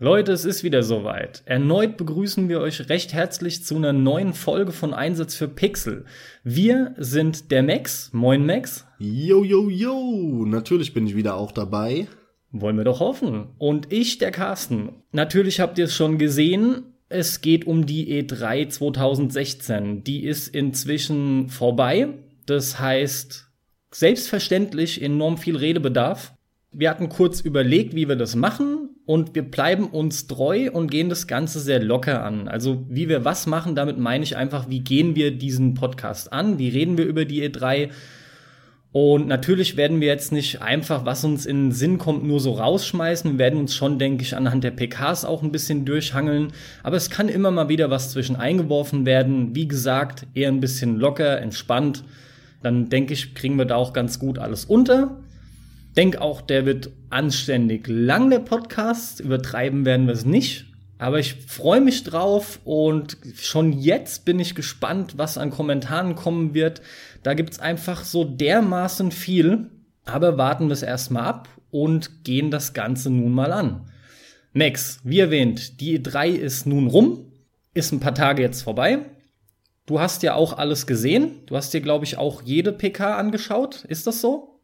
Leute, es ist wieder soweit. Erneut begrüßen wir euch recht herzlich zu einer neuen Folge von Einsatz für Pixel. Wir sind der Max. Moin Max. Yo, yo, yo. Natürlich bin ich wieder auch dabei. Wollen wir doch hoffen. Und ich, der Carsten. Natürlich habt ihr es schon gesehen. Es geht um die E3 2016. Die ist inzwischen vorbei. Das heißt, selbstverständlich enorm viel Redebedarf. Wir hatten kurz überlegt, wie wir das machen und wir bleiben uns treu und gehen das Ganze sehr locker an. Also wie wir was machen, damit meine ich einfach, wie gehen wir diesen Podcast an, wie reden wir über die E3. Und natürlich werden wir jetzt nicht einfach, was uns in den Sinn kommt, nur so rausschmeißen. Wir werden uns schon, denke ich, anhand der PKs auch ein bisschen durchhangeln. Aber es kann immer mal wieder was zwischen eingeworfen werden. Wie gesagt, eher ein bisschen locker, entspannt. Dann denke ich, kriegen wir da auch ganz gut alles unter denke auch, der wird anständig lang, der Podcast. Übertreiben werden wir es nicht. Aber ich freue mich drauf und schon jetzt bin ich gespannt, was an Kommentaren kommen wird. Da gibt es einfach so dermaßen viel. Aber warten wir es erstmal ab und gehen das Ganze nun mal an. Max, wie erwähnt, die E3 ist nun rum, ist ein paar Tage jetzt vorbei. Du hast ja auch alles gesehen. Du hast dir, glaube ich, auch jede PK angeschaut. Ist das so?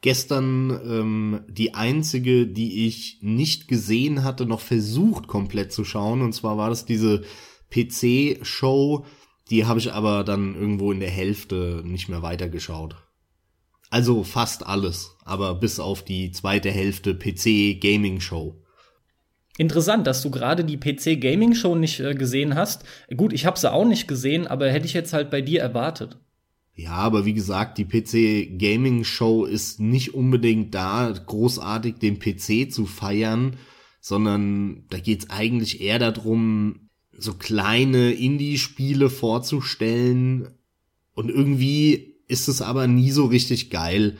Gestern ähm, die einzige, die ich nicht gesehen hatte, noch versucht komplett zu schauen. Und zwar war das diese PC-Show. Die habe ich aber dann irgendwo in der Hälfte nicht mehr weitergeschaut. Also fast alles, aber bis auf die zweite Hälfte PC-Gaming-Show. Interessant, dass du gerade die PC Gaming Show nicht äh, gesehen hast. Gut, ich habe sie auch nicht gesehen, aber hätte ich jetzt halt bei dir erwartet. Ja, aber wie gesagt, die PC Gaming Show ist nicht unbedingt da, großartig den PC zu feiern, sondern da geht's eigentlich eher darum, so kleine Indie-Spiele vorzustellen. Und irgendwie ist es aber nie so richtig geil.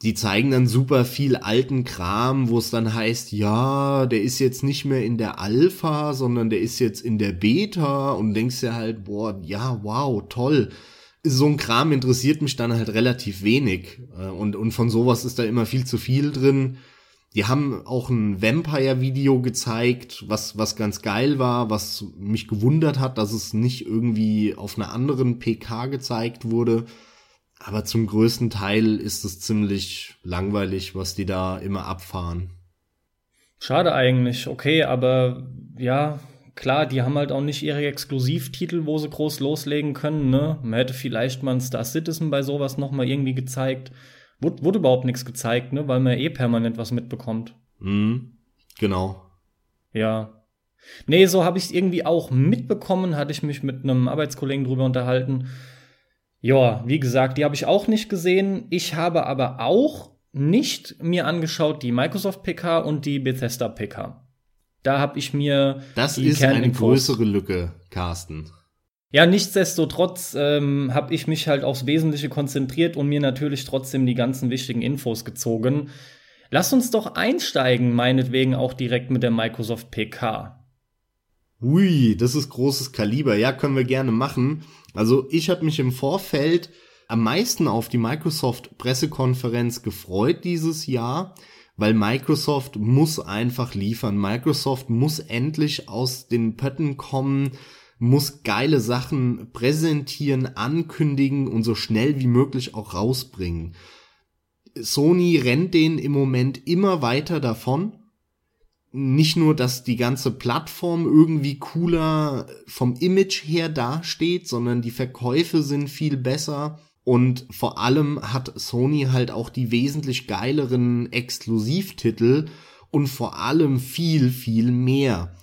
Die zeigen dann super viel alten Kram, wo es dann heißt, ja, der ist jetzt nicht mehr in der Alpha, sondern der ist jetzt in der Beta und denkst dir halt, boah, ja, wow, toll so ein Kram interessiert mich dann halt relativ wenig. Äh, und, und von sowas ist da immer viel zu viel drin. Die haben auch ein Vampire-Video gezeigt, was, was ganz geil war, was mich gewundert hat, dass es nicht irgendwie auf einer anderen PK gezeigt wurde. Aber zum größten Teil ist es ziemlich langweilig, was die da immer abfahren. Schade eigentlich, okay, aber ja, klar, die haben halt auch nicht ihre Exklusivtitel, wo sie groß loslegen können. Ne? Man hätte vielleicht mal ein Star Citizen bei sowas noch mal irgendwie gezeigt. Wurde, wurde überhaupt nichts gezeigt, ne? weil man eh permanent was mitbekommt. Mhm, genau. Ja. Nee, so habe ich es irgendwie auch mitbekommen, hatte ich mich mit einem Arbeitskollegen drüber unterhalten. Ja, wie gesagt, die habe ich auch nicht gesehen. Ich habe aber auch nicht mir angeschaut die Microsoft PK und die Bethesda PK. Da habe ich mir. Das ist eine größere Lücke, Carsten. Ja, nichtsdestotrotz ähm, habe ich mich halt aufs Wesentliche konzentriert und mir natürlich trotzdem die ganzen wichtigen Infos gezogen. Lass uns doch einsteigen, meinetwegen auch direkt mit der Microsoft PK. Ui, das ist großes Kaliber. Ja, können wir gerne machen. Also ich habe mich im Vorfeld am meisten auf die Microsoft Pressekonferenz gefreut dieses Jahr, weil Microsoft muss einfach liefern. Microsoft muss endlich aus den Pötten kommen, muss geile Sachen präsentieren, ankündigen und so schnell wie möglich auch rausbringen. Sony rennt den im Moment immer weiter davon. Nicht nur, dass die ganze Plattform irgendwie cooler vom Image her dasteht, sondern die Verkäufe sind viel besser und vor allem hat Sony halt auch die wesentlich geileren Exklusivtitel und vor allem viel, viel mehr.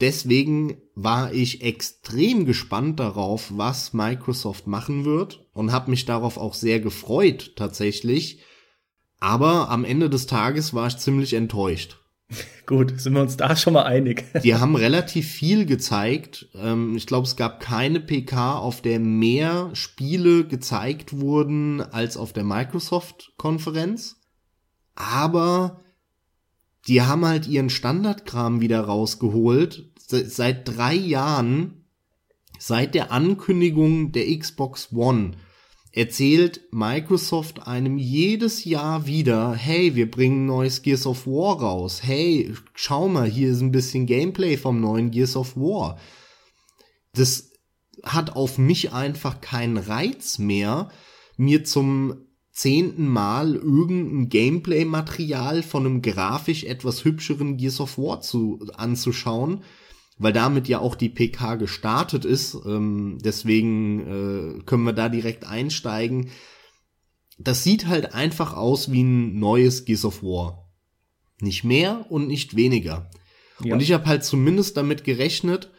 Deswegen war ich extrem gespannt darauf, was Microsoft machen wird und habe mich darauf auch sehr gefreut tatsächlich. Aber am Ende des Tages war ich ziemlich enttäuscht. Gut, sind wir uns da schon mal einig. Die haben relativ viel gezeigt. Ähm, ich glaube, es gab keine PK, auf der mehr Spiele gezeigt wurden als auf der Microsoft-Konferenz. Aber die haben halt ihren Standardkram wieder rausgeholt. Seit drei Jahren, seit der Ankündigung der Xbox One, erzählt Microsoft einem jedes Jahr wieder, hey, wir bringen neues Gears of War raus. Hey, schau mal, hier ist ein bisschen Gameplay vom neuen Gears of War. Das hat auf mich einfach keinen Reiz mehr, mir zum zehnten Mal irgendein Gameplay-Material von einem grafisch etwas hübscheren Gears of War zu, anzuschauen, weil damit ja auch die PK gestartet ist. Ähm, deswegen äh, können wir da direkt einsteigen. Das sieht halt einfach aus wie ein neues Gears of War. Nicht mehr und nicht weniger. Ja. Und ich habe halt zumindest damit gerechnet,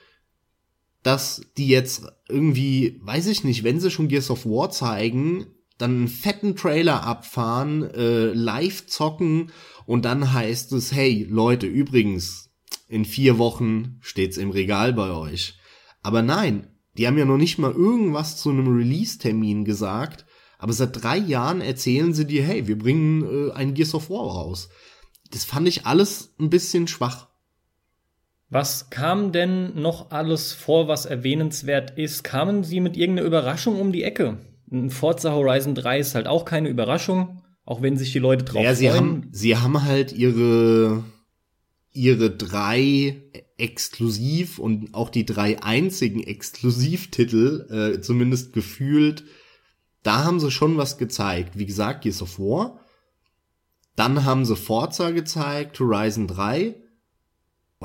dass die jetzt irgendwie, weiß ich nicht, wenn sie schon Gears of War zeigen, dann einen fetten Trailer abfahren, äh, live zocken und dann heißt es, hey Leute, übrigens, in vier Wochen steht's im Regal bei euch. Aber nein, die haben ja noch nicht mal irgendwas zu einem Release-Termin gesagt, aber seit drei Jahren erzählen sie dir, hey, wir bringen äh, ein Gears of War raus. Das fand ich alles ein bisschen schwach. Was kam denn noch alles vor, was erwähnenswert ist? Kamen Sie mit irgendeiner Überraschung um die Ecke? Ein Forza Horizon 3 ist halt auch keine Überraschung, auch wenn sich die Leute drauf ja, sie freuen. Haben, sie haben halt ihre, ihre drei exklusiv und auch die drei einzigen Exklusivtitel, äh, zumindest gefühlt, da haben sie schon was gezeigt. Wie gesagt, Gears of War. Dann haben sie Forza gezeigt, Horizon 3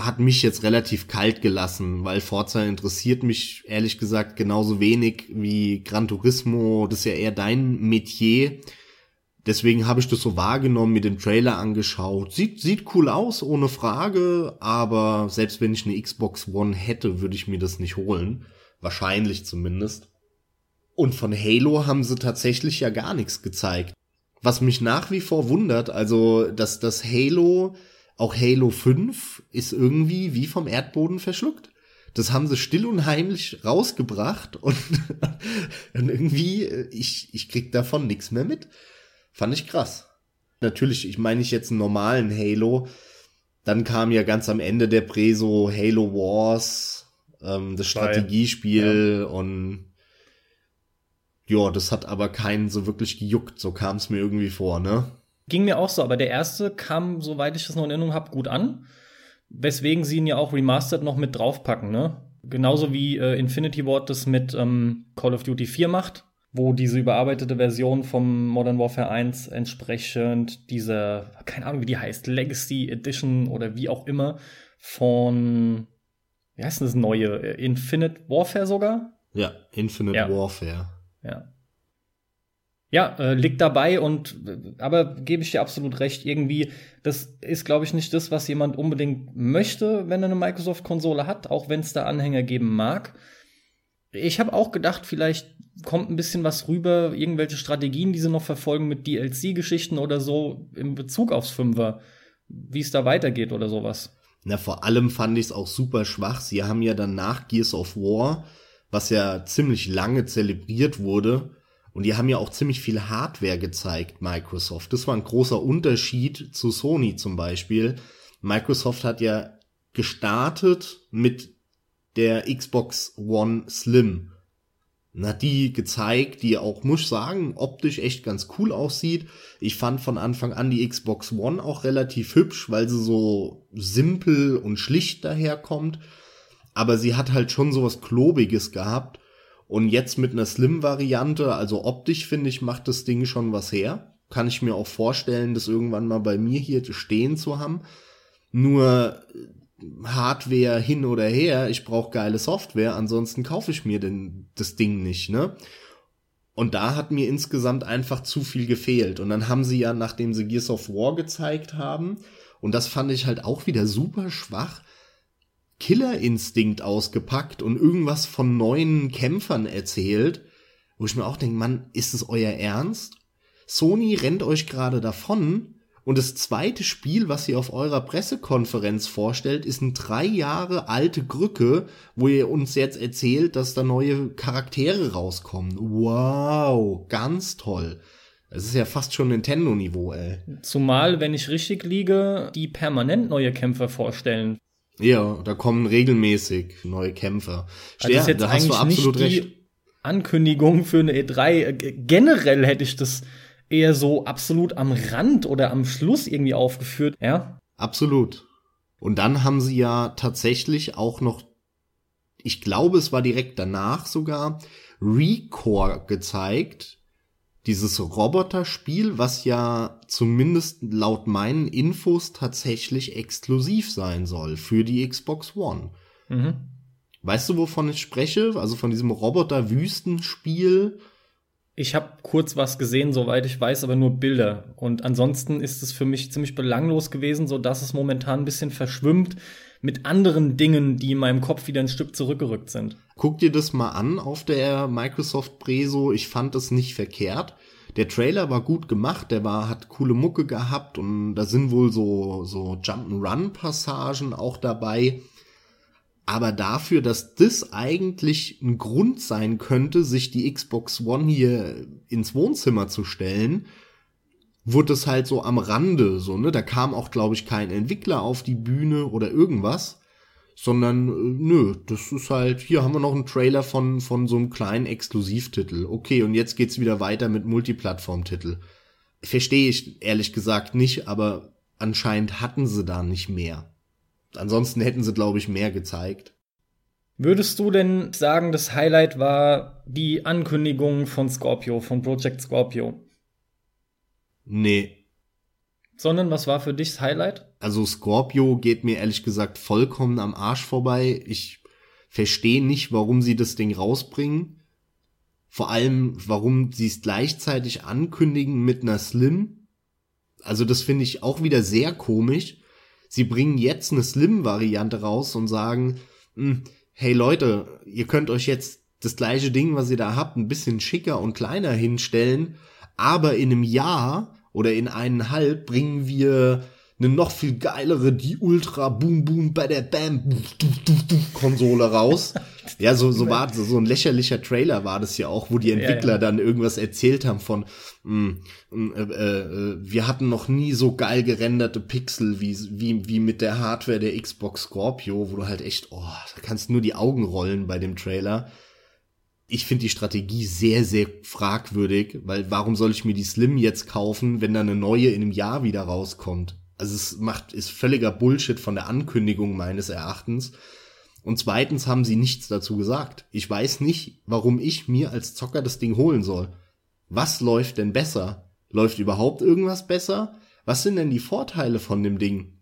hat mich jetzt relativ kalt gelassen, weil Forza interessiert mich ehrlich gesagt genauso wenig wie Gran Turismo. Das ist ja eher dein Metier. Deswegen habe ich das so wahrgenommen, mir den Trailer angeschaut. Sieht, sieht cool aus, ohne Frage, aber selbst wenn ich eine Xbox One hätte, würde ich mir das nicht holen. Wahrscheinlich zumindest. Und von Halo haben sie tatsächlich ja gar nichts gezeigt. Was mich nach wie vor wundert, also, dass das Halo auch Halo 5 ist irgendwie wie vom Erdboden verschluckt. Das haben sie still und heimlich rausgebracht und, und irgendwie, ich, ich krieg davon nichts mehr mit. Fand ich krass. Natürlich, ich meine ich jetzt einen normalen Halo. Dann kam ja ganz am Ende der Preso Halo Wars, ähm, das Strategiespiel ja. und ja, das hat aber keinen so wirklich gejuckt, so kam es mir irgendwie vor, ne? Ging mir auch so, aber der erste kam, soweit ich das noch in Erinnerung habe, gut an. Weswegen sie ihn ja auch remastered noch mit draufpacken, ne? Genauso wie äh, Infinity Ward das mit ähm, Call of Duty 4 macht, wo diese überarbeitete Version vom Modern Warfare 1 entsprechend diese, keine Ahnung, wie die heißt, Legacy Edition oder wie auch immer, von, wie heißt denn das neue? Äh, Infinite Warfare sogar? Ja, Infinite ja. Warfare. Ja. Ja, äh, liegt dabei und aber gebe ich dir absolut recht, irgendwie, das ist, glaube ich, nicht das, was jemand unbedingt möchte, wenn er eine Microsoft-Konsole hat, auch wenn es da Anhänger geben mag. Ich habe auch gedacht, vielleicht kommt ein bisschen was rüber, irgendwelche Strategien, die sie noch verfolgen mit DLC-Geschichten oder so in Bezug aufs Fünfer, wie es da weitergeht oder sowas. Na, vor allem fand ich es auch super schwach. Sie haben ja dann nach Gears of War, was ja ziemlich lange zelebriert wurde, und die haben ja auch ziemlich viel Hardware gezeigt, Microsoft. Das war ein großer Unterschied zu Sony zum Beispiel. Microsoft hat ja gestartet mit der Xbox One Slim. Hat die gezeigt, die auch, muss ich sagen, optisch echt ganz cool aussieht. Ich fand von Anfang an die Xbox One auch relativ hübsch, weil sie so simpel und schlicht daherkommt. Aber sie hat halt schon sowas Klobiges gehabt. Und jetzt mit einer Slim-Variante, also optisch finde ich, macht das Ding schon was her. Kann ich mir auch vorstellen, das irgendwann mal bei mir hier stehen zu haben. Nur Hardware hin oder her, ich brauche geile Software, ansonsten kaufe ich mir denn das Ding nicht, ne? Und da hat mir insgesamt einfach zu viel gefehlt. Und dann haben sie ja, nachdem sie Gears of War gezeigt haben, und das fand ich halt auch wieder super schwach, Killerinstinkt ausgepackt und irgendwas von neuen Kämpfern erzählt, wo ich mir auch denke, Mann, ist es euer Ernst? Sony rennt euch gerade davon und das zweite Spiel, was ihr auf eurer Pressekonferenz vorstellt, ist ein drei Jahre alte Grücke, wo ihr uns jetzt erzählt, dass da neue Charaktere rauskommen. Wow, ganz toll. Es ist ja fast schon Nintendo-Niveau, ey. Zumal, wenn ich richtig liege, die permanent neue Kämpfer vorstellen. Ja, da kommen regelmäßig neue Kämpfer. Also jetzt da hast du absolut recht. Ankündigung für eine E3. Generell hätte ich das eher so absolut am Rand oder am Schluss irgendwie aufgeführt, ja? Absolut. Und dann haben sie ja tatsächlich auch noch, ich glaube, es war direkt danach sogar, Recore gezeigt. Dieses Roboterspiel, was ja zumindest laut meinen Infos tatsächlich exklusiv sein soll für die Xbox One. Mhm. Weißt du, wovon ich spreche? Also von diesem Roboter-Wüstenspiel. Ich habe kurz was gesehen, soweit ich weiß, aber nur Bilder. Und ansonsten ist es für mich ziemlich belanglos gewesen, so dass es momentan ein bisschen verschwimmt mit anderen Dingen, die in meinem Kopf wieder ein Stück zurückgerückt sind. Guck dir das mal an auf der Microsoft Preso. Ich fand es nicht verkehrt. Der Trailer war gut gemacht, der war, hat coole Mucke gehabt und da sind wohl so, so Jump'n'Run-Passagen auch dabei. Aber dafür, dass das eigentlich ein Grund sein könnte, sich die Xbox One hier ins Wohnzimmer zu stellen, wurde es halt so am Rande, so, ne? Da kam auch, glaube ich, kein Entwickler auf die Bühne oder irgendwas, sondern, äh, nö, das ist halt, hier haben wir noch einen Trailer von, von so einem kleinen Exklusivtitel. Okay, und jetzt geht's wieder weiter mit Multiplattform-Titel. Verstehe ich ehrlich gesagt nicht, aber anscheinend hatten sie da nicht mehr. Ansonsten hätten sie, glaube ich, mehr gezeigt. Würdest du denn sagen, das Highlight war die Ankündigung von Scorpio, von Project Scorpio? Nee. Sondern was war für dich das Highlight? Also Scorpio geht mir ehrlich gesagt vollkommen am Arsch vorbei. Ich verstehe nicht, warum sie das Ding rausbringen. Vor allem, warum sie es gleichzeitig ankündigen mit einer Slim. Also das finde ich auch wieder sehr komisch sie bringen jetzt eine Slim-Variante raus und sagen, hm, hey Leute, ihr könnt euch jetzt das gleiche Ding, was ihr da habt, ein bisschen schicker und kleiner hinstellen, aber in einem Jahr oder in eineinhalb bringen wir eine noch viel geilere, die Ultra Boom Boom bei der Bam Konsole raus. Ja, so, so war so ein lächerlicher Trailer war das ja auch, wo die Entwickler ja, ja. dann irgendwas erzählt haben von, mh, hm, äh, äh, wir hatten noch nie so geil gerenderte Pixel wie, wie, wie mit der Hardware der Xbox Scorpio, wo du halt echt, oh, da kannst nur die Augen rollen bei dem Trailer. Ich finde die Strategie sehr, sehr fragwürdig, weil warum soll ich mir die Slim jetzt kaufen, wenn da eine neue in einem Jahr wieder rauskommt? Also es macht, ist völliger Bullshit von der Ankündigung meines Erachtens. Und zweitens haben sie nichts dazu gesagt. Ich weiß nicht, warum ich mir als Zocker das Ding holen soll. Was läuft denn besser? Läuft überhaupt irgendwas besser? Was sind denn die Vorteile von dem Ding?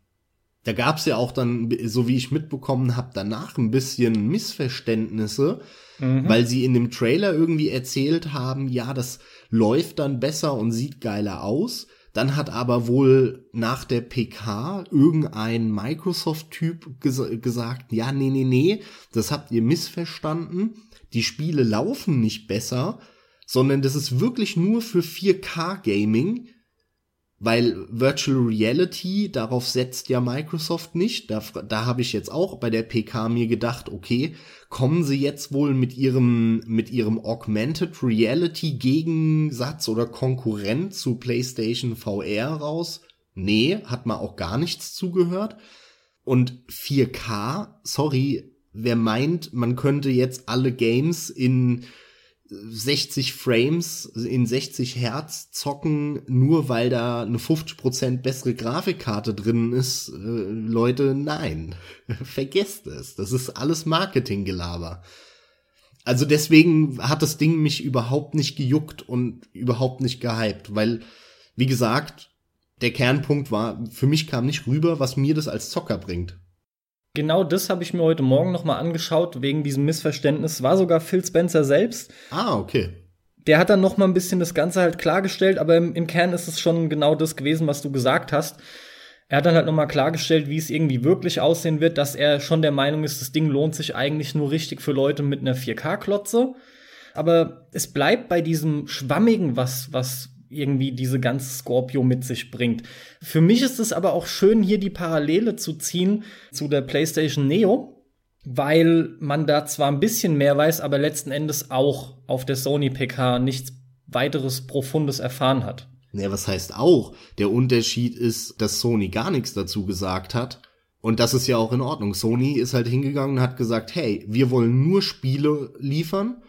Da gab's ja auch dann, so wie ich mitbekommen habe, danach ein bisschen Missverständnisse, mhm. weil sie in dem Trailer irgendwie erzählt haben, ja, das läuft dann besser und sieht geiler aus. Dann hat aber wohl nach der PK irgendein Microsoft-Typ ges gesagt, ja, nee, nee, nee, das habt ihr missverstanden. Die Spiele laufen nicht besser, sondern das ist wirklich nur für 4K-Gaming weil Virtual Reality, darauf setzt ja Microsoft nicht. Da, da habe ich jetzt auch bei der PK mir gedacht, okay, kommen sie jetzt wohl mit ihrem, mit ihrem Augmented Reality Gegensatz oder Konkurrent zu PlayStation VR raus? Nee, hat man auch gar nichts zugehört. Und 4K, sorry, wer meint, man könnte jetzt alle Games in 60 Frames in 60 Hertz zocken, nur weil da eine 50% bessere Grafikkarte drin ist, äh, Leute, nein. Vergesst es. Das ist alles Marketinggelaber. Also deswegen hat das Ding mich überhaupt nicht gejuckt und überhaupt nicht gehypt, weil, wie gesagt, der Kernpunkt war, für mich kam nicht rüber, was mir das als Zocker bringt. Genau das habe ich mir heute Morgen noch mal angeschaut wegen diesem Missverständnis. War sogar Phil Spencer selbst. Ah, okay. Der hat dann noch mal ein bisschen das Ganze halt klargestellt, aber im, im Kern ist es schon genau das gewesen, was du gesagt hast. Er hat dann halt noch mal klargestellt, wie es irgendwie wirklich aussehen wird, dass er schon der Meinung ist, das Ding lohnt sich eigentlich nur richtig für Leute mit einer 4K-Klotze. Aber es bleibt bei diesem Schwammigen, was, was irgendwie diese ganze Scorpio mit sich bringt. Für mich ist es aber auch schön, hier die Parallele zu ziehen zu der PlayStation Neo, weil man da zwar ein bisschen mehr weiß, aber letzten Endes auch auf der Sony PK nichts weiteres Profundes erfahren hat. Ja, was heißt auch? Der Unterschied ist, dass Sony gar nichts dazu gesagt hat. Und das ist ja auch in Ordnung. Sony ist halt hingegangen und hat gesagt, hey, wir wollen nur Spiele liefern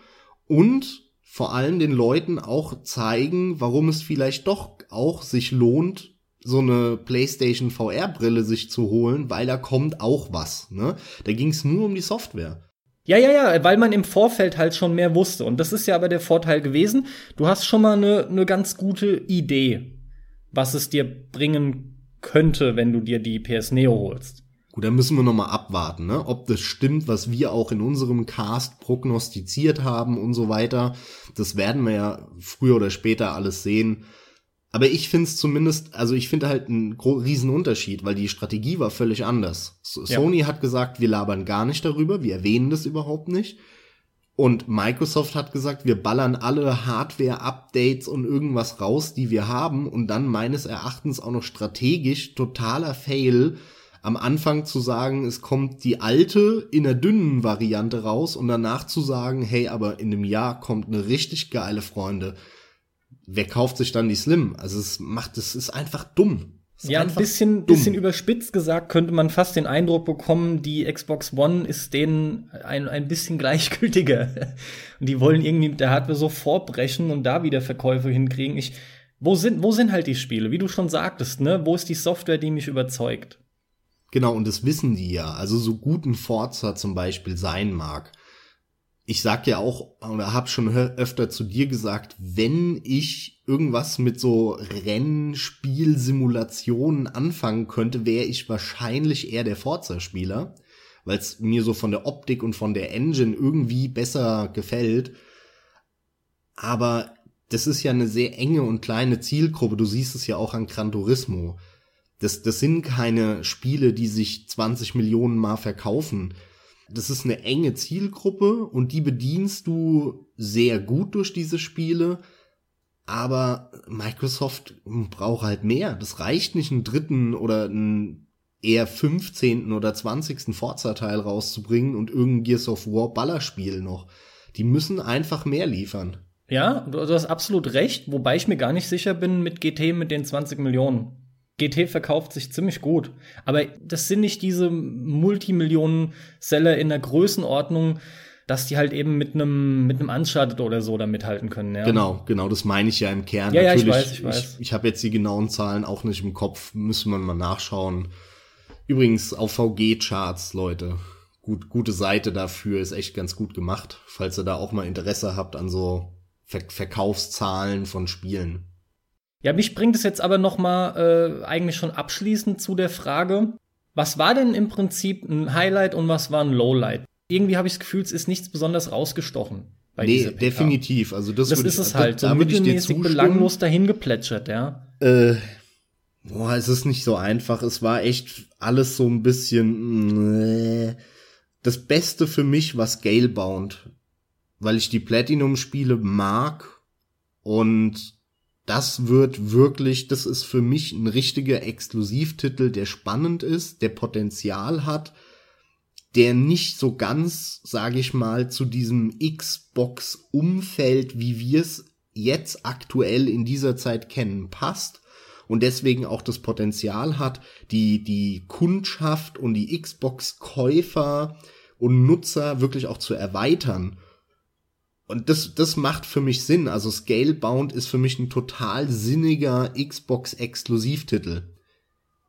und vor allem den Leuten auch zeigen, warum es vielleicht doch auch sich lohnt, so eine PlayStation VR-Brille sich zu holen, weil da kommt auch was. Ne? Da ging es nur um die Software. Ja, ja, ja, weil man im Vorfeld halt schon mehr wusste. Und das ist ja aber der Vorteil gewesen. Du hast schon mal eine, eine ganz gute Idee, was es dir bringen könnte, wenn du dir die PS Neo holst. Gut, dann müssen wir noch mal abwarten, ne? ob das stimmt, was wir auch in unserem Cast prognostiziert haben und so weiter. Das werden wir ja früher oder später alles sehen. Aber ich finde es zumindest, also ich finde halt einen riesen Unterschied, weil die Strategie war völlig anders. Ja. Sony hat gesagt, wir labern gar nicht darüber, wir erwähnen das überhaupt nicht. Und Microsoft hat gesagt, wir ballern alle Hardware-Updates und irgendwas raus, die wir haben. Und dann meines Erachtens auch noch strategisch totaler Fail, am Anfang zu sagen, es kommt die alte in der dünnen Variante raus und danach zu sagen, hey, aber in einem Jahr kommt eine richtig geile Freunde. Wer kauft sich dann die Slim? Also es macht, es ist einfach dumm. Ist ja, ein bisschen, bisschen überspitzt gesagt könnte man fast den Eindruck bekommen, die Xbox One ist denen ein, ein bisschen gleichgültiger. Und die wollen irgendwie mit der Hardware so vorbrechen und da wieder Verkäufe hinkriegen. Ich, wo sind, wo sind halt die Spiele? Wie du schon sagtest, ne? Wo ist die Software, die mich überzeugt? Genau, und das wissen die ja. Also so gut ein Forza zum Beispiel sein mag. Ich sag ja auch, oder hab schon öfter zu dir gesagt, wenn ich irgendwas mit so Rennspielsimulationen anfangen könnte, wäre ich wahrscheinlich eher der Forza-Spieler, weil es mir so von der Optik und von der Engine irgendwie besser gefällt. Aber das ist ja eine sehr enge und kleine Zielgruppe. Du siehst es ja auch an Gran Turismo das, das sind keine Spiele, die sich 20 Millionen Mal verkaufen. Das ist eine enge Zielgruppe und die bedienst du sehr gut durch diese Spiele. Aber Microsoft braucht halt mehr. Das reicht nicht, einen dritten oder einen eher 15. oder 20. Forza-Teil rauszubringen und irgendein Gears of War Ballerspiel noch. Die müssen einfach mehr liefern. Ja, du hast absolut recht, wobei ich mir gar nicht sicher bin mit GT mit den 20 Millionen. GT verkauft sich ziemlich gut. Aber das sind nicht diese Multimillionen-Seller in der Größenordnung, dass die halt eben mit einem mit einem Uncharted oder so da mithalten können. Ja. Genau, genau, das meine ich ja im Kern. Ja, Natürlich, ja, ich weiß, ich weiß. Ich, ich habe jetzt die genauen Zahlen auch nicht im Kopf, müssen wir mal nachschauen. Übrigens auf VG-Charts, Leute. Gut, gute Seite dafür, ist echt ganz gut gemacht, falls ihr da auch mal Interesse habt an so Ver Verkaufszahlen von Spielen. Ja, mich bringt es jetzt aber noch mal äh, eigentlich schon abschließend zu der Frage, was war denn im Prinzip ein Highlight und was war ein Lowlight? Irgendwie habe ich das Gefühl, es ist nichts besonders rausgestochen. Bei nee, definitiv. Also das, das ist ich, es halt. Da, so mittelmäßig belanglos dahin geplätschert, ja. Äh, boah, es ist nicht so einfach. Es war echt alles so ein bisschen. Äh, das Beste für mich war Scalebound, weil ich die Platinum-Spiele mag und das wird wirklich, das ist für mich ein richtiger Exklusivtitel, der spannend ist, der Potenzial hat, der nicht so ganz, sage ich mal, zu diesem Xbox-Umfeld, wie wir es jetzt aktuell in dieser Zeit kennen, passt und deswegen auch das Potenzial hat, die, die Kundschaft und die Xbox-Käufer und Nutzer wirklich auch zu erweitern und das, das macht für mich Sinn. Also Scalebound ist für mich ein total sinniger Xbox-Exklusivtitel.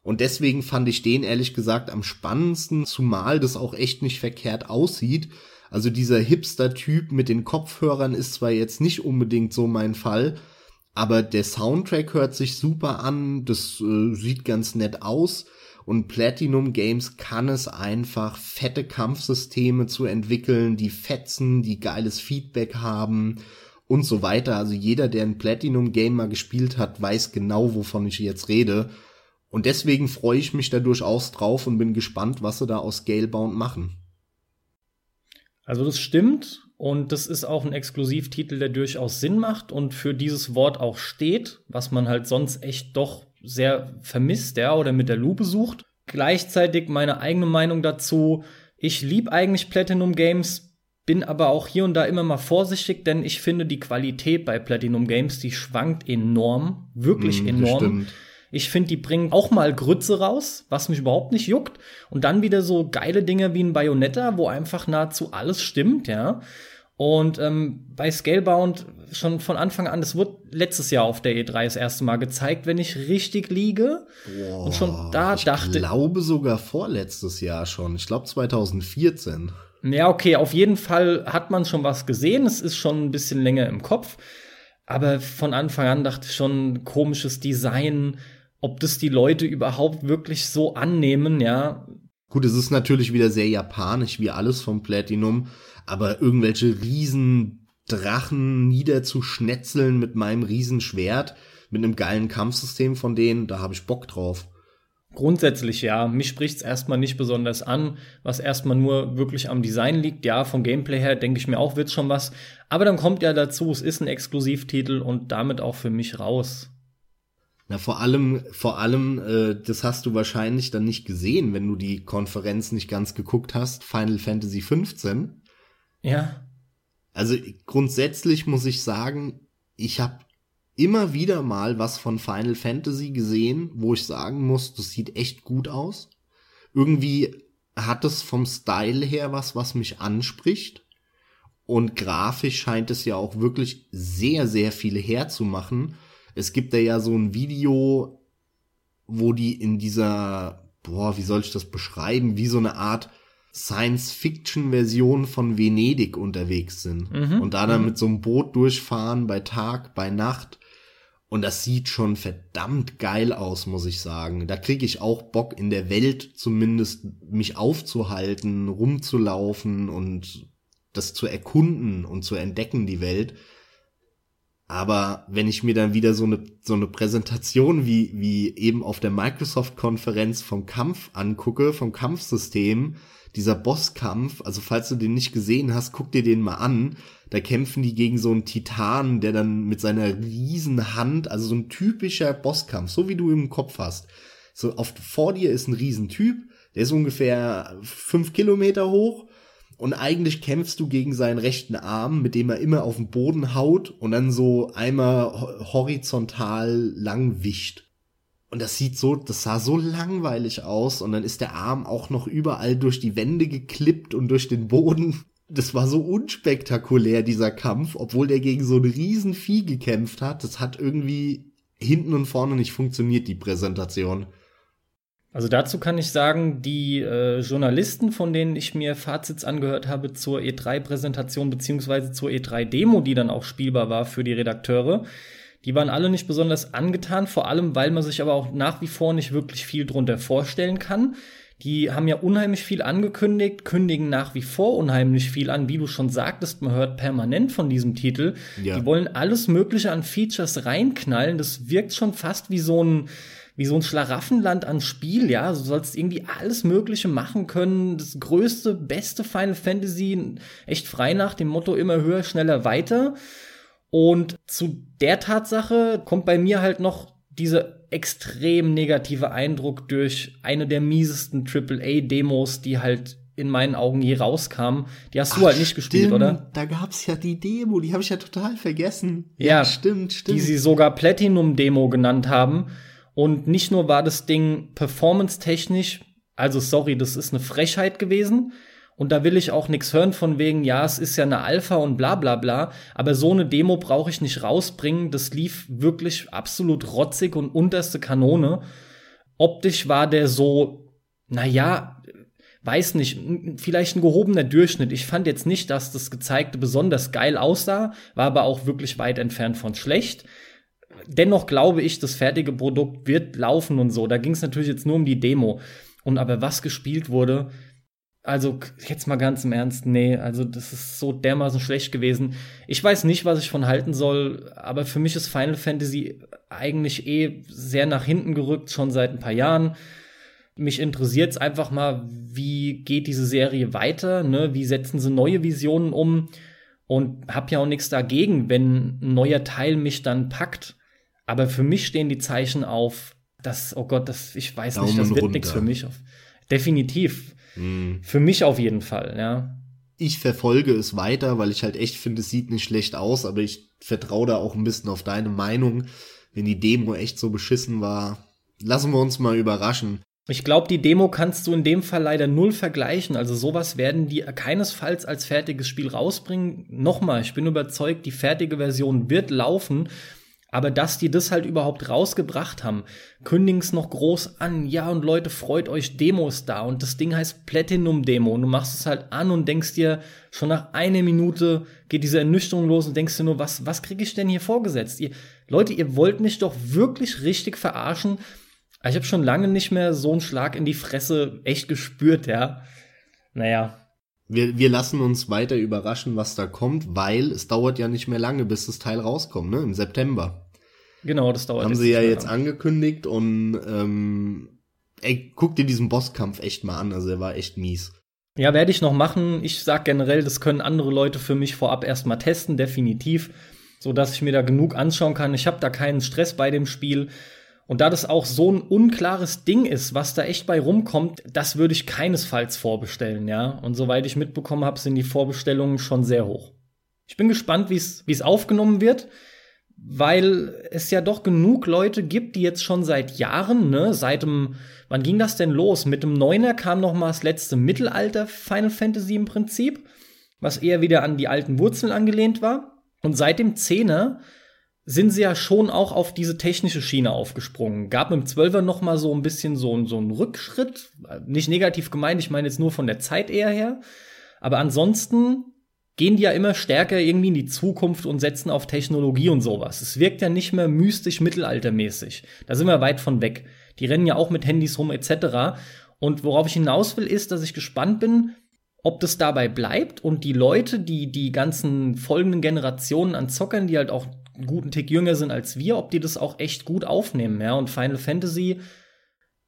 Und deswegen fand ich den ehrlich gesagt am spannendsten, zumal das auch echt nicht verkehrt aussieht. Also dieser Hipster-Typ mit den Kopfhörern ist zwar jetzt nicht unbedingt so mein Fall, aber der Soundtrack hört sich super an, das äh, sieht ganz nett aus und Platinum Games kann es einfach, fette Kampfsysteme zu entwickeln, die fetzen, die geiles Feedback haben und so weiter. Also jeder, der ein Platinum Game mal gespielt hat, weiß genau, wovon ich jetzt rede. Und deswegen freue ich mich da durchaus drauf und bin gespannt, was sie da aus Scalebound machen. Also das stimmt und das ist auch ein Exklusivtitel, der durchaus Sinn macht und für dieses Wort auch steht, was man halt sonst echt doch sehr vermisst, ja, oder mit der Lupe sucht. Gleichzeitig meine eigene Meinung dazu. Ich liebe eigentlich Platinum Games, bin aber auch hier und da immer mal vorsichtig, denn ich finde die Qualität bei Platinum Games, die schwankt enorm, wirklich mm, enorm. Ich finde, die bringen auch mal Grütze raus, was mich überhaupt nicht juckt. Und dann wieder so geile Dinge wie ein Bayonetta, wo einfach nahezu alles stimmt, ja. Und ähm, bei Scalebound schon von Anfang an, das wird letztes Jahr auf der E3 das erste Mal gezeigt, wenn ich richtig liege. Boah, und schon da ich dachte. Ich glaube sogar vorletztes Jahr schon. Ich glaube 2014. Ja, okay, auf jeden Fall hat man schon was gesehen. Es ist schon ein bisschen länger im Kopf. Aber von Anfang an dachte ich schon, komisches Design, ob das die Leute überhaupt wirklich so annehmen, ja. Gut, es ist natürlich wieder sehr japanisch, wie alles vom Platinum, aber irgendwelche riesen Drachen niederzuschnetzeln mit meinem Riesenschwert, mit einem geilen Kampfsystem von denen, da habe ich Bock drauf. Grundsätzlich ja. Mich spricht's erstmal nicht besonders an, was erstmal nur wirklich am Design liegt. Ja, vom Gameplay her denke ich mir auch, wird schon was. Aber dann kommt ja dazu, es ist ein Exklusivtitel und damit auch für mich raus. Na, vor allem, vor allem, äh, das hast du wahrscheinlich dann nicht gesehen, wenn du die Konferenz nicht ganz geguckt hast, Final Fantasy 15. Ja. Also grundsätzlich muss ich sagen, ich habe immer wieder mal was von Final Fantasy gesehen, wo ich sagen muss, das sieht echt gut aus. Irgendwie hat es vom Style her was, was mich anspricht. Und grafisch scheint es ja auch wirklich sehr, sehr viele herzumachen. Es gibt da ja so ein Video, wo die in dieser, boah, wie soll ich das beschreiben, wie so eine Art Science-Fiction-Version von Venedig unterwegs sind. Mhm. Und da dann mhm. mit so einem Boot durchfahren bei Tag, bei Nacht. Und das sieht schon verdammt geil aus, muss ich sagen. Da kriege ich auch Bock in der Welt zumindest mich aufzuhalten, rumzulaufen und das zu erkunden und zu entdecken, die Welt. Aber wenn ich mir dann wieder so eine, so eine Präsentation wie, wie eben auf der Microsoft-Konferenz vom Kampf angucke, vom Kampfsystem, dieser Bosskampf, also falls du den nicht gesehen hast, guck dir den mal an. Da kämpfen die gegen so einen Titan, der dann mit seiner riesen Hand, also so ein typischer Bosskampf, so wie du im Kopf hast. So auf, vor dir ist ein Riesentyp, der ist ungefähr fünf Kilometer hoch und eigentlich kämpfst du gegen seinen rechten Arm, mit dem er immer auf den Boden haut und dann so einmal horizontal lang wischt. Und das sieht so, das sah so langweilig aus und dann ist der Arm auch noch überall durch die Wände geklippt und durch den Boden. Das war so unspektakulär, dieser Kampf, obwohl der gegen so ein Riesenvieh gekämpft hat. Das hat irgendwie hinten und vorne nicht funktioniert, die Präsentation. Also dazu kann ich sagen, die äh, Journalisten, von denen ich mir Fazits angehört habe zur E3-Präsentation beziehungsweise zur E3-Demo, die dann auch spielbar war für die Redakteure, die waren alle nicht besonders angetan, vor allem weil man sich aber auch nach wie vor nicht wirklich viel drunter vorstellen kann. Die haben ja unheimlich viel angekündigt, kündigen nach wie vor unheimlich viel an, wie du schon sagtest, man hört permanent von diesem Titel. Ja. Die wollen alles Mögliche an Features reinknallen. Das wirkt schon fast wie so ein wie so ein Schlaraffenland an Spiel, ja. Du sollst irgendwie alles Mögliche machen können. Das größte, beste Final Fantasy, echt frei nach dem Motto immer höher, schneller, weiter. Und zu der Tatsache kommt bei mir halt noch dieser extrem negative Eindruck durch eine der miesesten AAA-Demos, die halt in meinen Augen je rauskam. Die hast du Ach, halt nicht gespielt, stimmt. oder? Da gab's ja die Demo, die habe ich ja total vergessen. Ja, ja, stimmt, stimmt. Die sie sogar Platinum-Demo genannt haben. Und nicht nur war das Ding performance-technisch, also sorry, das ist eine Frechheit gewesen. Und da will ich auch nichts hören von wegen, ja, es ist ja eine Alpha und bla bla bla. Aber so eine Demo brauche ich nicht rausbringen. Das lief wirklich absolut rotzig und unterste Kanone. Optisch war der so, na ja, weiß nicht, vielleicht ein gehobener Durchschnitt. Ich fand jetzt nicht, dass das gezeigte besonders geil aussah, war aber auch wirklich weit entfernt von schlecht dennoch glaube ich, das fertige Produkt wird laufen und so. Da ging es natürlich jetzt nur um die Demo. Und aber was gespielt wurde, also jetzt mal ganz im Ernst, nee, also das ist so dermaßen schlecht gewesen. Ich weiß nicht, was ich von halten soll, aber für mich ist Final Fantasy eigentlich eh sehr nach hinten gerückt, schon seit ein paar Jahren. Mich interessiert es einfach mal, wie geht diese Serie weiter, ne? Wie setzen sie neue Visionen um? Und hab ja auch nichts dagegen, wenn ein neuer Teil mich dann packt. Aber für mich stehen die Zeichen auf, dass, oh Gott, das, ich weiß Daumen nicht, das wird nichts für mich. Definitiv. Mhm. Für mich auf jeden Fall, ja. Ich verfolge es weiter, weil ich halt echt finde, es sieht nicht schlecht aus, aber ich vertraue da auch ein bisschen auf deine Meinung. Wenn die Demo echt so beschissen war, lassen wir uns mal überraschen. Ich glaube, die Demo kannst du in dem Fall leider null vergleichen. Also sowas werden die keinesfalls als fertiges Spiel rausbringen. Nochmal, ich bin überzeugt, die fertige Version wird laufen. Aber dass die das halt überhaupt rausgebracht haben, kündigen's noch groß an. Ja, und Leute, freut euch, Demos da. Und das Ding heißt Platinum Demo. Und du machst es halt an und denkst dir, schon nach einer Minute geht diese Ernüchterung los und denkst dir nur, was, was krieg ich denn hier vorgesetzt? Ihr, Leute, ihr wollt mich doch wirklich richtig verarschen. Ich habe schon lange nicht mehr so einen Schlag in die Fresse echt gespürt, ja. Naja, wir, wir lassen uns weiter überraschen, was da kommt, weil es dauert ja nicht mehr lange, bis das Teil rauskommt, ne? Im September. Genau, das dauert. Haben sie ja jetzt lang. angekündigt und ähm, ey, guck dir diesen Bosskampf echt mal an, also er war echt mies. Ja, werde ich noch machen. Ich sag generell, das können andere Leute für mich vorab erstmal testen, definitiv, so dass ich mir da genug anschauen kann. Ich habe da keinen Stress bei dem Spiel. Und da das auch so ein unklares Ding ist, was da echt bei rumkommt, das würde ich keinesfalls vorbestellen, ja. Und soweit ich mitbekommen habe, sind die Vorbestellungen schon sehr hoch. Ich bin gespannt, wie es aufgenommen wird, weil es ja doch genug Leute gibt, die jetzt schon seit Jahren, ne, seit dem, wann ging das denn los? Mit dem Neuner kam noch mal das letzte Mittelalter Final Fantasy im Prinzip, was eher wieder an die alten Wurzeln angelehnt war. Und seit dem Zehner sind sie ja schon auch auf diese technische Schiene aufgesprungen. Gab im Zwölfer noch mal so ein bisschen so, so einen Rückschritt. Nicht negativ gemeint, ich meine jetzt nur von der Zeit eher her. Aber ansonsten gehen die ja immer stärker irgendwie in die Zukunft und setzen auf Technologie und sowas. Es wirkt ja nicht mehr mystisch mittelaltermäßig. Da sind wir weit von weg. Die rennen ja auch mit Handys rum etc. Und worauf ich hinaus will, ist, dass ich gespannt bin, ob das dabei bleibt und die Leute, die die ganzen folgenden Generationen an Zockern, die halt auch einen guten Tick jünger sind als wir, ob die das auch echt gut aufnehmen, ja, und Final Fantasy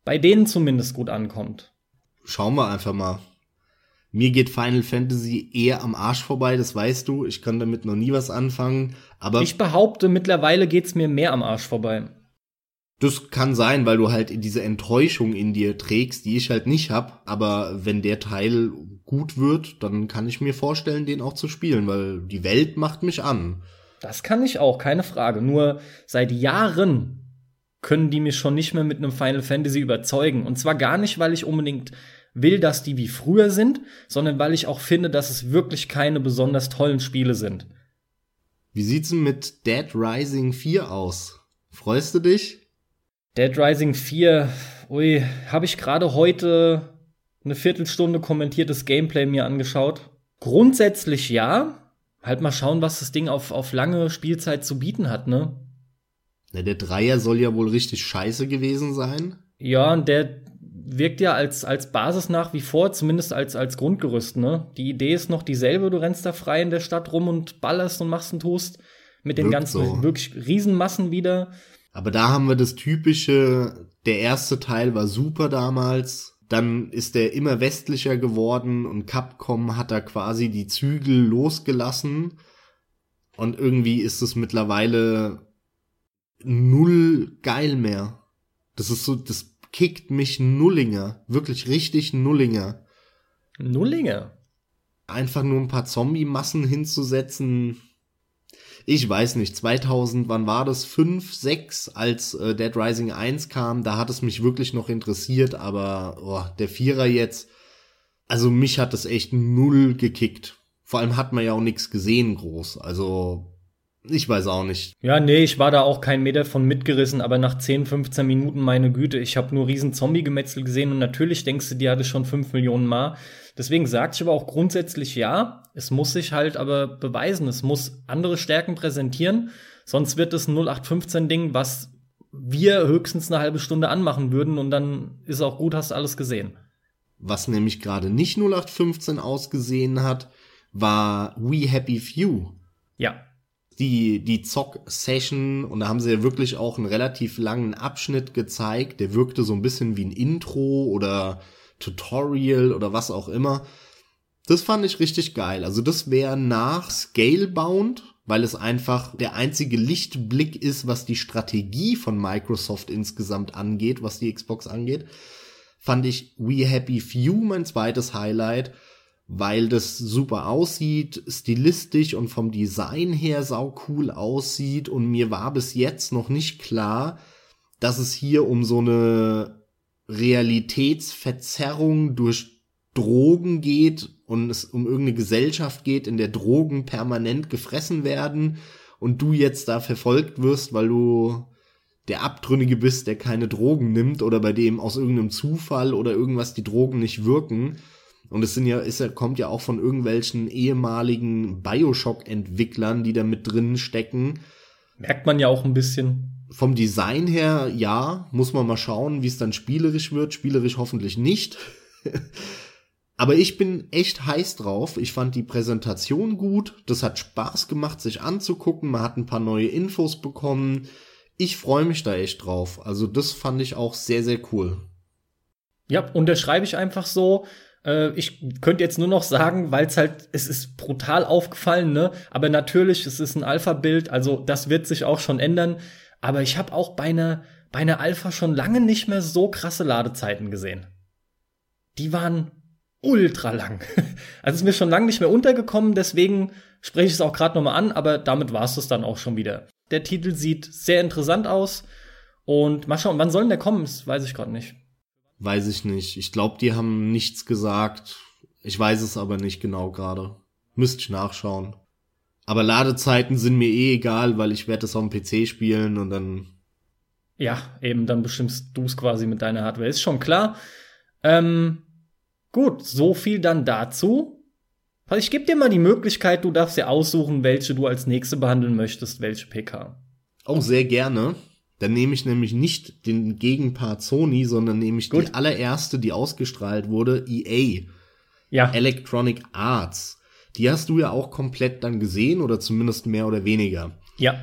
bei denen zumindest gut ankommt. Schauen wir einfach mal. Mir geht Final Fantasy eher am Arsch vorbei, das weißt du. Ich kann damit noch nie was anfangen. Aber ich behaupte, mittlerweile geht's mir mehr am Arsch vorbei. Das kann sein, weil du halt diese Enttäuschung in dir trägst, die ich halt nicht hab. Aber wenn der Teil gut wird, dann kann ich mir vorstellen, den auch zu spielen, weil die Welt macht mich an. Das kann ich auch, keine Frage. Nur seit Jahren können die mich schon nicht mehr mit einem Final Fantasy überzeugen. Und zwar gar nicht, weil ich unbedingt will, dass die wie früher sind, sondern weil ich auch finde, dass es wirklich keine besonders tollen Spiele sind. Wie sieht's denn mit Dead Rising 4 aus? Freust du dich? Dead Rising 4, ui, habe ich gerade heute eine Viertelstunde kommentiertes Gameplay mir angeschaut. Grundsätzlich ja, halt mal schauen, was das Ding auf, auf lange Spielzeit zu bieten hat, ne? Na, der Dreier soll ja wohl richtig scheiße gewesen sein. Ja, und der wirkt ja als, als Basis nach wie vor, zumindest als, als Grundgerüst, ne? Die Idee ist noch dieselbe, du rennst da frei in der Stadt rum und ballerst und machst und tust. Mit den Wirkt ganzen so. wirklich Riesenmassen wieder. Aber da haben wir das typische, der erste Teil war super damals, dann ist er immer westlicher geworden und Capcom hat da quasi die Zügel losgelassen. Und irgendwie ist es mittlerweile null geil mehr. Das ist so, das kickt mich Nullinger. Wirklich richtig Nullinger. Nullinger? Einfach nur ein paar Zombie-Massen hinzusetzen, ich weiß nicht, 2000, wann war das? 5, 6, als äh, Dead Rising 1 kam, da hat es mich wirklich noch interessiert, aber oh, der Vierer jetzt, also mich hat das echt null gekickt. Vor allem hat man ja auch nichts gesehen groß, also ich weiß auch nicht. Ja, nee, ich war da auch kein Meter von mitgerissen, aber nach 10, 15 Minuten, meine Güte, ich habe nur riesen Zombie-Gemetzel gesehen und natürlich denkst du, die hatte schon 5 Millionen Mal. Deswegen sag ich aber auch grundsätzlich ja. Es muss sich halt aber beweisen. Es muss andere Stärken präsentieren. Sonst wird es ein 0815-Ding, was wir höchstens eine halbe Stunde anmachen würden und dann ist auch gut, hast du alles gesehen. Was nämlich gerade nicht 0815 ausgesehen hat, war We Happy Few. Ja. Die, die Zock-Session und da haben sie ja wirklich auch einen relativ langen Abschnitt gezeigt. Der wirkte so ein bisschen wie ein Intro oder Tutorial oder was auch immer. Das fand ich richtig geil. Also das wäre nach Scalebound, weil es einfach der einzige Lichtblick ist, was die Strategie von Microsoft insgesamt angeht, was die Xbox angeht, fand ich We Happy Few mein zweites Highlight, weil das super aussieht, stilistisch und vom Design her sau cool aussieht und mir war bis jetzt noch nicht klar, dass es hier um so eine Realitätsverzerrung durch Drogen geht und es um irgendeine Gesellschaft geht, in der Drogen permanent gefressen werden und du jetzt da verfolgt wirst, weil du der Abtrünnige bist, der keine Drogen nimmt oder bei dem aus irgendeinem Zufall oder irgendwas die Drogen nicht wirken. Und es sind ja, ist ja, kommt ja auch von irgendwelchen ehemaligen Bioshock-Entwicklern, die da mit drin stecken. Merkt man ja auch ein bisschen. Vom Design her, ja, muss man mal schauen, wie es dann spielerisch wird. Spielerisch hoffentlich nicht. Aber ich bin echt heiß drauf. Ich fand die Präsentation gut. Das hat Spaß gemacht, sich anzugucken. Man hat ein paar neue Infos bekommen. Ich freue mich da echt drauf. Also das fand ich auch sehr, sehr cool. Ja, unterschreibe ich einfach so. Äh, ich könnte jetzt nur noch sagen, weil es halt, es ist brutal aufgefallen, ne? Aber natürlich, es ist ein Alpha-Bild, also das wird sich auch schon ändern. Aber ich habe auch bei einer, bei einer Alpha schon lange nicht mehr so krasse Ladezeiten gesehen. Die waren ultra lang. Also ist mir schon lange nicht mehr untergekommen, deswegen spreche ich es auch gerade nochmal an, aber damit war es das dann auch schon wieder. Der Titel sieht sehr interessant aus und mal schauen, wann soll denn der kommen? Das weiß ich gerade nicht. Weiß ich nicht. Ich glaube, die haben nichts gesagt. Ich weiß es aber nicht genau gerade. Müsste ich nachschauen. Aber Ladezeiten sind mir eh egal, weil ich werde es auf dem PC spielen und dann. Ja, eben, dann bestimmst du es quasi mit deiner Hardware. Ist schon klar. Ähm, Gut, so viel dann dazu. Also ich gebe dir mal die Möglichkeit, du darfst dir aussuchen, welche du als nächste behandeln möchtest, welche PK. Auch sehr gerne. Dann nehme ich nämlich nicht den Gegenpart Sony, sondern nehme ich Gut. die allererste, die ausgestrahlt wurde, EA. Ja. Electronic Arts. Die hast du ja auch komplett dann gesehen oder zumindest mehr oder weniger. Ja.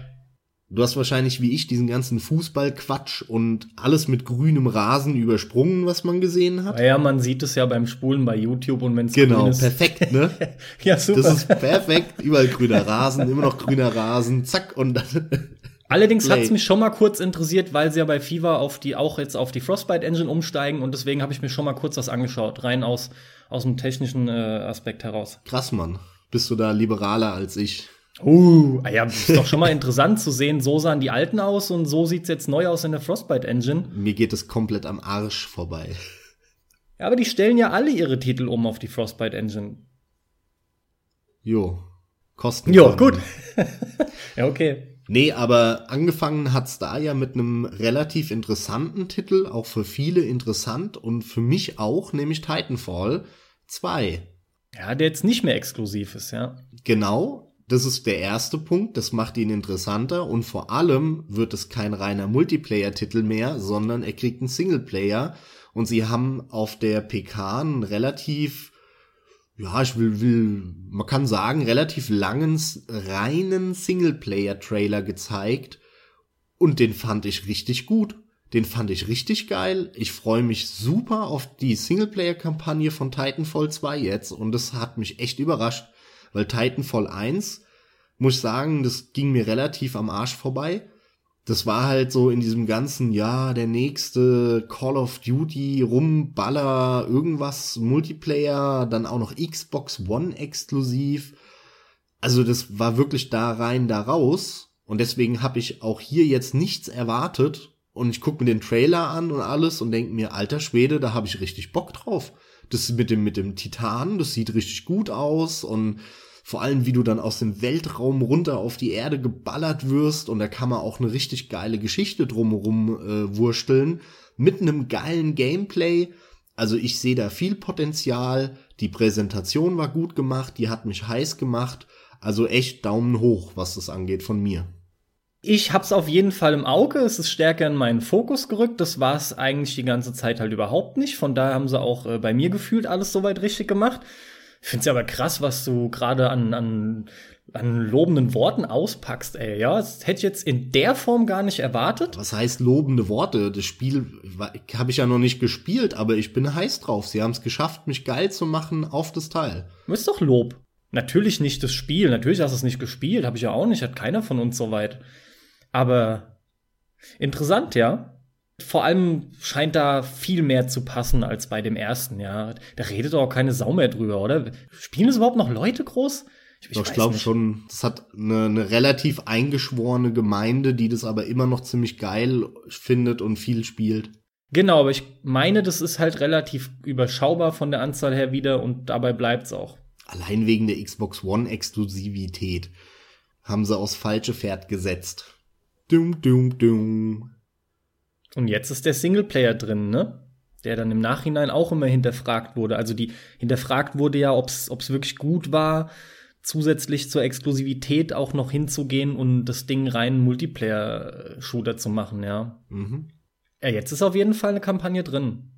Du hast wahrscheinlich wie ich diesen ganzen Fußballquatsch und alles mit grünem Rasen übersprungen, was man gesehen hat. Ja, man sieht es ja beim Spulen bei YouTube und wenn es Genau, perfekt, ne? ja, super. Das ist perfekt, überall grüner Rasen, immer noch grüner Rasen, zack und dann Allerdings hat es mich schon mal kurz interessiert, weil sie ja bei FIFA auf die auch jetzt auf die Frostbite Engine umsteigen und deswegen habe ich mir schon mal kurz was angeschaut, rein aus aus dem technischen äh, Aspekt heraus. Krass, Mann. Bist du da liberaler als ich? Uh, ah ja, ist doch schon mal interessant zu sehen, so sahen die alten aus und so sieht's jetzt neu aus in der Frostbite Engine. Mir geht es komplett am Arsch vorbei. Ja, aber die stellen ja alle ihre Titel um auf die Frostbite Engine. Jo. Kosten. Jo, gut. ja, okay. Nee, aber angefangen hat's da ja mit einem relativ interessanten Titel, auch für viele interessant und für mich auch, nämlich Titanfall 2. Ja, der jetzt nicht mehr exklusiv ist, ja. Genau, das ist der erste Punkt, das macht ihn interessanter und vor allem wird es kein reiner Multiplayer-Titel mehr, sondern er kriegt einen Singleplayer und sie haben auf der PK einen relativ, ja, ich will, will, man kann sagen, relativ langen, reinen Singleplayer-Trailer gezeigt und den fand ich richtig gut. Den fand ich richtig geil. Ich freue mich super auf die Singleplayer-Kampagne von Titanfall 2 jetzt und das hat mich echt überrascht weil Titanfall 1, muss ich sagen, das ging mir relativ am Arsch vorbei. Das war halt so in diesem ganzen, ja, der nächste Call of Duty, Rumballer, irgendwas, Multiplayer, dann auch noch Xbox One exklusiv. Also das war wirklich da rein, da raus. Und deswegen habe ich auch hier jetzt nichts erwartet. Und ich gucke mir den Trailer an und alles und denke mir, alter Schwede, da habe ich richtig Bock drauf. Das mit dem, mit dem Titan, das sieht richtig gut aus und vor allem, wie du dann aus dem Weltraum runter auf die Erde geballert wirst und da kann man auch eine richtig geile Geschichte drumherum äh, wursteln mit einem geilen Gameplay. Also ich sehe da viel Potenzial. Die Präsentation war gut gemacht, die hat mich heiß gemacht. Also echt Daumen hoch, was das angeht von mir. Ich hab's auf jeden Fall im Auge. Es ist stärker in meinen Fokus gerückt. Das war es eigentlich die ganze Zeit halt überhaupt nicht. Von daher haben sie auch äh, bei mir gefühlt alles soweit richtig gemacht. Ich find's aber krass, was du gerade an, an, an lobenden Worten auspackst, ey. Ja, das hätte ich jetzt in der Form gar nicht erwartet. Was heißt lobende Worte? Das Spiel habe ich ja noch nicht gespielt, aber ich bin heiß drauf. Sie haben es geschafft, mich geil zu machen auf das Teil. Das ist doch Lob. Natürlich nicht das Spiel. Natürlich hast du es nicht gespielt. Habe ich ja auch nicht. Hat keiner von uns soweit. Aber interessant, ja. Vor allem scheint da viel mehr zu passen als bei dem ersten, ja. Da redet auch keine Sau mehr drüber, oder? Spielen es überhaupt noch Leute groß? Ich, ich, ich glaube schon, das hat eine, eine relativ eingeschworene Gemeinde, die das aber immer noch ziemlich geil findet und viel spielt. Genau, aber ich meine, das ist halt relativ überschaubar von der Anzahl her wieder und dabei bleibt's auch. Allein wegen der Xbox One Exklusivität haben sie aufs falsche Pferd gesetzt. Dum, dum, dum. Und jetzt ist der Singleplayer drin, ne? Der dann im Nachhinein auch immer hinterfragt wurde. Also die hinterfragt wurde ja, ob's, ob's wirklich gut war, zusätzlich zur Exklusivität auch noch hinzugehen und das Ding rein Multiplayer-Shooter zu machen, ja. Mhm. Ja, jetzt ist auf jeden Fall eine Kampagne drin.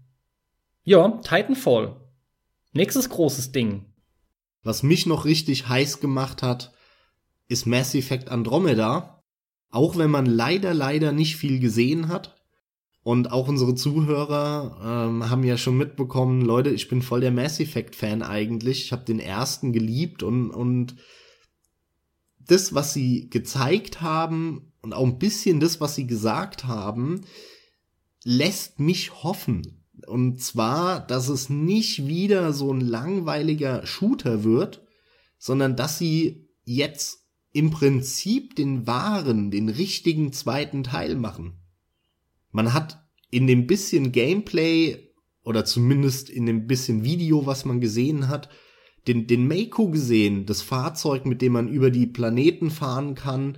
Ja, Titanfall. Nächstes großes Ding. Was mich noch richtig heiß gemacht hat, ist Mass Effect Andromeda. Auch wenn man leider, leider nicht viel gesehen hat. Und auch unsere Zuhörer ähm, haben ja schon mitbekommen, Leute, ich bin voll der Mass Effect Fan eigentlich. Ich habe den ersten geliebt und und das, was sie gezeigt haben und auch ein bisschen das, was sie gesagt haben, lässt mich hoffen. Und zwar, dass es nicht wieder so ein langweiliger Shooter wird, sondern dass sie jetzt im Prinzip den wahren, den richtigen zweiten Teil machen. Man hat in dem bisschen Gameplay oder zumindest in dem bisschen Video, was man gesehen hat, den, den Mako gesehen, das Fahrzeug, mit dem man über die Planeten fahren kann.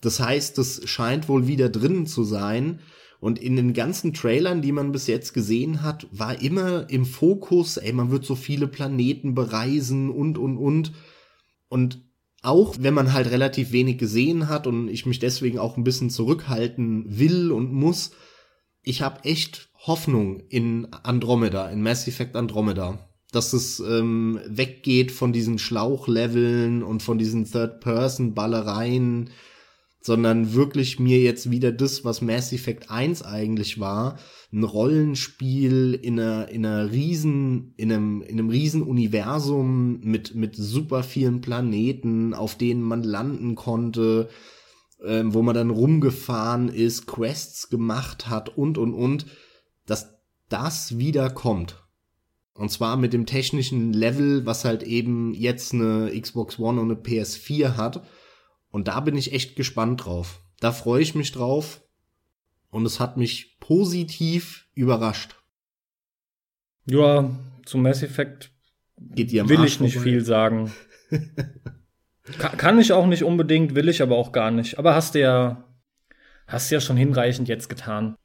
Das heißt, das scheint wohl wieder drin zu sein. Und in den ganzen Trailern, die man bis jetzt gesehen hat, war immer im Fokus, ey, man wird so viele Planeten bereisen und, und, und. Und auch wenn man halt relativ wenig gesehen hat und ich mich deswegen auch ein bisschen zurückhalten will und muss, ich habe echt Hoffnung in Andromeda, in Mass Effect Andromeda, dass es ähm, weggeht von diesen Schlauchleveln und von diesen Third-Person-Ballereien, sondern wirklich mir jetzt wieder das, was Mass Effect 1 eigentlich war, ein Rollenspiel in einer, in einer riesen, in einem, in einem riesen Universum mit, mit super vielen Planeten, auf denen man landen konnte, ähm, wo man dann rumgefahren ist, Quests gemacht hat und, und, und, dass das wieder kommt. Und zwar mit dem technischen Level, was halt eben jetzt eine Xbox One und eine PS4 hat und da bin ich echt gespannt drauf. Da freue ich mich drauf. Und es hat mich positiv überrascht. Ja, zum Mass Effect Geht ihr will Arsch ich nicht vorbei? viel sagen. kann, kann ich auch nicht unbedingt, will ich aber auch gar nicht. Aber hast du ja, hast du ja schon hinreichend jetzt getan.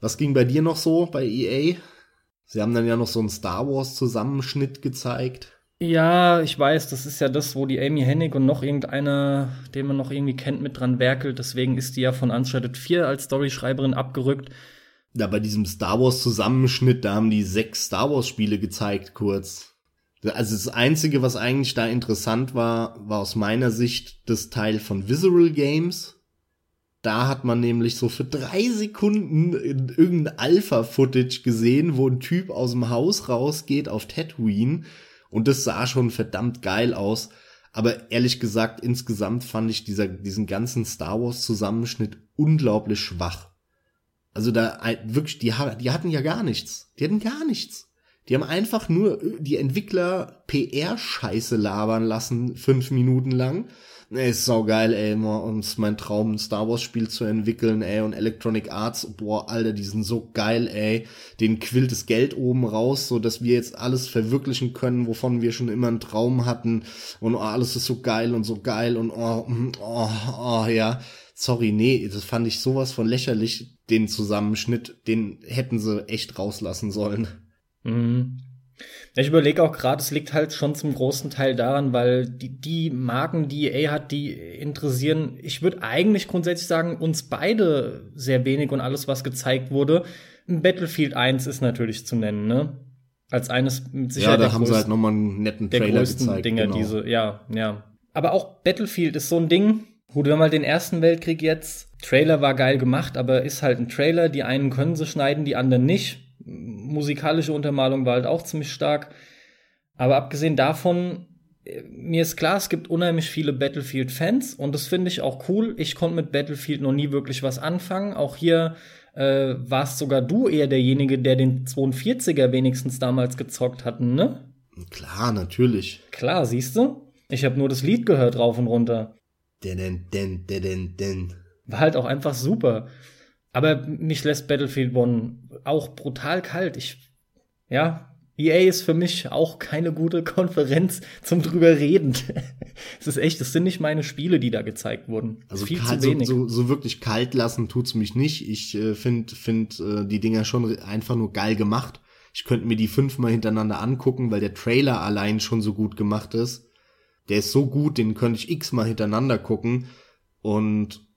Was ging bei dir noch so bei EA? Sie haben dann ja noch so einen Star Wars Zusammenschnitt gezeigt. Ja, ich weiß, das ist ja das, wo die Amy Hennig und noch irgendeiner, den man noch irgendwie kennt, mit dran werkelt. Deswegen ist die ja von Uncharted 4 als Storyschreiberin abgerückt. Da bei diesem Star Wars Zusammenschnitt, da haben die sechs Star Wars Spiele gezeigt, kurz. Also das Einzige, was eigentlich da interessant war, war aus meiner Sicht das Teil von Visceral Games. Da hat man nämlich so für drei Sekunden in irgendein Alpha-Footage gesehen, wo ein Typ aus dem Haus rausgeht auf Tatooine und das sah schon verdammt geil aus. Aber ehrlich gesagt, insgesamt fand ich dieser, diesen ganzen Star Wars Zusammenschnitt unglaublich schwach. Also da wirklich, die, die hatten ja gar nichts. Die hatten gar nichts. Die haben einfach nur die Entwickler PR-Scheiße labern lassen, fünf Minuten lang. Nee, ist sau geil, ey, immer uns mein Traum, ein Star Wars Spiel zu entwickeln, ey, und Electronic Arts, boah, Alter, die sind so geil, ey. Den quillt das Geld oben raus, so dass wir jetzt alles verwirklichen können, wovon wir schon immer einen Traum hatten. Und oh, alles ist so geil und so geil und oh, mm, oh, oh, ja. Sorry, nee, das fand ich sowas von lächerlich, den Zusammenschnitt, den hätten sie echt rauslassen sollen. Mhm. Ich überlege auch gerade, es liegt halt schon zum großen Teil daran, weil die, die Marken, die EA hat, die interessieren, ich würde eigentlich grundsätzlich sagen, uns beide sehr wenig und alles, was gezeigt wurde. Battlefield 1 ist natürlich zu nennen, ne? Als eines mit Sicherheit. Ja, da haben größten, sie halt nochmal einen netten Trailer der größten gezeigt. Dinger, genau. diese, ja, ja. Aber auch Battlefield ist so ein Ding. Gut, haben halt den ersten Weltkrieg jetzt. Trailer war geil gemacht, aber ist halt ein Trailer. Die einen können sie schneiden, die anderen nicht musikalische Untermalung war halt auch ziemlich stark. Aber abgesehen davon, äh, mir ist klar, es gibt unheimlich viele Battlefield-Fans und das finde ich auch cool. Ich konnte mit Battlefield noch nie wirklich was anfangen. Auch hier äh, warst sogar du eher derjenige, der den 42er wenigstens damals gezockt hat, ne? Klar, natürlich. Klar, siehst du? Ich habe nur das Lied gehört rauf und runter. Den, den, den, den, den. War halt auch einfach super. Aber mich lässt Battlefield One auch brutal kalt. Ich, ja, EA ist für mich auch keine gute Konferenz zum drüber reden. Es ist echt, das sind nicht meine Spiele, die da gezeigt wurden. Also Viel kalt, zu wenig. So, so, so, wirklich kalt lassen tut's mich nicht. Ich äh, finde find, äh, die Dinger schon einfach nur geil gemacht. Ich könnte mir die fünfmal hintereinander angucken, weil der Trailer allein schon so gut gemacht ist. Der ist so gut, den könnte ich x-mal hintereinander gucken. Und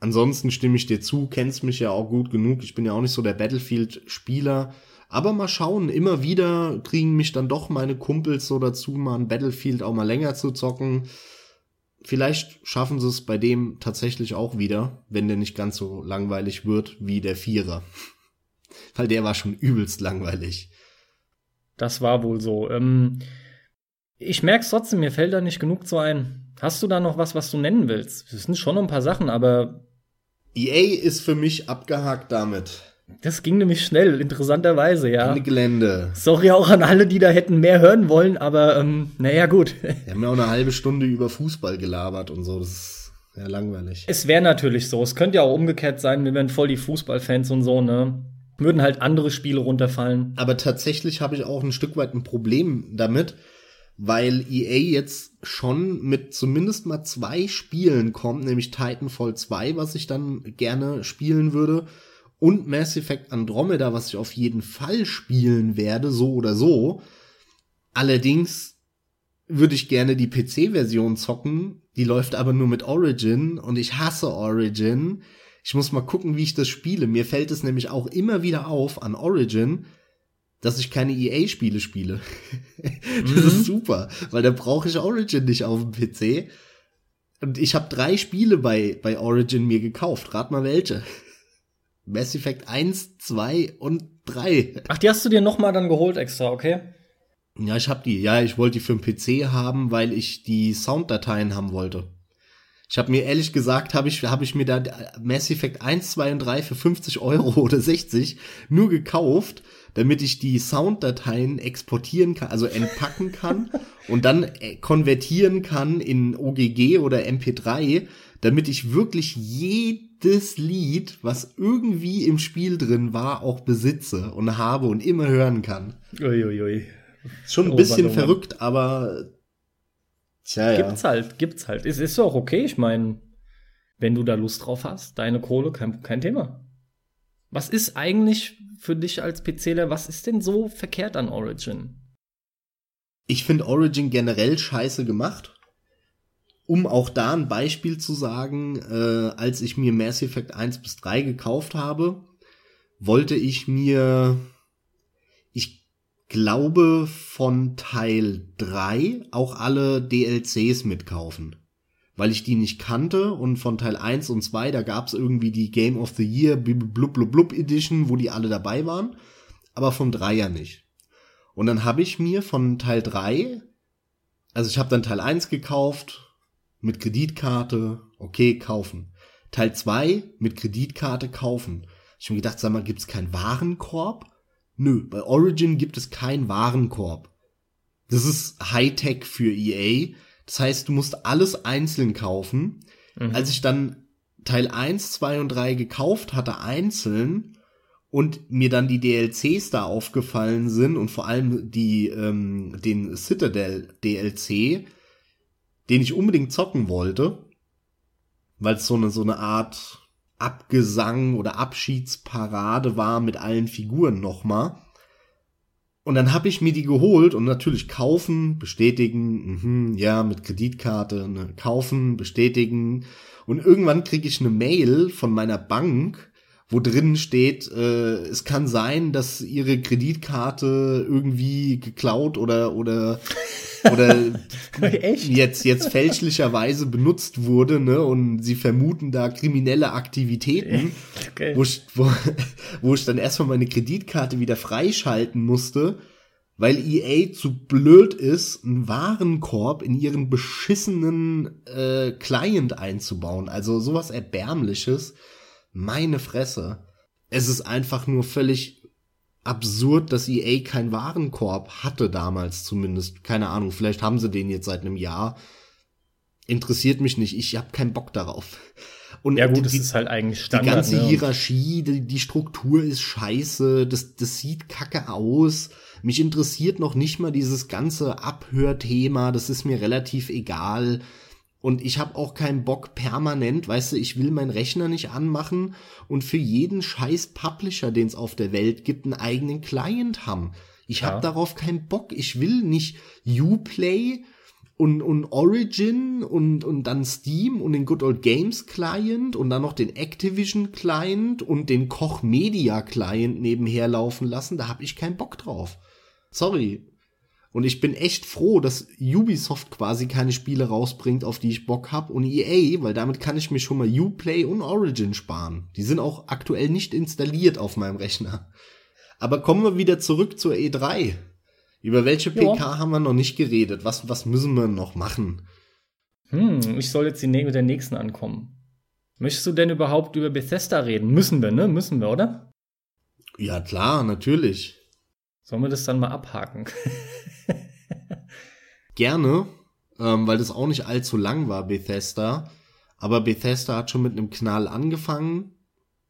ansonsten stimme ich dir zu, kennst mich ja auch gut genug. Ich bin ja auch nicht so der Battlefield-Spieler. Aber mal schauen, immer wieder kriegen mich dann doch meine Kumpels so dazu, mal ein Battlefield auch mal länger zu zocken. Vielleicht schaffen sie es bei dem tatsächlich auch wieder, wenn der nicht ganz so langweilig wird wie der Vierer. Weil der war schon übelst langweilig. Das war wohl so. Ähm, ich merk's trotzdem, mir fällt da nicht genug zu ein. Hast du da noch was, was du nennen willst? Das sind schon ein paar Sachen, aber. EA ist für mich abgehakt damit. Das ging nämlich schnell, interessanterweise, ja. Ende Gelände. Sorry auch an alle, die da hätten mehr hören wollen, aber ähm, naja, gut. Wir haben ja auch eine halbe Stunde über Fußball gelabert und so. Das ist ja langweilig. Es wäre natürlich so. Es könnte ja auch umgekehrt sein, wir wären voll die Fußballfans und so, ne? Würden halt andere Spiele runterfallen. Aber tatsächlich habe ich auch ein Stück weit ein Problem damit, weil EA jetzt schon mit zumindest mal zwei Spielen kommt, nämlich Titanfall 2, was ich dann gerne spielen würde und Mass Effect Andromeda, was ich auf jeden Fall spielen werde, so oder so. Allerdings würde ich gerne die PC-Version zocken, die läuft aber nur mit Origin und ich hasse Origin. Ich muss mal gucken, wie ich das spiele. Mir fällt es nämlich auch immer wieder auf an Origin, dass ich keine EA-Spiele spiele. das mhm. ist super, weil da brauche ich Origin nicht auf dem PC. Und ich habe drei Spiele bei, bei Origin mir gekauft. Rat mal welche. Mass Effect 1, 2 und 3. Ach, die hast du dir noch mal dann geholt extra, okay? Ja, ich hab die. Ja, ich wollte die für den PC haben, weil ich die Sounddateien haben wollte. Ich habe mir ehrlich gesagt, habe ich, hab ich mir da Mass Effect 1, 2 und 3 für 50 Euro oder 60 nur gekauft, damit ich die Sounddateien exportieren kann, also entpacken kann und dann äh, konvertieren kann in OGG oder MP3, damit ich wirklich jedes Lied, was irgendwie im Spiel drin war, auch besitze und habe und immer hören kann. Uiuiui. Ui, ui. Schon ein oh, bisschen oh, verrückt, aber tja, ja. Gibt's halt, gibt's halt. Es ist auch okay, ich meine, wenn du da Lust drauf hast, deine Kohle, kein, kein Thema. Was ist eigentlich für dich als PCler, was ist denn so verkehrt an Origin? Ich finde Origin generell scheiße gemacht um auch da ein Beispiel zu sagen, äh, als ich mir Mass Effect 1 bis 3 gekauft habe, wollte ich mir, ich glaube, von Teil 3 auch alle DLCs mitkaufen. Weil ich die nicht kannte und von Teil 1 und 2, da gab's irgendwie die Game of the Year blub blub blub Edition, wo die alle dabei waren, aber vom 3 ja nicht. Und dann habe ich mir von Teil 3, also ich habe dann Teil 1 gekauft, mit Kreditkarte, okay, kaufen. Teil 2 mit Kreditkarte kaufen. Ich habe mir gedacht, sag mal, gibt's keinen Warenkorb? Nö, bei Origin gibt es keinen Warenkorb. Das ist Hightech für EA. Das heißt, du musst alles einzeln kaufen. Mhm. Als ich dann Teil 1, 2 und 3 gekauft hatte, einzeln, und mir dann die DLCs da aufgefallen sind und vor allem die ähm, den Citadel DLC, den ich unbedingt zocken wollte, weil es so eine, so eine Art Abgesang oder Abschiedsparade war mit allen Figuren nochmal. Und dann habe ich mir die geholt und natürlich kaufen, bestätigen, mh, ja, mit Kreditkarte, ne, kaufen, bestätigen. Und irgendwann kriege ich eine Mail von meiner Bank, wo drin steht, äh, es kann sein, dass ihre Kreditkarte irgendwie geklaut oder oder oder jetzt jetzt fälschlicherweise benutzt wurde, ne? Und sie vermuten da kriminelle Aktivitäten, okay. wo, ich, wo, wo ich dann erstmal meine Kreditkarte wieder freischalten musste, weil EA zu blöd ist, einen Warenkorb in ihren beschissenen äh, Client einzubauen. Also sowas erbärmliches meine Fresse. Es ist einfach nur völlig absurd, dass EA keinen Warenkorb hatte damals zumindest. Keine Ahnung, vielleicht haben sie den jetzt seit einem Jahr. interessiert mich nicht. Ich habe keinen Bock darauf. Und ja gut, das ist halt eigentlich Standard. Die ganze ne? Hierarchie, die, die, Struktur ist scheiße, das, das sieht kacke aus. Mich interessiert noch nicht mal dieses ganze Abhörthema, das ist mir relativ egal. Und ich habe auch keinen Bock permanent, weißt du, ich will meinen Rechner nicht anmachen und für jeden scheiß Publisher, den es auf der Welt gibt, einen eigenen Client haben. Ich ja. habe darauf keinen Bock. Ich will nicht Uplay und, und Origin und, und dann Steam und den Good Old Games Client und dann noch den Activision Client und den Koch Media Client nebenher laufen lassen. Da habe ich keinen Bock drauf. Sorry. Und ich bin echt froh, dass Ubisoft quasi keine Spiele rausbringt, auf die ich Bock hab und EA, weil damit kann ich mir schon mal Uplay und Origin sparen. Die sind auch aktuell nicht installiert auf meinem Rechner. Aber kommen wir wieder zurück zur E3. Über welche PK ja. haben wir noch nicht geredet? Was, was müssen wir noch machen? Hm, ich soll jetzt die, mit der nächsten ankommen. Möchtest du denn überhaupt über Bethesda reden? Müssen wir, ne? Müssen wir, oder? Ja, klar, natürlich. Sollen wir das dann mal abhaken? Gerne, ähm, weil das auch nicht allzu lang war, Bethesda. Aber Bethesda hat schon mit einem Knall angefangen.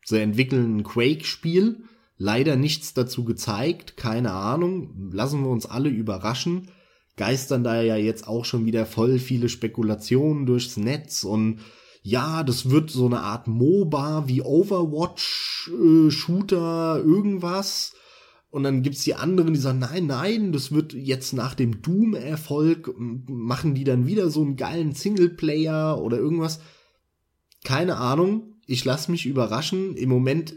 Sie entwickeln ein Quake-Spiel leider nichts dazu gezeigt, keine Ahnung, lassen wir uns alle überraschen. Geistern da ja jetzt auch schon wieder voll viele Spekulationen durchs Netz und ja, das wird so eine Art MOBA wie Overwatch, äh, Shooter, irgendwas. Und dann gibt's die anderen, die sagen, nein, nein, das wird jetzt nach dem Doom-Erfolg, machen die dann wieder so einen geilen Singleplayer oder irgendwas. Keine Ahnung, ich lasse mich überraschen. Im Moment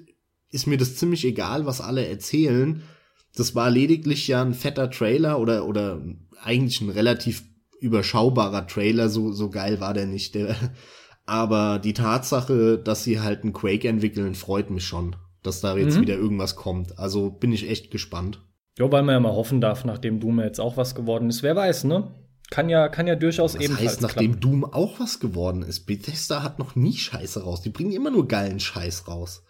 ist mir das ziemlich egal, was alle erzählen. Das war lediglich ja ein fetter Trailer oder, oder eigentlich ein relativ überschaubarer Trailer, so, so geil war der nicht. Aber die Tatsache, dass sie halt einen Quake entwickeln, freut mich schon, dass da jetzt mhm. wieder irgendwas kommt. Also bin ich echt gespannt. Ja, weil man ja mal hoffen darf, nachdem Doom jetzt auch was geworden ist. Wer weiß, ne? Kann ja, kann ja durchaus was ebenfalls heißt, nachdem Doom auch was geworden ist? Bethesda hat noch nie Scheiße raus. Die bringen immer nur geilen Scheiß raus.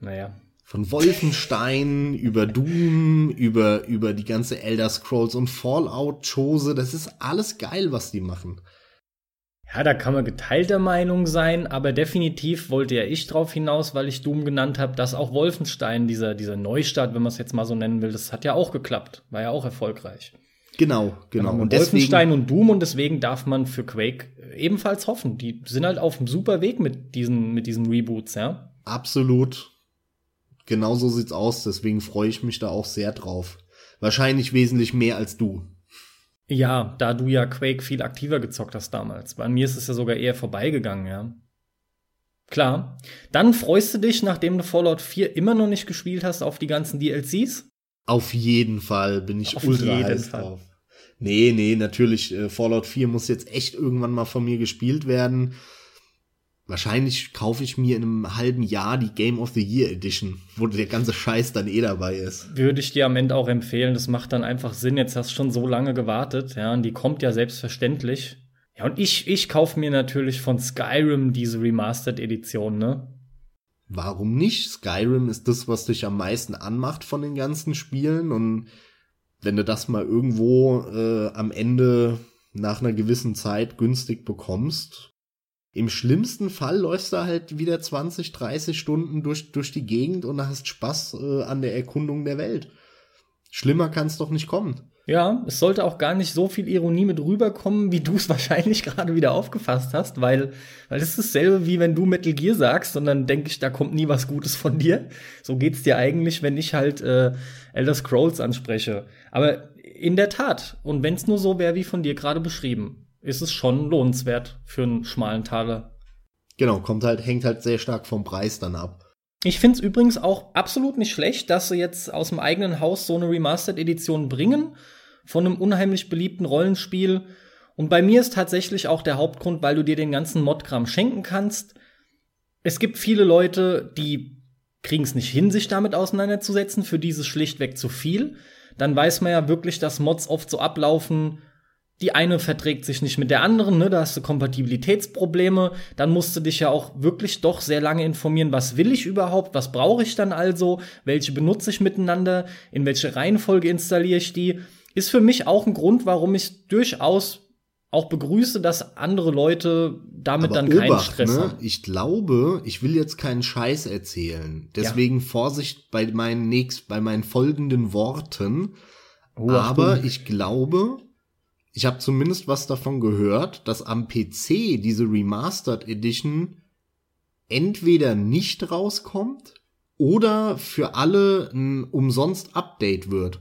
Naja. Von Wolfenstein über Doom, über, über die ganze Elder Scrolls und Fallout-Chose, das ist alles geil, was die machen. Ja, da kann man geteilter Meinung sein, aber definitiv wollte ja ich drauf hinaus, weil ich Doom genannt habe, dass auch Wolfenstein, dieser, dieser Neustart, wenn man es jetzt mal so nennen will, das hat ja auch geklappt, war ja auch erfolgreich. Genau, genau. Und Wolfenstein deswegen, und Doom und deswegen darf man für Quake ebenfalls hoffen. Die sind halt auf einem super Weg mit diesen, mit diesen Reboots, ja. Absolut. Genau so sieht's aus, deswegen freue ich mich da auch sehr drauf. Wahrscheinlich wesentlich mehr als du. Ja, da du ja Quake viel aktiver gezockt hast damals. Bei mir ist es ja sogar eher vorbeigegangen, ja. Klar. Dann freust du dich, nachdem du Fallout 4 immer noch nicht gespielt hast, auf die ganzen DLCs? Auf jeden Fall bin ich auf ultra heiß Fall. drauf. Nee, nee, natürlich, äh, Fallout 4 muss jetzt echt irgendwann mal von mir gespielt werden. Wahrscheinlich kaufe ich mir in einem halben Jahr die Game of the Year Edition, wo der ganze Scheiß dann eh dabei ist. Würde ich dir am Ende auch empfehlen. Das macht dann einfach Sinn. Jetzt hast du schon so lange gewartet, ja, und die kommt ja selbstverständlich. Ja, und ich, ich kaufe mir natürlich von Skyrim diese Remastered Edition, ne? Warum nicht? Skyrim ist das, was dich am meisten anmacht von den ganzen Spielen und wenn du das mal irgendwo äh, am Ende nach einer gewissen Zeit günstig bekommst, im schlimmsten Fall läufst du halt wieder 20, 30 Stunden durch, durch die Gegend und hast Spaß äh, an der Erkundung der Welt. Schlimmer kann es doch nicht kommen. Ja, es sollte auch gar nicht so viel Ironie mit rüberkommen, wie du es wahrscheinlich gerade wieder aufgefasst hast, weil, weil es ist dasselbe wie wenn du Metal Gear sagst und dann denke ich, da kommt nie was Gutes von dir. So geht's dir eigentlich, wenn ich halt äh, Elder Scrolls anspreche. Aber in der Tat, und wenn's nur so wäre wie von dir gerade beschrieben, ist es schon lohnenswert für einen schmalen Taler. Genau, kommt halt, hängt halt sehr stark vom Preis dann ab. Ich finde es übrigens auch absolut nicht schlecht, dass sie jetzt aus dem eigenen Haus so eine Remastered-Edition bringen von einem unheimlich beliebten Rollenspiel. Und bei mir ist tatsächlich auch der Hauptgrund, weil du dir den ganzen Modkram schenken kannst. Es gibt viele Leute, die kriegen es nicht hin, sich damit auseinanderzusetzen. Für dieses schlichtweg zu viel. Dann weiß man ja wirklich, dass Mods oft so ablaufen, die eine verträgt sich nicht mit der anderen, ne? da hast du Kompatibilitätsprobleme, dann musst du dich ja auch wirklich doch sehr lange informieren, was will ich überhaupt, was brauche ich dann also, welche benutze ich miteinander, in welche Reihenfolge installiere ich die, ist für mich auch ein Grund, warum ich durchaus auch begrüße, dass andere Leute damit Aber dann keinen Obacht, Stress ne? haben. Ich glaube, ich will jetzt keinen Scheiß erzählen. Deswegen Vorsicht bei meinen nächst, bei meinen folgenden Worten. Oh, Aber ich glaube, ich habe zumindest was davon gehört, dass am PC diese Remastered Edition entweder nicht rauskommt oder für alle ein umsonst Update wird.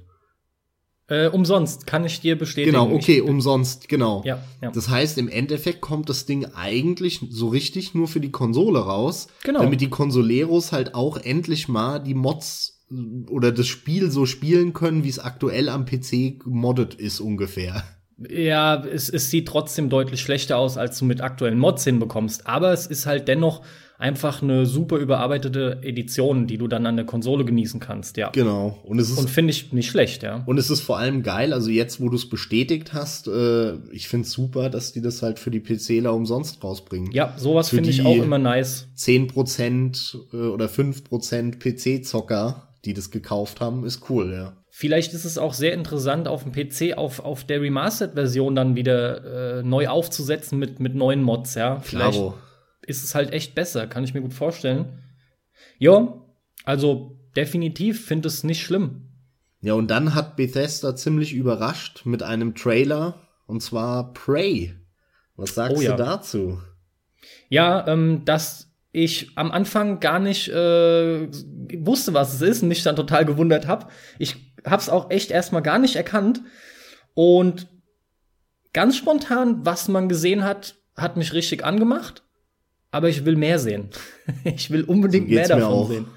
Äh, umsonst kann ich dir bestätigen. Genau, okay, Ich, umsonst, genau. ja, ja. Das heißt, im Endeffekt kommt das Ding eigentlich so richtig nur für die Konsole raus, Genau. damit die Konsoleros halt auch endlich mal die Mods äh, oder das Spiel so spielen können, wie es aktuell am PC gemoddet ist ungefähr. Ja, es, es sieht trotzdem deutlich schlechter aus, als du mit aktuellen Mods hinbekommst. Aber es ist halt dennoch einfach eine super überarbeitete Edition, die du dann an der Konsole genießen kannst, ja. Genau. Und es ist Und finde ich nicht schlecht, ja. Und es ist vor allem geil, also jetzt, wo du es bestätigt hast, äh, ich find's super, dass die das halt für die PCler umsonst rausbringen. Ja, sowas finde ich auch immer nice. 10% äh, oder 5% PC-Zocker, die das gekauft haben, ist cool, ja. Vielleicht ist es auch sehr interessant, auf dem PC auf, auf der Remastered-Version dann wieder äh, neu aufzusetzen mit, mit neuen Mods, ja. Vielleicht Klaro. ist es halt echt besser, kann ich mir gut vorstellen. Ja, also definitiv finde es nicht schlimm. Ja, und dann hat Bethesda ziemlich überrascht mit einem Trailer, und zwar Prey. Was sagst Oh ja. du dazu? Ja, ähm, dass ich am Anfang gar nicht äh, wusste, was es ist und mich dann total gewundert habe. Ich hab's auch echt erstmal gar nicht erkannt. Und ganz spontan, was man gesehen hat, hat mich richtig angemacht. Aber ich will mehr sehen. ich will unbedingt So mehr davon sehen.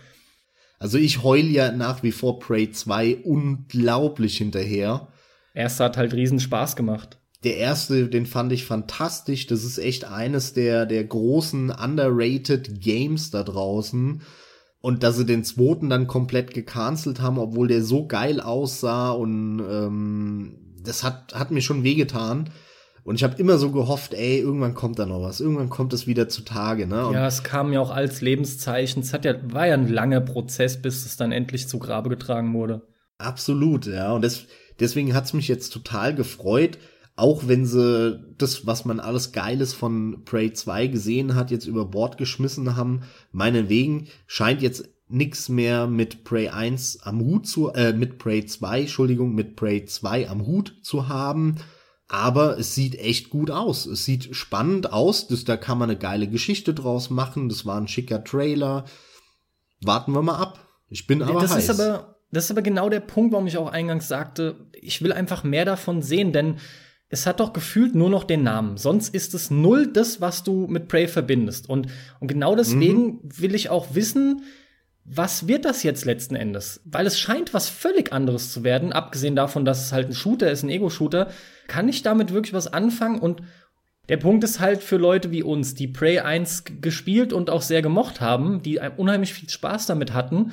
Also ich heul ja nach wie vor Prey 2 unglaublich hinterher. Erster hat halt riesen Spaß gemacht. Der erste, den fand ich fantastisch. Das ist echt eines der, der großen underrated Games da draußen. Und dass sie den zweiten dann komplett gecancelt haben, obwohl der so geil aussah und ähm, das hat, hat mir schon wehgetan. Und ich habe immer so gehofft, ey, irgendwann kommt da noch was, irgendwann kommt es wieder zutage, ne? Und Ja, es kam ja auch als Lebenszeichen. Es hat ja, war ja ein langer Prozess, bis es dann endlich zu Grabe getragen wurde. Absolut, ja. Und das, deswegen hat's mich jetzt total gefreut, auch wenn sie das, was man alles Geiles von Prey 2 gesehen hat, jetzt über Bord geschmissen haben. Meinetwegen scheint jetzt nix mehr mit Prey 1 am Hut zu, äh, mit Prey 2, Entschuldigung, mit Prey 2 am Hut zu haben. Aber es sieht echt gut aus. Es sieht spannend aus. Das, da kann man eine geile Geschichte draus machen. Das war ein schicker Trailer. Warten wir mal ab. Ich bin aber das heiß. ist aber das ist aber genau der Punkt, warum ich auch eingangs sagte, ich will einfach mehr davon sehen, denn es hat doch gefühlt nur noch den Namen. Sonst ist es null das, was du mit Prey verbindest. Und, und genau deswegen will ich auch wissen, was wird das jetzt letzten Endes? Weil es scheint was völlig anderes zu werden, abgesehen davon, dass es halt ein Shooter ist, ein Ego-Shooter, kann ich damit wirklich was anfangen und der Punkt ist halt für Leute wie uns, die Prey 1 g- gespielt und auch sehr gemocht haben, die unheimlich viel Spaß damit hatten,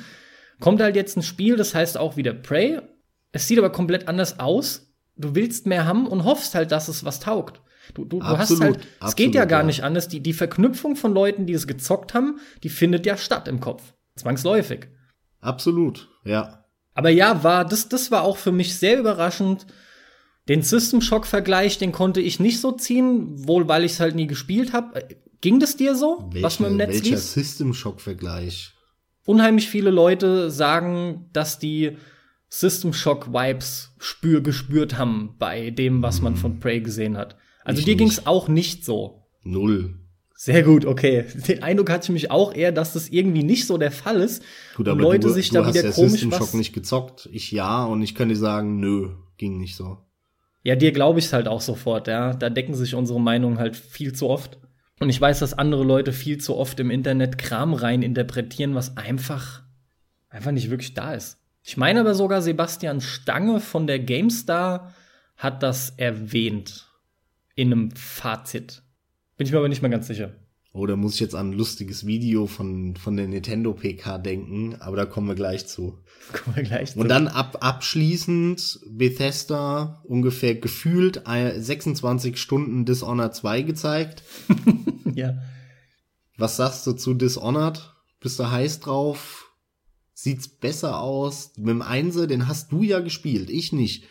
kommt halt jetzt ein Spiel, das heißt auch wieder Prey. Es sieht aber komplett anders aus. Du willst mehr haben und hoffst halt, dass es was taugt. Du, du, du hast Absolut, halt, es geht ja absolut, gar ja. nicht anders. Die, die Verknüpfung von Leuten, die es gezockt haben, die findet ja statt im Kopf. Zwangsläufig. Absolut, ja. Aber ja, war, das, das war auch für mich sehr überraschend. Den System Shock-Vergleich, den konnte ich nicht so ziehen, wohl weil ich es halt nie gespielt habe. Ging das dir so, was man im Netz welcher liest? System Shock Vergleich? Unheimlich viele Leute sagen, dass die System Shock Vibes spür gespürt haben bei dem, was man von Prey gesehen hat. Also Ich dir ging nicht. es auch nicht so. Null. Sehr gut, okay. Den Eindruck hatte ich mich auch eher, dass das irgendwie nicht so der Fall ist. Gut, und aber Leute du, sich du da hast wieder ja komisch System Shock nicht gezockt. Ich ja, und ich kann dir sagen, nö, ging nicht so. Ja, dir glaube ich halt auch sofort, ja. Da decken sich unsere Meinungen halt viel zu oft. Und ich weiß, dass andere Leute viel zu oft im Internet Kram rein interpretieren, was einfach, einfach nicht wirklich da ist. Ich meine aber sogar, Sebastian Stange von der GameStar hat das erwähnt. In einem Fazit. Bin ich mir aber nicht mehr ganz sicher. Oder muss ich jetzt an ein lustiges Video von, von der Nintendo PK denken, aber da kommen wir gleich zu. Kommen wir gleich Und dann ab, abschließend Bethesda ungefähr gefühlt äh, 26 Stunden Dishonored 2 gezeigt. ja. Was sagst du zu Dishonored? Bist du heiß drauf? Sieht's besser aus? Mit dem Einser, den hast du ja gespielt, ich nicht.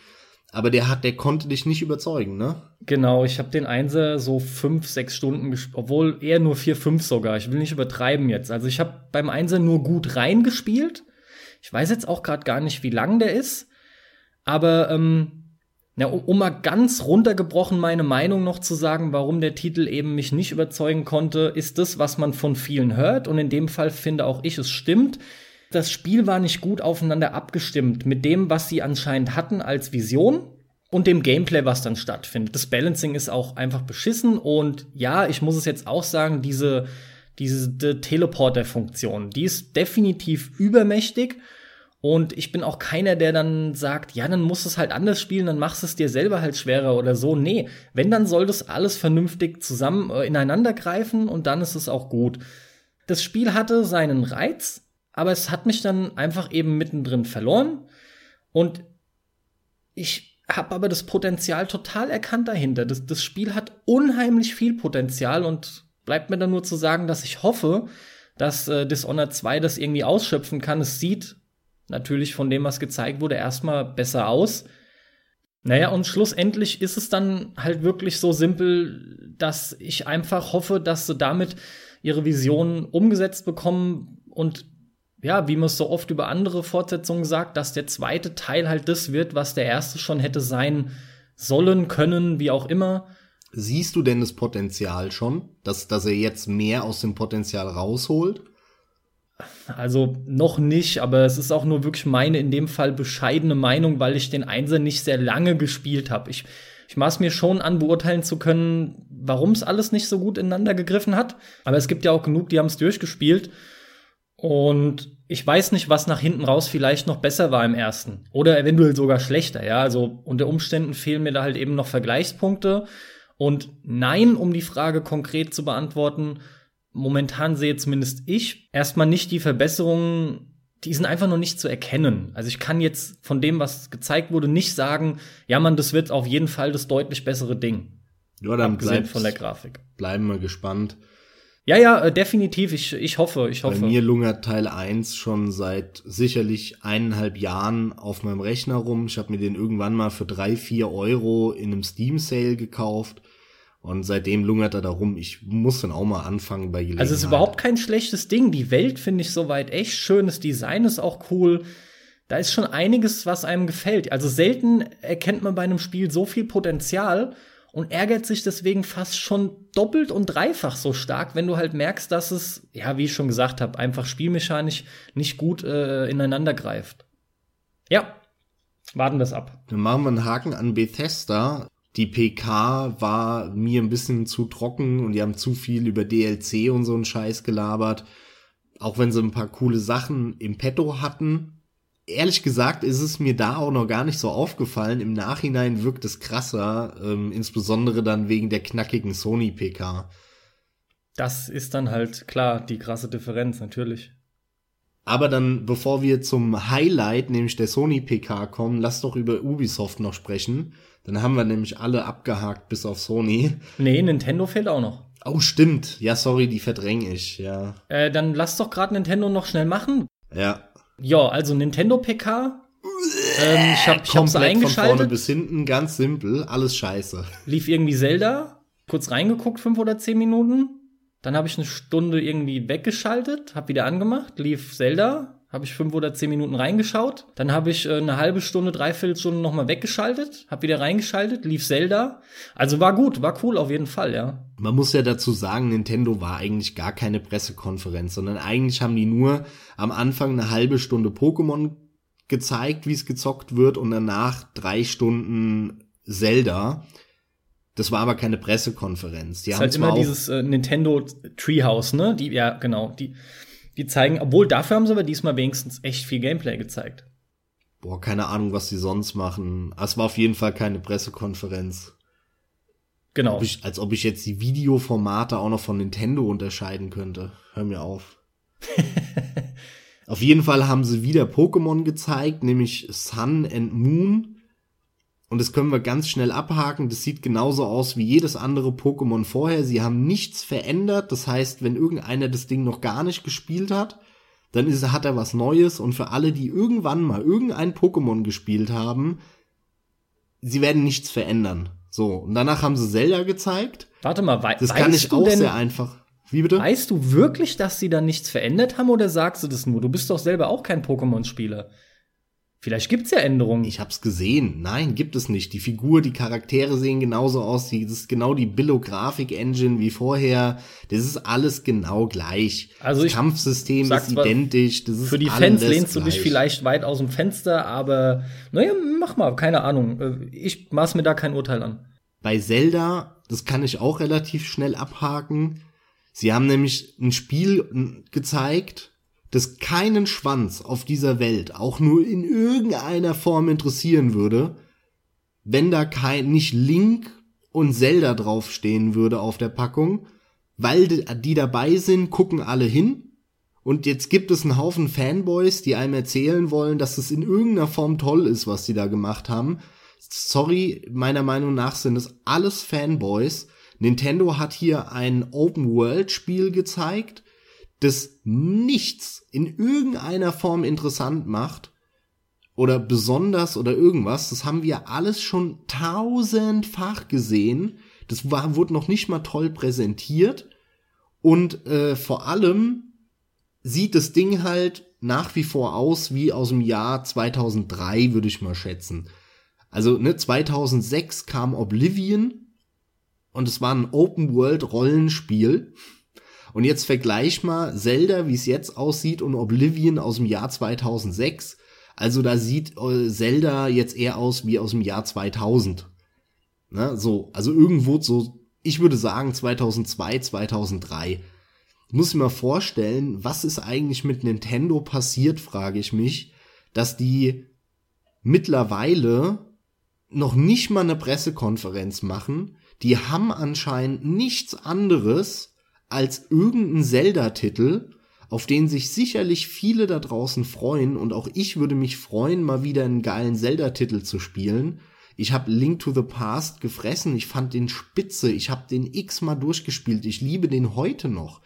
aber der hat, der konnte dich nicht überzeugen, ne? Genau, ich habe den Einser so fünf, sechs Stunden gespielt, obwohl eher nur vier, fünf sogar. Ich will nicht übertreiben jetzt. Also ich habe beim Einser nur gut reingespielt. Ich weiß jetzt auch gerade gar nicht, wie lang der ist. Aber ähm, ja, um, um mal ganz runtergebrochen meine Meinung noch zu sagen, warum der Titel eben mich nicht überzeugen konnte, ist das, was man von vielen hört. Und in dem Fall finde auch ich, es stimmt. Das Spiel war nicht gut aufeinander abgestimmt mit dem, was sie anscheinend hatten als Vision und dem Gameplay, was dann stattfindet. Das Balancing ist auch einfach beschissen und ja, ich muss es jetzt auch sagen, diese, diese Teleporter-Funktion, die ist definitiv übermächtig und ich bin auch keiner, der dann sagt, ja, dann musst du es halt anders spielen, dann machst du es dir selber halt schwerer oder so. Nee, wenn, dann soll das alles vernünftig zusammen äh, ineinander greifen und dann ist es auch gut. Das Spiel hatte seinen Reiz, aber es hat mich dann einfach eben mittendrin verloren und ich habe aber das Potenzial total erkannt dahinter. Das, das Spiel hat unheimlich viel Potenzial und bleibt mir dann nur zu sagen, dass ich hoffe, dass äh, Dishonored 2 das irgendwie ausschöpfen kann. Es sieht natürlich von dem, was gezeigt wurde, erstmal besser aus. Naja, und schlussendlich ist es dann halt wirklich so simpel, dass ich einfach hoffe, dass sie damit ihre Vision umgesetzt bekommen und ja, wie man es so oft über andere Fortsetzungen sagt, dass der zweite Teil halt das wird, was der erste schon hätte sein sollen, können, wie auch immer. Siehst du denn das Potenzial schon, dass, dass er jetzt mehr aus dem Potenzial rausholt? Also noch nicht, aber es ist auch nur wirklich meine in dem Fall bescheidene Meinung, weil ich den Einser nicht sehr lange gespielt habe. Ich, ich maß mir schon an, beurteilen zu können, warum es alles nicht so gut ineinander gegriffen hat. Aber es gibt ja auch genug, die haben es durchgespielt. Und ich weiß nicht, was nach hinten raus vielleicht noch besser war im ersten. Oder eventuell sogar schlechter, ja. Also unter Umständen fehlen mir da halt eben noch Vergleichspunkte. Und nein, um die Frage konkret zu beantworten, momentan sehe zumindest ich erstmal nicht die Verbesserungen, die sind einfach noch nicht zu erkennen. Also ich kann jetzt von dem, was gezeigt wurde, nicht sagen, ja man, das wird auf jeden Fall das deutlich bessere Ding. Ja, dann bleibt von der Grafik. Bleiben wir gespannt. Ja, ja, äh, definitiv. Ich, ich hoffe, ich hoffe. Bei mir lungert Teil 1 schon seit sicherlich eineinhalb Jahren auf meinem Rechner rum. Ich habe mir den irgendwann mal für drei, vier Euro in einem Steam-Sale gekauft. Und seitdem lungert er da rum. Ich muss dann auch mal anfangen bei Gelegenheit. Also es ist überhaupt kein schlechtes Ding. Die Welt finde ich soweit echt schön. Das Design ist auch cool. Da ist schon einiges, was einem gefällt. Also selten erkennt man bei einem Spiel so viel Potenzial und ärgert sich deswegen fast schon doppelt und dreifach so stark, wenn du halt merkst, dass es, ja, wie ich schon gesagt habe, einfach spielmechanisch nicht gut äh, ineinander greift. Ja, warten wir es ab. Dann machen wir einen Haken an Bethesda. Die PK war mir ein bisschen zu trocken und die haben zu viel über DLC und so einen Scheiß gelabert. Auch wenn sie ein paar coole Sachen im Petto hatten. Ehrlich gesagt ist es mir da auch noch gar nicht so aufgefallen. Im Nachhinein wirkt es krasser, ähm, insbesondere dann wegen der knackigen Sony-PK. Das ist dann halt klar die krasse Differenz, natürlich. Aber dann, bevor wir zum Highlight, nämlich der Sony PK kommen, lass doch über Ubisoft noch sprechen. Dann haben wir nämlich alle abgehakt bis auf Sony. Nee, Nintendo fehlt auch noch. Oh, stimmt. Ja, sorry, die verdränge ich, ja. Äh, dann lass doch gerade Nintendo noch schnell machen. Ja. Ja, also Nintendo PK. ähm, ich hab, ich hab's eingeschaltet. Von vorne bis hinten, ganz simpel, alles scheiße. Lief irgendwie Zelda, kurz reingeguckt, fünf oder zehn Minuten. Dann habe ich eine Stunde irgendwie weggeschaltet, habe wieder angemacht, lief Zelda, habe ich fünf oder zehn Minuten reingeschaut. Dann habe ich äh, eine halbe Stunde, dreiviertel Stunde nochmal weggeschaltet, habe wieder reingeschaltet, lief Zelda. Also war gut, war cool auf jeden Fall, ja. Man muss ja dazu sagen, Nintendo war eigentlich gar keine Pressekonferenz, sondern eigentlich haben die nur am Anfang eine halbe Stunde Pokémon gezeigt, wie es gezockt wird und danach drei Stunden Zelda. Das war aber keine Pressekonferenz. Die das haben ist halt immer dieses äh, Nintendo Treehouse, ne? Die, ja, genau. Die, die zeigen, obwohl dafür haben sie aber diesmal wenigstens echt viel Gameplay gezeigt. Boah, keine Ahnung, was die sonst machen. Es war auf jeden Fall keine Pressekonferenz. Genau. Ob ich, als ob ich jetzt die Videoformate auch noch von Nintendo unterscheiden könnte. Hör mir auf. auf jeden Fall haben sie wieder Pokémon gezeigt, nämlich Sun and Moon. Und das können wir ganz schnell abhaken. Das sieht genauso aus wie jedes andere Pokémon vorher. Sie haben nichts verändert. Das heißt, wenn irgendeiner das Ding noch gar nicht gespielt hat, dann ist, hat er was Neues. Und für alle, die irgendwann mal irgendein Pokémon gespielt haben, sie werden nichts verändern. So, und danach haben sie Zelda gezeigt. Warte mal, wei Das kann ich du auch denn, sehr einfach. Wie bitte? Weißt du wirklich, dass sie da nichts verändert haben oder sagst du das nur? Du bist doch selber auch kein Pokémon-Spieler. Vielleicht gibt's ja Änderungen. Ich hab's gesehen. Nein, gibt es nicht. Die Figur, die Charaktere sehen genauso aus. Die, das ist genau die Billo-Grafik-Engine wie vorher. Das ist alles genau gleich. Also das Kampfsystem ist identisch. Das ist Für die Fans lehnst du dich gleich. vielleicht weit aus dem Fenster, aber naja, mach mal, keine Ahnung. Äh, Ich maß mir da kein Urteil an. Bei Zelda, das kann ich auch relativ schnell abhaken. Sie haben nämlich ein Spiel gezeigt, das keinen Schwanz auf dieser Welt auch nur in irgendeiner Form interessieren würde, wenn da kein, nicht Link und Zelda draufstehen würde auf der Packung, weil die, dabei sind, gucken alle hin. Und jetzt gibt es einen Haufen Fanboys, die einem erzählen wollen, dass es in irgendeiner Form toll ist, was die da gemacht haben. Sorry, meiner Meinung nach sind es alles Fanboys. Nintendo hat hier ein Open-World-Spiel gezeigt, das nichts in irgendeiner Form interessant macht oder besonders oder irgendwas. Das haben wir alles schon tausendfach gesehen. Das war, wurde noch nicht mal toll präsentiert. Und äh, vor allem sieht das Ding halt nach wie vor aus wie aus dem Jahr 2003, würde ich mal schätzen. Also, ne, 2006 kam Oblivion und es war ein Open-World-Rollenspiel. Und jetzt vergleich mal Zelda, wie es jetzt aussieht, und Oblivion aus dem Jahr 2006. Also da sieht äh, Zelda jetzt eher aus wie aus dem Jahr 2000. Ne, so, also irgendwo so, ich würde sagen 2002, 2003. Ich muss mir mal vorstellen, was ist eigentlich mit Nintendo passiert, frage ich mich, dass die mittlerweile noch nicht mal eine Pressekonferenz machen. Die haben anscheinend nichts anderes als irgendeinen Zelda-Titel, auf den sich sicherlich viele da draußen freuen und auch ich würde mich freuen, mal wieder einen geilen Zelda-Titel zu spielen. Ich habe Link to the Past gefressen, ich fand den spitze, ich habe den x-mal durchgespielt, ich liebe den heute noch.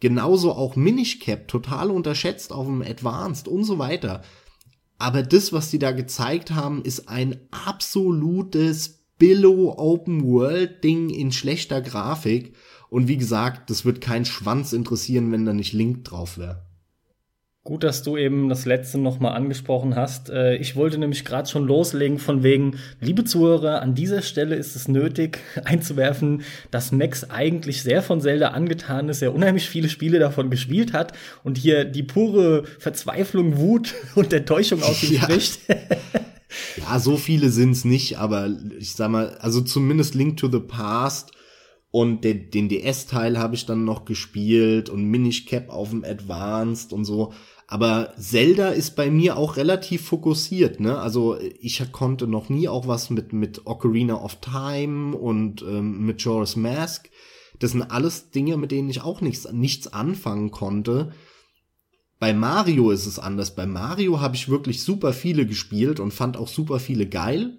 Genauso auch Minish Cap, total unterschätzt auf dem Advanced und so weiter. Aber das, was die da gezeigt haben, ist ein absolutes Billow Open World Ding in schlechter Grafik. Und wie gesagt, das wird kein Schwanz interessieren, wenn da nicht Link drauf wäre. Gut, dass du eben das letzte noch mal angesprochen hast. Äh, Ich wollte nämlich gerade schon loslegen von wegen, liebe Zuhörer, an dieser Stelle ist es nötig einzuwerfen, dass Max eigentlich sehr von Zelda angetan ist, er unheimlich viele Spiele davon gespielt hat und hier die pure Verzweiflung, Wut und Enttäuschung aus ihm Ja. spricht. Ja, so viele sind's nicht, aber ich sag mal, also zumindest Link to the Past und den, den DS-Teil habe ich dann noch gespielt und Minish Cap auf dem Advanced und so. Aber Zelda ist bei mir auch relativ fokussiert, ne? Also ich konnte noch nie auch was mit, mit Ocarina of Time und ähm, mit Majora's Mask. Das sind alles Dinge, mit denen ich auch nichts, nichts anfangen konnte. Bei Mario ist es anders. Bei Mario habe ich wirklich super viele gespielt und fand auch super viele geil.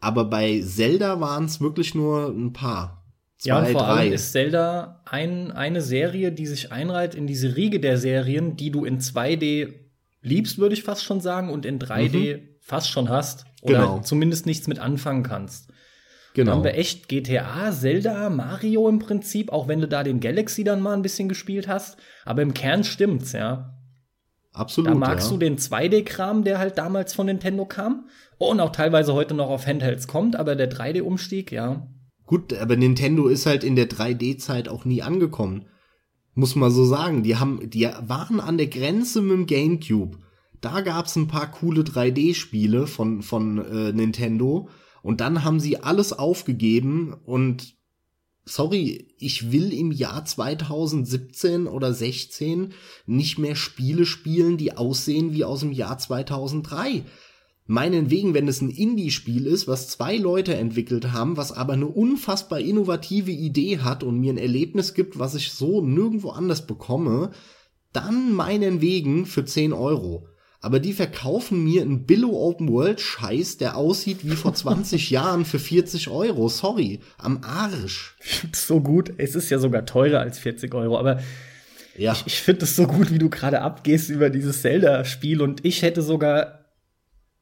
Aber bei Zelda waren es wirklich nur ein paar. Ja, und vor allem ist Zelda ein, eine Serie, die sich einreiht in diese Riege der Serien, die du in 2D liebst, würde ich fast schon sagen, und in 3D fast schon hast. Oder Genau. zumindest nichts mit anfangen kannst. Da genau. haben wir echt GTA, Zelda, Mario im Prinzip, auch wenn du da den Galaxy dann mal ein bisschen gespielt hast. Aber im Kern stimmt's, ja. Absolut. Da magst ja. du den 2D-Kram, der halt damals von Nintendo kam. Und auch teilweise heute noch auf Handhelds kommt, aber der 3D-Umstieg, ja. Gut, aber Nintendo ist halt in der 3D-Zeit auch nie angekommen. Muss man so sagen. Die haben, die waren an der Grenze mit dem GameCube. Da gab's ein paar coole 3D-Spiele von, von äh, Nintendo. Und dann haben sie alles aufgegeben und sorry, ich will im Jahr 2017 oder 16 nicht mehr Spiele spielen, die aussehen wie aus dem Jahr 2003. Meinetwegen, wenn es ein Indie-Spiel ist, was zwei Leute entwickelt haben, was aber eine unfassbar innovative Idee hat und mir ein Erlebnis gibt, was ich so nirgendwo anders bekomme, dann meinetwegen für 10 Euro. Aber die verkaufen mir einen Billo Open World Scheiß, der aussieht wie vor 20 Jahren für 40 Euro. Sorry, am Arsch. so gut. Es ist ja sogar teurer als 40 Euro, aber Ja, ich, ich finde es so gut, wie du gerade abgehst über dieses Zelda-Spiel und ich hätte sogar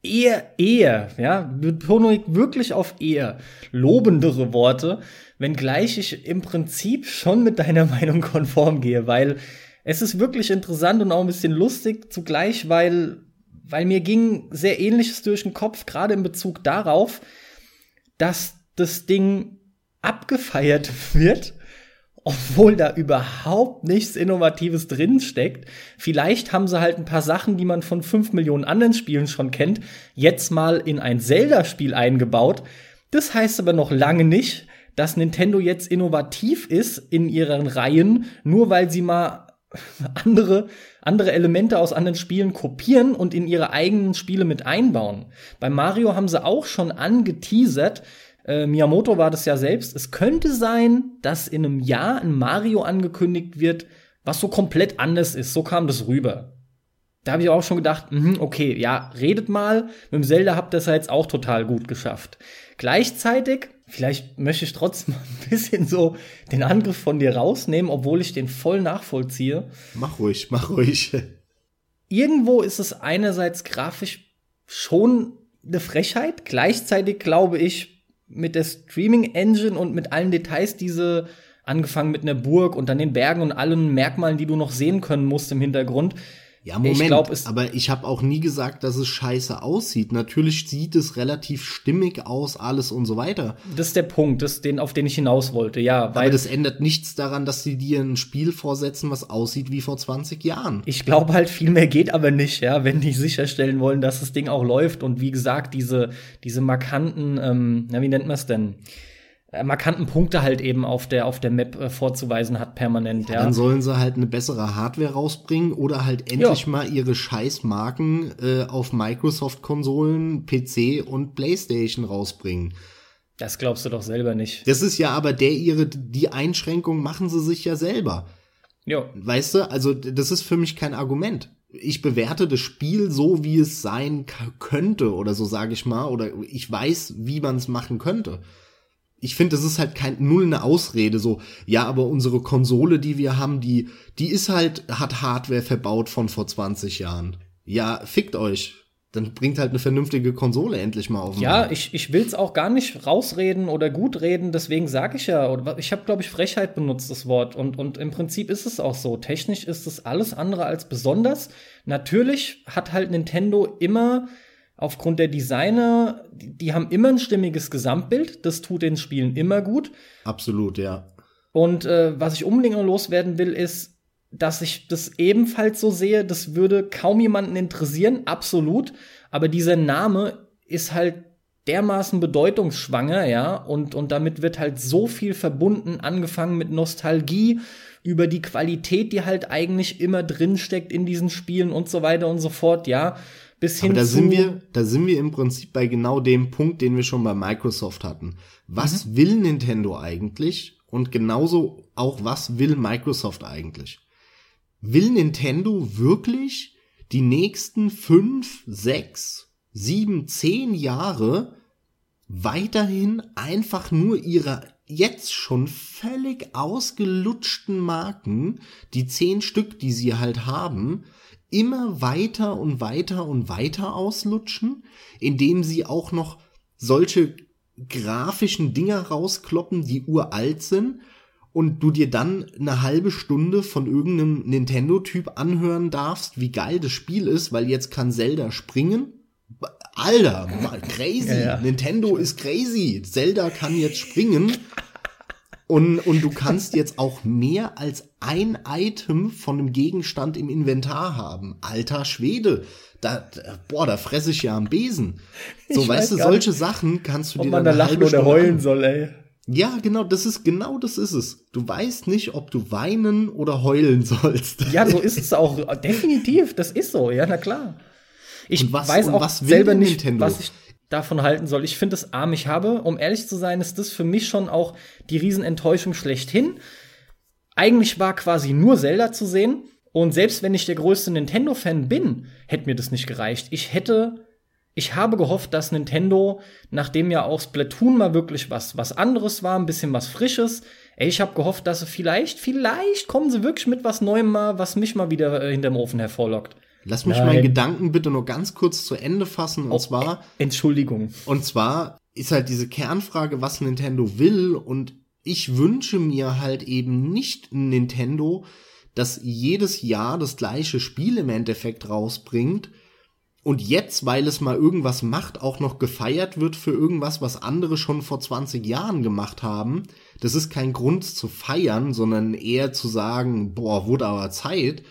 eher, eher, ja, Betonung wirklich auf eher lobendere Worte, wenngleich ich im Prinzip schon mit deiner Meinung konform gehe, weil es ist wirklich interessant und auch ein bisschen lustig zugleich, weil, weil mir ging sehr ähnliches durch den Kopf, gerade in Bezug darauf, dass das Ding abgefeiert wird obwohl da überhaupt nichts Innovatives drin steckt. Vielleicht haben sie halt ein paar Sachen, die man von fünf Millionen anderen Spielen schon kennt, jetzt mal in ein Zelda-Spiel eingebaut. Das heißt aber noch lange nicht, dass Nintendo jetzt innovativ ist in ihren Reihen, nur weil sie mal andere, andere Elemente aus anderen Spielen kopieren und in ihre eigenen Spiele mit einbauen. Bei Mario haben sie auch schon angeteasert, äh, Miyamoto war das ja selbst. Es könnte sein, dass in einem Jahr ein Mario angekündigt wird, was so komplett anders ist. So kam das rüber. Da habe ich auch schon gedacht, mh, okay, ja, redet mal. Mit dem Zelda habt ihr es ja jetzt auch total gut geschafft. Gleichzeitig, vielleicht möchte ich trotzdem ein bisschen so den Angriff von dir rausnehmen, obwohl ich den voll nachvollziehe. Mach ruhig, mach ruhig. Irgendwo ist es einerseits grafisch schon eine Frechheit. Gleichzeitig glaube ich, mit der Streaming-Engine und mit allen Details, diese angefangen mit einer Burg und dann den Bergen und allen Merkmalen, die du noch sehen können musst im Hintergrund, ja, Moment, ich glaub, aber ich habe auch nie gesagt, dass es scheiße aussieht. Natürlich sieht es relativ stimmig aus, alles und so weiter. Das ist der Punkt, das, den, auf den ich hinaus wollte, ja. Weil aber das ändert nichts daran, dass sie dir ein Spiel vorsetzen, was aussieht wie vor 20 Jahren. Ich glaube halt, viel mehr geht aber nicht, ja, wenn die sicherstellen wollen, dass das Ding auch läuft. Und wie gesagt, diese, diese markanten, ähm, na, wie nennt man es denn? Äh, markanten Punkte halt eben auf der, auf der Map äh, vorzuweisen hat permanent, ja, ja. Dann sollen sie halt eine bessere Hardware rausbringen oder halt endlich ja. mal ihre Scheißmarken äh, auf Microsoft-Konsolen, PC und Playstation rausbringen. Das glaubst du doch selber nicht. Das ist ja aber der ihre, die Einschränkung machen sie sich ja selber. Ja. Weißt du, also das ist für mich kein Argument. Ich bewerte das Spiel so, wie es sein könnte oder so sage ich mal, oder ich weiß, wie man es machen könnte ich finde, das ist halt kein null eine Ausrede so. Ja, aber unsere Konsole, die wir haben, die die ist halt hat Hardware verbaut von vor 20 Jahren. Ja, fickt euch. Dann bringt halt eine vernünftige Konsole endlich mal auf. Ja, Markt. ich ich will's auch gar nicht rausreden oder gut reden, deswegen sage ich ja, oder ich habe glaube ich Frechheit benutzt das Wort und und im Prinzip ist es auch so. Technisch ist es alles andere als besonders. Natürlich hat halt Nintendo immer aufgrund der Designer, die, die, haben immer ein stimmiges Gesamtbild. Das tut den Spielen immer gut. Absolut, ja. Und äh, was ich unbedingt noch loswerden will, ist, dass ich das ebenfalls so sehe. Das würde kaum jemanden interessieren, absolut. Aber dieser Name ist halt dermaßen bedeutungsschwanger, ja, und, und damit wird halt so viel verbunden, angefangen mit Nostalgie über die Qualität, die halt eigentlich immer drinsteckt in diesen Spielen und so weiter und so fort, ja bis hin Aber da sind wir, da sind wir im Prinzip bei genau dem Punkt, den wir schon bei Microsoft hatten. Was mhm. will Nintendo eigentlich? Und genauso auch, was will Microsoft eigentlich? Will Nintendo wirklich die nächsten fünf, sechs, sieben, zehn Jahre weiterhin einfach nur ihre jetzt schon völlig ausgelutschten Marken, die zehn Stück, die sie halt haben, immer weiter und weiter und weiter auslutschen, indem sie auch noch solche grafischen Dinger rauskloppen, die uralt sind und du dir dann eine halbe Stunde von irgendeinem Nintendo-Typ anhören darfst, wie geil das Spiel ist, weil jetzt kann Zelda springen. Alter, crazy. Ja, ja. Nintendo ist crazy. Zelda kann jetzt springen. Und, und du kannst jetzt auch mehr als ein Item von einem Gegenstand im Inventar haben. Alter Schwede. Da, da boah, da fresse ich ja am Besen. So, ich weißt du, solche nicht, Sachen kannst du ob dir man dann da lachen oder heulen soll, ey. Ja, genau, das ist genau das ist es. Du weißt nicht, ob du weinen oder heulen sollst. Ja, so ist es auch definitiv, das ist so, ja, na klar. Ich was, weiß auch selber nicht, Nintendo? was ich davon halten soll. Ich finde es arm. Ich habe, um ehrlich zu sein, ist das für mich schon auch die Riesenenttäuschung schlechthin. Eigentlich war quasi nur Zelda zu sehen. Und selbst wenn ich der größte Nintendo-Fan bin, hätte mir das nicht gereicht. Ich hätte, ich habe gehofft, dass Nintendo, nachdem ja auch Splatoon mal wirklich was, was anderes war, ein bisschen was Frisches, ey, ich habe gehofft, dass sie vielleicht, vielleicht kommen sie wirklich mit was Neuem mal, was mich mal wieder äh, hinterm Ofen hervorlockt. Lass mich Nein. meinen Gedanken bitte nur ganz kurz zu Ende fassen. Und Oh, zwar, Entschuldigung. und zwar ist halt diese Kernfrage, was Nintendo will. Und ich wünsche mir halt eben nicht ein Nintendo, das jedes Jahr das gleiche Spiel im Endeffekt rausbringt und jetzt, weil es mal irgendwas macht, auch noch gefeiert wird für irgendwas, was andere schon vor 20 Jahren gemacht haben. Das ist kein Grund zu feiern, sondern eher zu sagen, boah, wurde aber Zeit.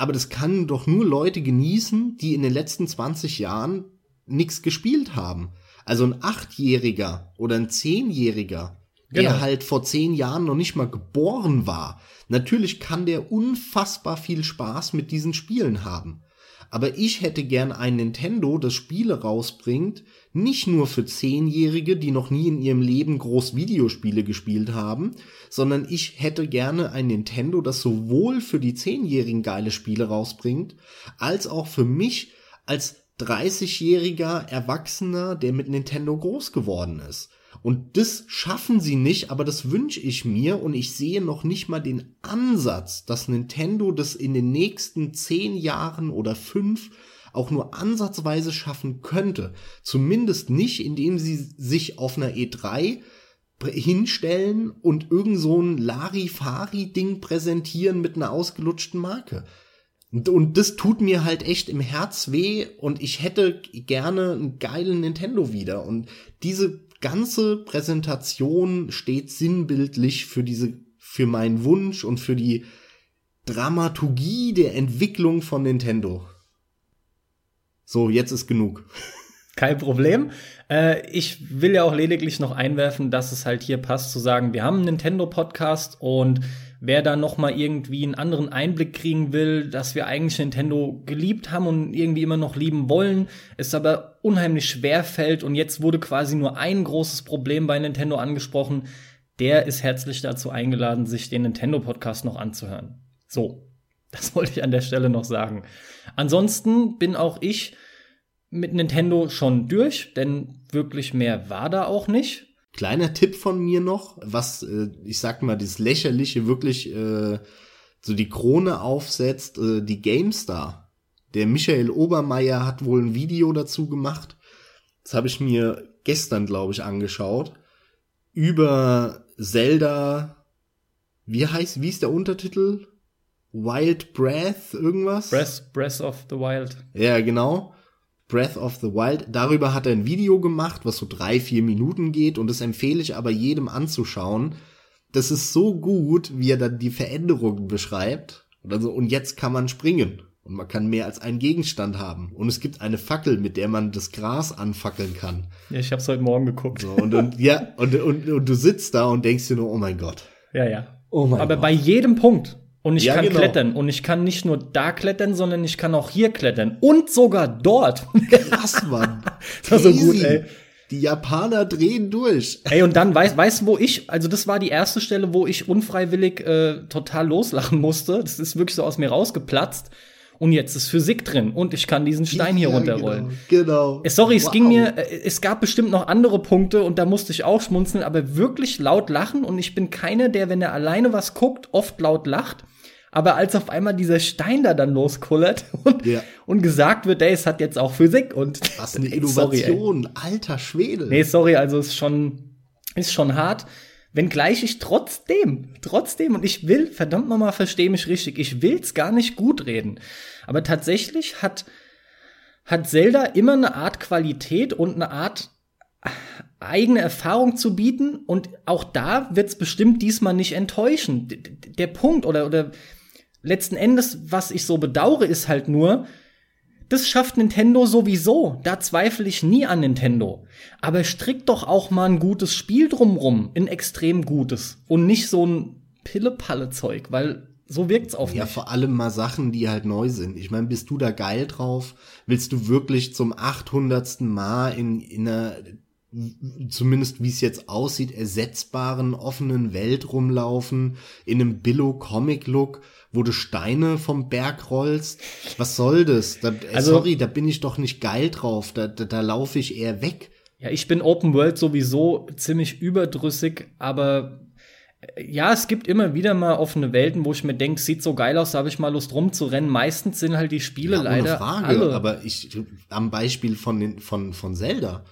Aber das kann doch nur Leute genießen, die in den letzten 20 Jahren nichts gespielt haben. Also ein Achtjähriger oder ein Zehnjähriger, Genau. der halt vor zehn Jahren noch nicht mal geboren war. Natürlich kann der unfassbar viel Spaß mit diesen Spielen haben. Aber ich hätte gern ein Nintendo, das Spiele rausbringt, nicht nur für Zehnjährige, die noch nie in ihrem Leben groß Videospiele gespielt haben, sondern ich hätte gerne ein Nintendo, das sowohl für die Zehnjährigen geile Spiele rausbringt, als auch für mich als 30-jähriger Erwachsener, der mit Nintendo groß geworden ist. Und das schaffen sie nicht, aber das wünsche ich mir und ich sehe noch nicht mal den Ansatz, dass Nintendo das in den nächsten zehn Jahren oder fünf auch nur ansatzweise schaffen könnte. Zumindest nicht, indem sie sich auf einer E3 pr- hinstellen und irgend so ein Larifari-Ding präsentieren mit einer ausgelutschten Marke. Und, und das tut mir halt echt im Herz weh und ich hätte gerne einen geilen Nintendo wieder. Und diese ganze Präsentation steht sinnbildlich für diese, für meinen Wunsch und für die Dramaturgie der Entwicklung von Nintendo. So, jetzt ist genug. Kein Problem. Äh, ich will ja auch lediglich noch einwerfen, dass es halt hier passt, zu sagen, wir haben einen Nintendo-Podcast und wer da noch mal irgendwie einen anderen Einblick kriegen will, dass wir eigentlich Nintendo geliebt haben und irgendwie immer noch lieben wollen, es aber unheimlich schwer fällt und jetzt wurde quasi nur ein großes Problem bei Nintendo angesprochen, der ist herzlich dazu eingeladen, sich den Nintendo-Podcast noch anzuhören. So, das wollte ich an der Stelle noch sagen. Ansonsten bin auch ich mit Nintendo schon durch, denn wirklich mehr war da auch nicht. Kleiner Tipp von mir noch, was, äh, ich sag mal, das Lächerliche wirklich äh, so die Krone aufsetzt, äh, die GameStar. Der Michael Obermeier hat wohl ein Video dazu gemacht. Das habe ich mir gestern, glaube ich, angeschaut. Über Zelda. Wie heißt, wie ist der Untertitel? Wild Breath, irgendwas? Breath, Breath of the Wild. Ja, genau. Breath of the Wild. Darüber hat er ein Video gemacht, was so drei, vier Minuten geht und das empfehle ich aber jedem anzuschauen. Das ist so gut, wie er dann die Veränderungen beschreibt. Und, also, und jetzt kann man springen. Und man kann mehr als einen Gegenstand haben. Und es gibt eine Fackel, mit der man das Gras anfackeln kann. Ja, ich hab's heute Morgen geguckt. So, und, und, ja, und, und, und du sitzt da und denkst dir nur, oh mein Gott. Ja, ja. Oh mein Aber Gott. bei jedem Punkt. Und ich Ja, kann genau. klettern. Und ich kann nicht nur da klettern, sondern ich kann auch hier klettern. Und sogar dort. Krass, Mann. Das war so gut, ey. Die Japaner drehen durch. Ey, und dann weißt weißt du, wo ich, also das war die erste Stelle, wo ich unfreiwillig äh, total loslachen musste. Das ist wirklich so aus mir rausgeplatzt. Und jetzt ist Physik drin und ich kann diesen Stein hier Ja, runterrollen. Genau. genau. Äh, Sorry, es Wow. ging mir, äh, es gab bestimmt noch andere Punkte und da musste ich auch schmunzeln, aber wirklich laut lachen und ich bin keiner, der, wenn er alleine was guckt, oft laut lacht. Aber als auf einmal dieser Stein da dann loskullert und, Ja. und gesagt wird, ey, es hat jetzt auch Physik und Was eine Ey, sorry. Innovation, alter Schwede. Nee, sorry, also ist schon, ist schon hart. Wenngleich ich trotzdem, trotzdem, und ich will, verdammt nochmal, verstehe mich richtig, ich will's gar nicht gut reden. Aber tatsächlich hat, hat Zelda immer eine Art Qualität und eine Art eigene Erfahrung zu bieten und auch da wird's bestimmt diesmal nicht enttäuschen. D- Der Punkt oder, oder letzten Endes, was ich so bedauere, ist halt nur, das schafft Nintendo sowieso. Da zweifle ich nie an Nintendo. Aber strickt doch auch mal ein gutes Spiel drumrum. Ein extrem gutes. Und nicht so ein Pille-Palle-Zeug, weil so wirkt's auf Ja, mich. vor allem mal Sachen, die halt neu sind. Ich meine, bist du da geil drauf? Willst du wirklich zum 800. Mal in, in einer, zumindest wie es jetzt aussieht, ersetzbaren, offenen Welt rumlaufen, in einem Billo-Comic-Look, wo du Steine vom Berg rollst? Was soll das? Da, äh, Also- sorry, da bin ich doch nicht geil drauf. Da, da, da laufe ich eher weg. Ja, ich bin Open World sowieso ziemlich überdrüssig, aber Ja, es gibt immer wieder mal offene Welten, wo ich mir denke, sieht so geil aus, da habe ich mal Lust rumzurennen. Meistens sind halt die Spiele ja, leider Frage, alle. Aber ich am Beispiel von den von von Zelda.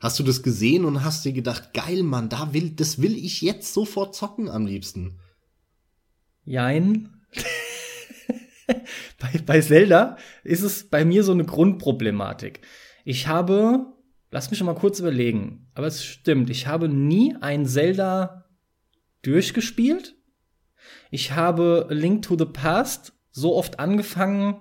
Hast du das gesehen und hast dir gedacht, geil, Mann, da will das will ich jetzt sofort zocken am liebsten? Jein. bei, bei Zelda ist es bei mir so eine Grundproblematik. Ich habe, lass mich schon mal kurz überlegen, aber es stimmt, ich habe nie ein Zelda durchgespielt. Ich habe Link to the Past so oft angefangen,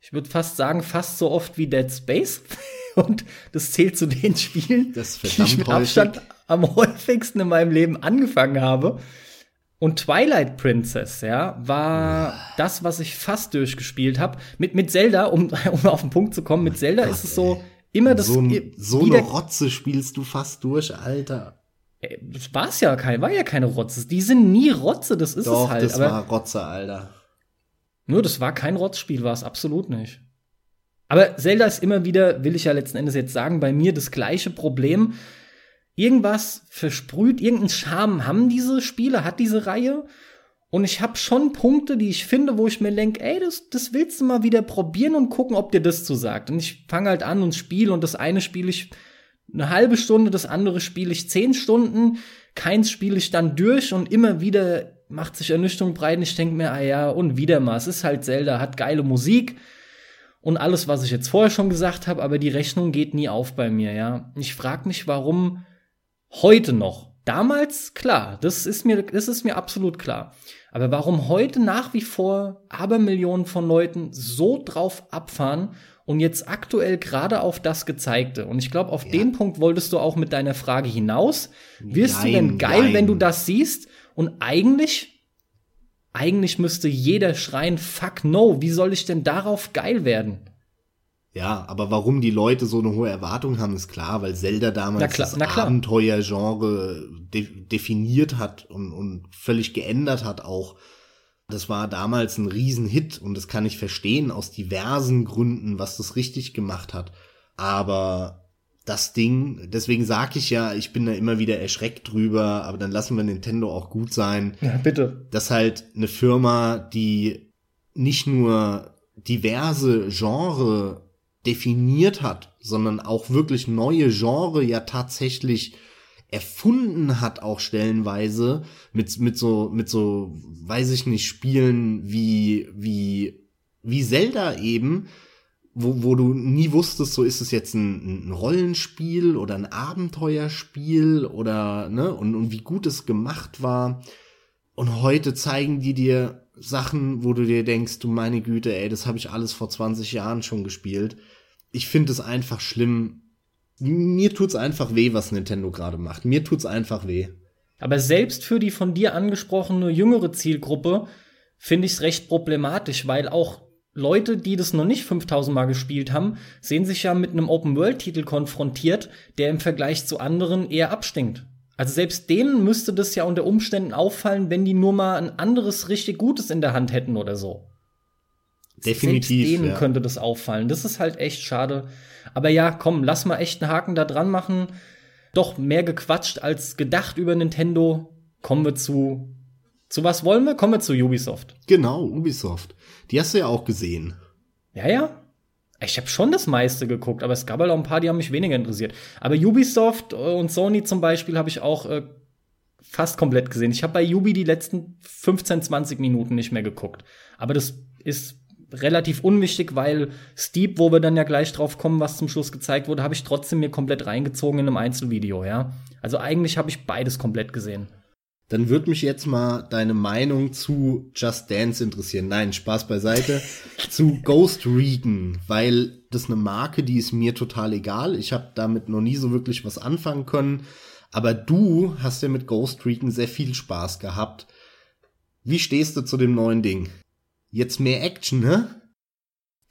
ich würde fast sagen, fast so oft wie Dead Space. Und das zählt zu den Spielen, die ich mit Abstand häufig. am häufigsten in meinem Leben angefangen habe. Und Twilight Princess, ja, war das, was ich fast durchgespielt habe. Mit, mit Zelda, um, um auf den Punkt zu kommen, mit Zelda Gott, ist es so immer das. So, so eine Rotze spielst du fast durch, Alter. Äh, das war's ja kein, war ja keine Rotze. Die sind nie Rotze, das ist Doch, es halt. Das aber war Rotze, Alter. Nur, das war kein Rotzspiel, war es absolut nicht. Aber Zelda ist immer wieder, will ich ja letzten Endes jetzt sagen, bei mir das gleiche Problem irgendwas versprüht, irgendeinen Charme haben diese Spiele, hat diese Reihe. Und ich habe schon Punkte, die ich finde, wo ich mir denke, ey, das, das willst du mal wieder probieren und gucken, ob dir das zusagt. Und ich fange halt an und spiele und das eine spiele ich eine halbe Stunde, das andere spiele ich zehn Stunden, keins spiele ich dann durch und immer wieder macht sich Ernüchterung breit und ich denke mir, ah ja, und wieder mal, es ist halt Zelda, hat geile Musik und alles, was ich jetzt vorher schon gesagt habe, aber die Rechnung geht nie auf bei mir, ja. Ich frage mich, warum Heute noch. Damals, klar, das ist mir, das ist mir absolut klar. Aber warum heute nach wie vor Abermillionen von Leuten so drauf abfahren und jetzt aktuell gerade auf das Gezeigte? Und ich glaube, auf ja. den Punkt wolltest du auch mit deiner Frage hinaus. Wirst nein, du denn geil, nein. wenn du das siehst? Und eigentlich, eigentlich müsste jeder schreien, fuck no, wie soll ich denn darauf geil werden? Ja, aber warum die Leute so eine hohe Erwartung haben, ist klar, weil Zelda damals klar, das Abenteuergenre de definiert hat und, und völlig geändert hat auch. Das war damals ein Riesenhit und das kann ich verstehen aus diversen Gründen, was das richtig gemacht hat. Aber das Ding, deswegen sage ich ja, ich bin da immer wieder erschreckt drüber, aber dann lassen wir Nintendo auch gut sein. Ja, bitte. Dass halt eine Firma, die nicht nur diverse Genre definiert hat, sondern auch wirklich neue Genre ja tatsächlich erfunden hat auch stellenweise mit mit so mit so weiß ich nicht Spielen wie wie wie Zelda eben wo, wo du nie wusstest, so ist es jetzt ein, ein Rollenspiel oder ein Abenteuerspiel oder ne und, und wie gut es gemacht war. Und heute zeigen die dir Sachen, wo du dir denkst, du meine Güte, ey, das habe ich alles vor 20 Jahren schon gespielt ich finde es einfach schlimm. Mir tut's einfach weh, was Nintendo gerade macht. Mir tut's einfach weh. Aber selbst für die von dir angesprochene jüngere Zielgruppe finde ich es recht problematisch, weil auch Leute, die das noch nicht 5000 Mal gespielt haben, sehen sich ja mit einem Open-World-Titel konfrontiert, der im Vergleich zu anderen eher abstinkt. Also selbst denen müsste das ja unter Umständen auffallen, wenn die nur mal ein anderes richtig Gutes in der Hand hätten oder so. Definitiv. Selbst denen ja. könnte das auffallen. Das ist halt echt schade. Aber ja, komm, lass mal echt einen Haken da dran machen. Doch mehr gequatscht als gedacht über Nintendo. Kommen wir zu. Zu was wollen wir? Kommen wir zu Ubisoft. Genau, Ubisoft. Die hast du ja auch gesehen. Ja, ja. Ich habe schon das meiste geguckt, aber es gab halt auch ein paar, die haben mich weniger interessiert. Aber Ubisoft und Sony zum Beispiel habe ich auch äh, fast komplett gesehen. Ich habe bei Ubi die letzten 15, 20 Minuten nicht mehr geguckt. Aber das ist relativ unwichtig, weil Steep, wo wir dann ja gleich drauf kommen, was zum Schluss gezeigt wurde, habe ich trotzdem mir komplett reingezogen in einem Einzelvideo, ja. Also eigentlich habe ich beides komplett gesehen. Dann würde mich jetzt mal deine Meinung zu Just Dance interessieren. Nein, Spaß beiseite. zu Ghost Recon, weil das eine Marke, die ist mir total egal. Ich habe damit noch nie so wirklich was anfangen können. Aber du hast ja mit Ghost Recon sehr viel Spaß gehabt. Wie stehst du zu dem neuen Ding? Jetzt mehr Action, ne?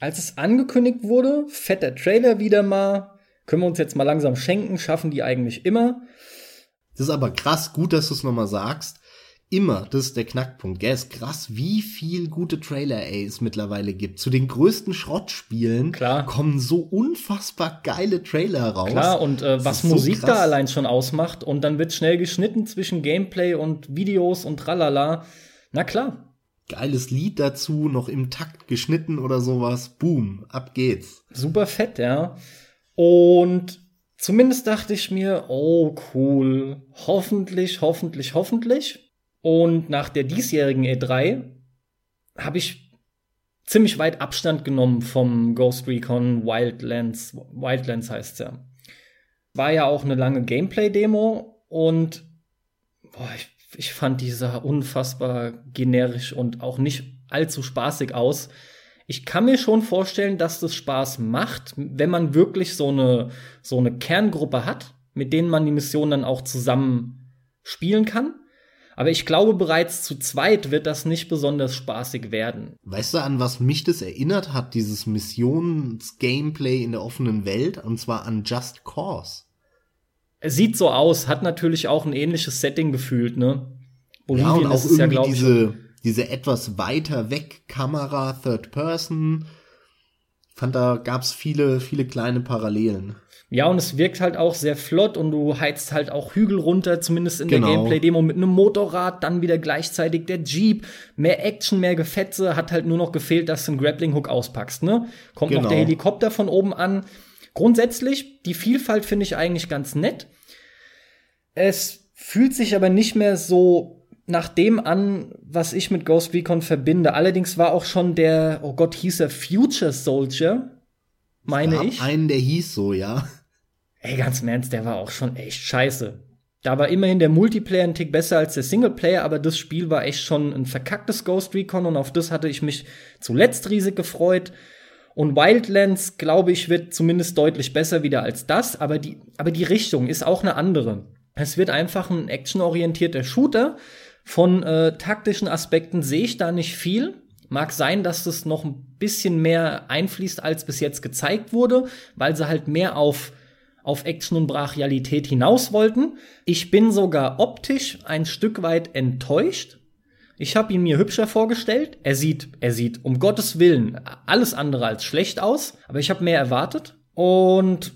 Als es angekündigt wurde, fetter Trailer wieder mal, können wir uns jetzt mal langsam schenken, schaffen die eigentlich immer. Das ist aber krass, gut, dass du es nochmal sagst. immer, das ist der Knackpunkt. Gell, ist krass, wie viel gute Trailer ey, es mittlerweile gibt. Zu den größten Schrottspielen Klar. kommen so unfassbar geile Trailer raus. Klar, und äh, was so Musik da krass. allein schon ausmacht und dann wird schnell geschnitten zwischen Gameplay und Videos und tralala. Na klar, Geiles Lied dazu, noch im Takt geschnitten oder sowas. Boom, ab geht's. super fett, ja. Und zumindest dachte ich mir, oh cool, hoffentlich, hoffentlich, hoffentlich. Und nach der diesjährigen E3 habe ich ziemlich weit Abstand genommen vom Ghost Recon Wildlands. Wildlands heißt's ja. War ja auch eine lange Gameplay-Demo und boah, ich, ich fand die sah unfassbar generisch und auch nicht allzu spaßig aus. Ich kann mir schon vorstellen, dass das Spaß macht, wenn man wirklich so eine, so eine Kerngruppe hat, mit denen man die Mission dann auch zusammen spielen kann. Aber ich glaube, bereits zu zweit wird das nicht besonders spaßig werden. Weißt du, an was mich das erinnert hat, dieses Missions-Gameplay in der offenen Welt? Und zwar an Just Cause. Es sieht so aus, hat natürlich auch ein ähnliches Setting gefühlt, ne? ja, und auch ist ja, irgendwie ich, diese, diese etwas weiter weg Kamera, Third Person. Fand, da gab's viele, viele kleine Parallelen. Ja, und es wirkt halt auch sehr flott und du heizt halt auch Hügel runter, zumindest in Genau. der Gameplay-Demo mit einem Motorrad, dann wieder gleichzeitig der Jeep, mehr Action, mehr Gefetze, hat halt nur noch gefehlt, dass du einen Grappling-Hook auspackst, ne? Kommt noch Genau. der Helikopter von oben an. Grundsätzlich, die Vielfalt finde ich eigentlich ganz nett. Es fühlt sich aber nicht mehr so nach dem an, was ich mit Ghost Recon verbinde. Allerdings war auch schon der, oh Gott, hieß er Future Soldier, meine ich. einen, der hieß so, ja. Ey, ganz im Ernst, der war auch schon echt scheiße. Da war immerhin der Multiplayer ein Tick besser als der Singleplayer, aber das Spiel war echt schon ein verkacktes Ghost Recon und auf das hatte ich mich zuletzt riesig gefreut. Und Wildlands, glaube ich, wird zumindest deutlich besser wieder als das, aber die, aber die Richtung ist auch eine andere. Es wird einfach ein actionorientierter Shooter. Von äh, taktischen Aspekten sehe ich da nicht viel. Mag sein, dass das noch ein bisschen mehr einfließt, als bis jetzt gezeigt wurde, weil sie halt mehr auf, auf Action und Brachialität hinaus wollten. Ich bin sogar optisch ein Stück weit enttäuscht. Ich habe ihn mir hübscher vorgestellt. Er sieht, er sieht um Gottes Willen alles andere als schlecht aus, aber ich habe mehr erwartet. Und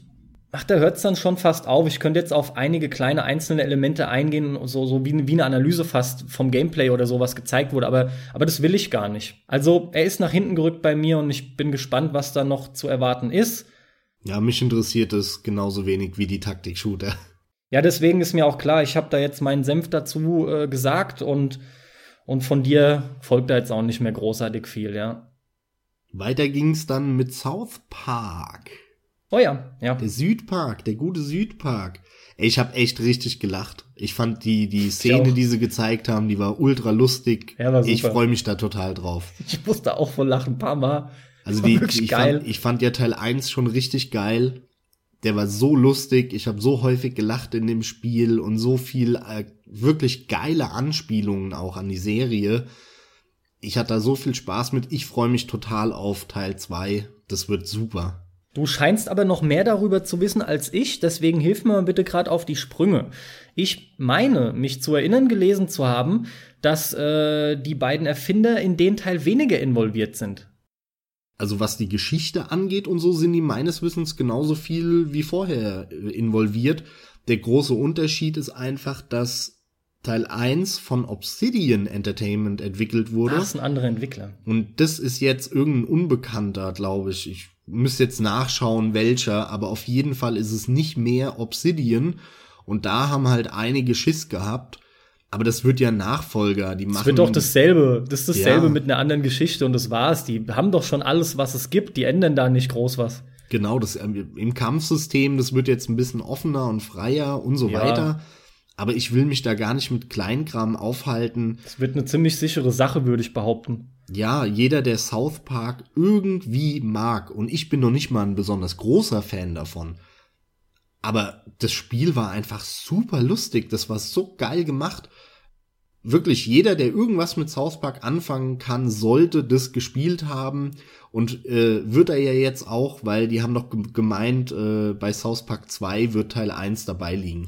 ach, da hört es dann schon fast auf. Ich könnte jetzt auf einige kleine einzelne Elemente eingehen, so, so wie, wie eine Analyse fast vom Gameplay oder sowas gezeigt wurde, aber, aber das will ich gar nicht. Also er ist nach hinten gerückt bei mir und ich bin gespannt, was da noch zu erwarten ist. Ja, mich interessiert es genauso wenig wie die Taktik-Shooter. Ja, deswegen ist mir auch klar, ich habe da jetzt meinen Senf dazu äh, gesagt und, und von dir folgt da jetzt auch nicht mehr großartig viel, ja. Weiter ging's dann mit South Park. Oh ja, ja. Der Südpark, der gute Südpark. Ich habe echt richtig gelacht. Ich fand die, die Szene, die sie gezeigt haben, die war ultra lustig. Ja, war ich super. freue mich da total drauf. Ich musste auch voll lachen, ein paar Mal. Also die, wirklich ich, geil. Fand, ich fand ja Teil 1 schon richtig geil. Der war so lustig. Ich habe so häufig gelacht in dem Spiel und so viel äh, wirklich geile Anspielungen auch an die Serie. Ich hatte da so viel Spaß mit. Ich freue mich total auf Teil 2. Das wird super. Du scheinst aber noch mehr darüber zu wissen als ich, deswegen hilf mir mal bitte gerade auf die Sprünge. Ich meine, mich zu erinnern gelesen zu haben, dass äh, die beiden Erfinder in den Teil weniger involviert sind. Also was die Geschichte angeht und so sind die meines Wissens genauso viel wie vorher äh, involviert. Der große Unterschied ist einfach, dass Teil 1 von Obsidian Entertainment entwickelt wurde. Das ist ein anderer Entwickler. Und das ist jetzt irgendein Unbekannter, glaube ich. Ich müsste jetzt nachschauen, welcher, aber auf jeden Fall ist es nicht mehr Obsidian. Und da haben halt einige Schiss gehabt. Aber das wird ja Nachfolger. Die machen. Es wird doch dasselbe. Das ist dasselbe Ja. mit einer anderen Geschichte und das war's. Die haben doch schon alles, was es gibt. Die ändern da nicht groß was. Genau, das ähm, im Kampfsystem, das wird jetzt ein bisschen offener und freier und so Ja. weiter. Aber ich will mich da gar nicht mit Kleinkram aufhalten. Es wird eine ziemlich sichere Sache, würde ich behaupten. Ja, jeder, der South Park irgendwie mag, und ich bin noch nicht mal ein besonders großer Fan davon, aber das Spiel war einfach super lustig, das war so geil gemacht. Wirklich, jeder, der irgendwas mit South Park anfangen kann, sollte das gespielt haben und äh, wird er ja jetzt auch, weil die haben doch ge- gemeint, äh, bei South Park 2 wird Teil 1 dabei liegen.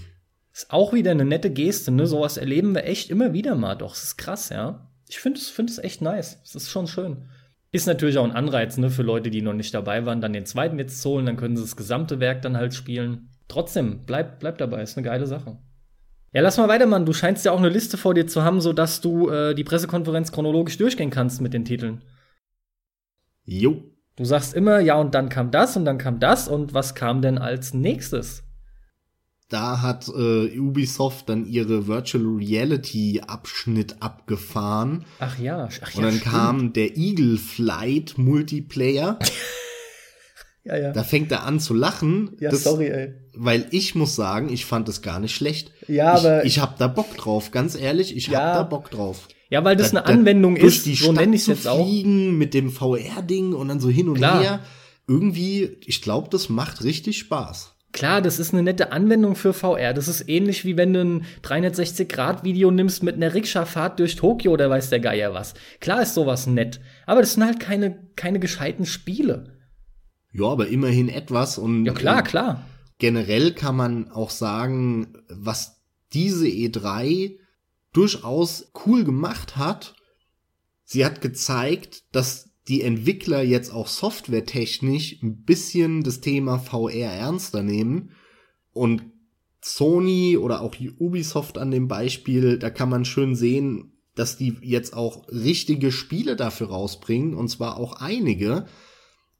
Ist auch wieder eine nette Geste, ne? Sowas erleben wir echt immer wieder mal. Doch, es ist krass, ja. Ich finde es find echt nice. Es ist schon schön. Ist natürlich auch ein Anreiz, ne, für Leute, die noch nicht dabei waren, dann den zweiten jetzt zu holen, dann können sie das gesamte Werk dann halt spielen. Trotzdem, bleib, bleib dabei, ist eine geile Sache. Ja, lass mal weitermachen. Du scheinst ja auch eine Liste vor dir zu haben, sodass du äh, die Pressekonferenz chronologisch durchgehen kannst mit den Titeln. Jo. Du sagst immer, ja, und dann kam das und dann kam das und was kam denn als nächstes? Da hat äh, Ubisoft dann ihre Virtual Reality Abschnitt abgefahren. Ach ja, ach ja. Und dann stimmt. kam der Eagle Flight Multiplayer. ja, ja. Da fängt er an zu lachen. Ja, das, sorry, ey. Weil ich muss sagen, ich fand es gar nicht schlecht. Ja, aber- Ich, ich hab da Bock drauf, ganz ehrlich, ich Ja. hab da Bock drauf. Ja, weil das Da- eine da Anwendung durch ist, die so nenne ich es jetzt auch. fliegen mit dem VR-Ding und dann so hin und Klar. her. Irgendwie, ich glaube, das macht richtig Spaß. Klar, das ist eine nette Anwendung für VR. Das ist ähnlich wie wenn du ein 360-Grad-Video nimmst mit einer Rikscha-Fahrt durch Tokio oder weiß der Geier was. Klar ist sowas nett. Aber das sind halt keine, keine gescheiten Spiele. Ja, aber immerhin etwas und Ja, klar, äh, klar. generell kann man auch sagen, was diese E3 durchaus cool gemacht hat. Sie hat gezeigt, dass die Entwickler jetzt auch softwaretechnisch ein bisschen das Thema VR ernster nehmen und Sony oder auch Ubisoft an dem Beispiel, da kann man schön sehen, dass die jetzt auch richtige Spiele dafür rausbringen und zwar auch einige,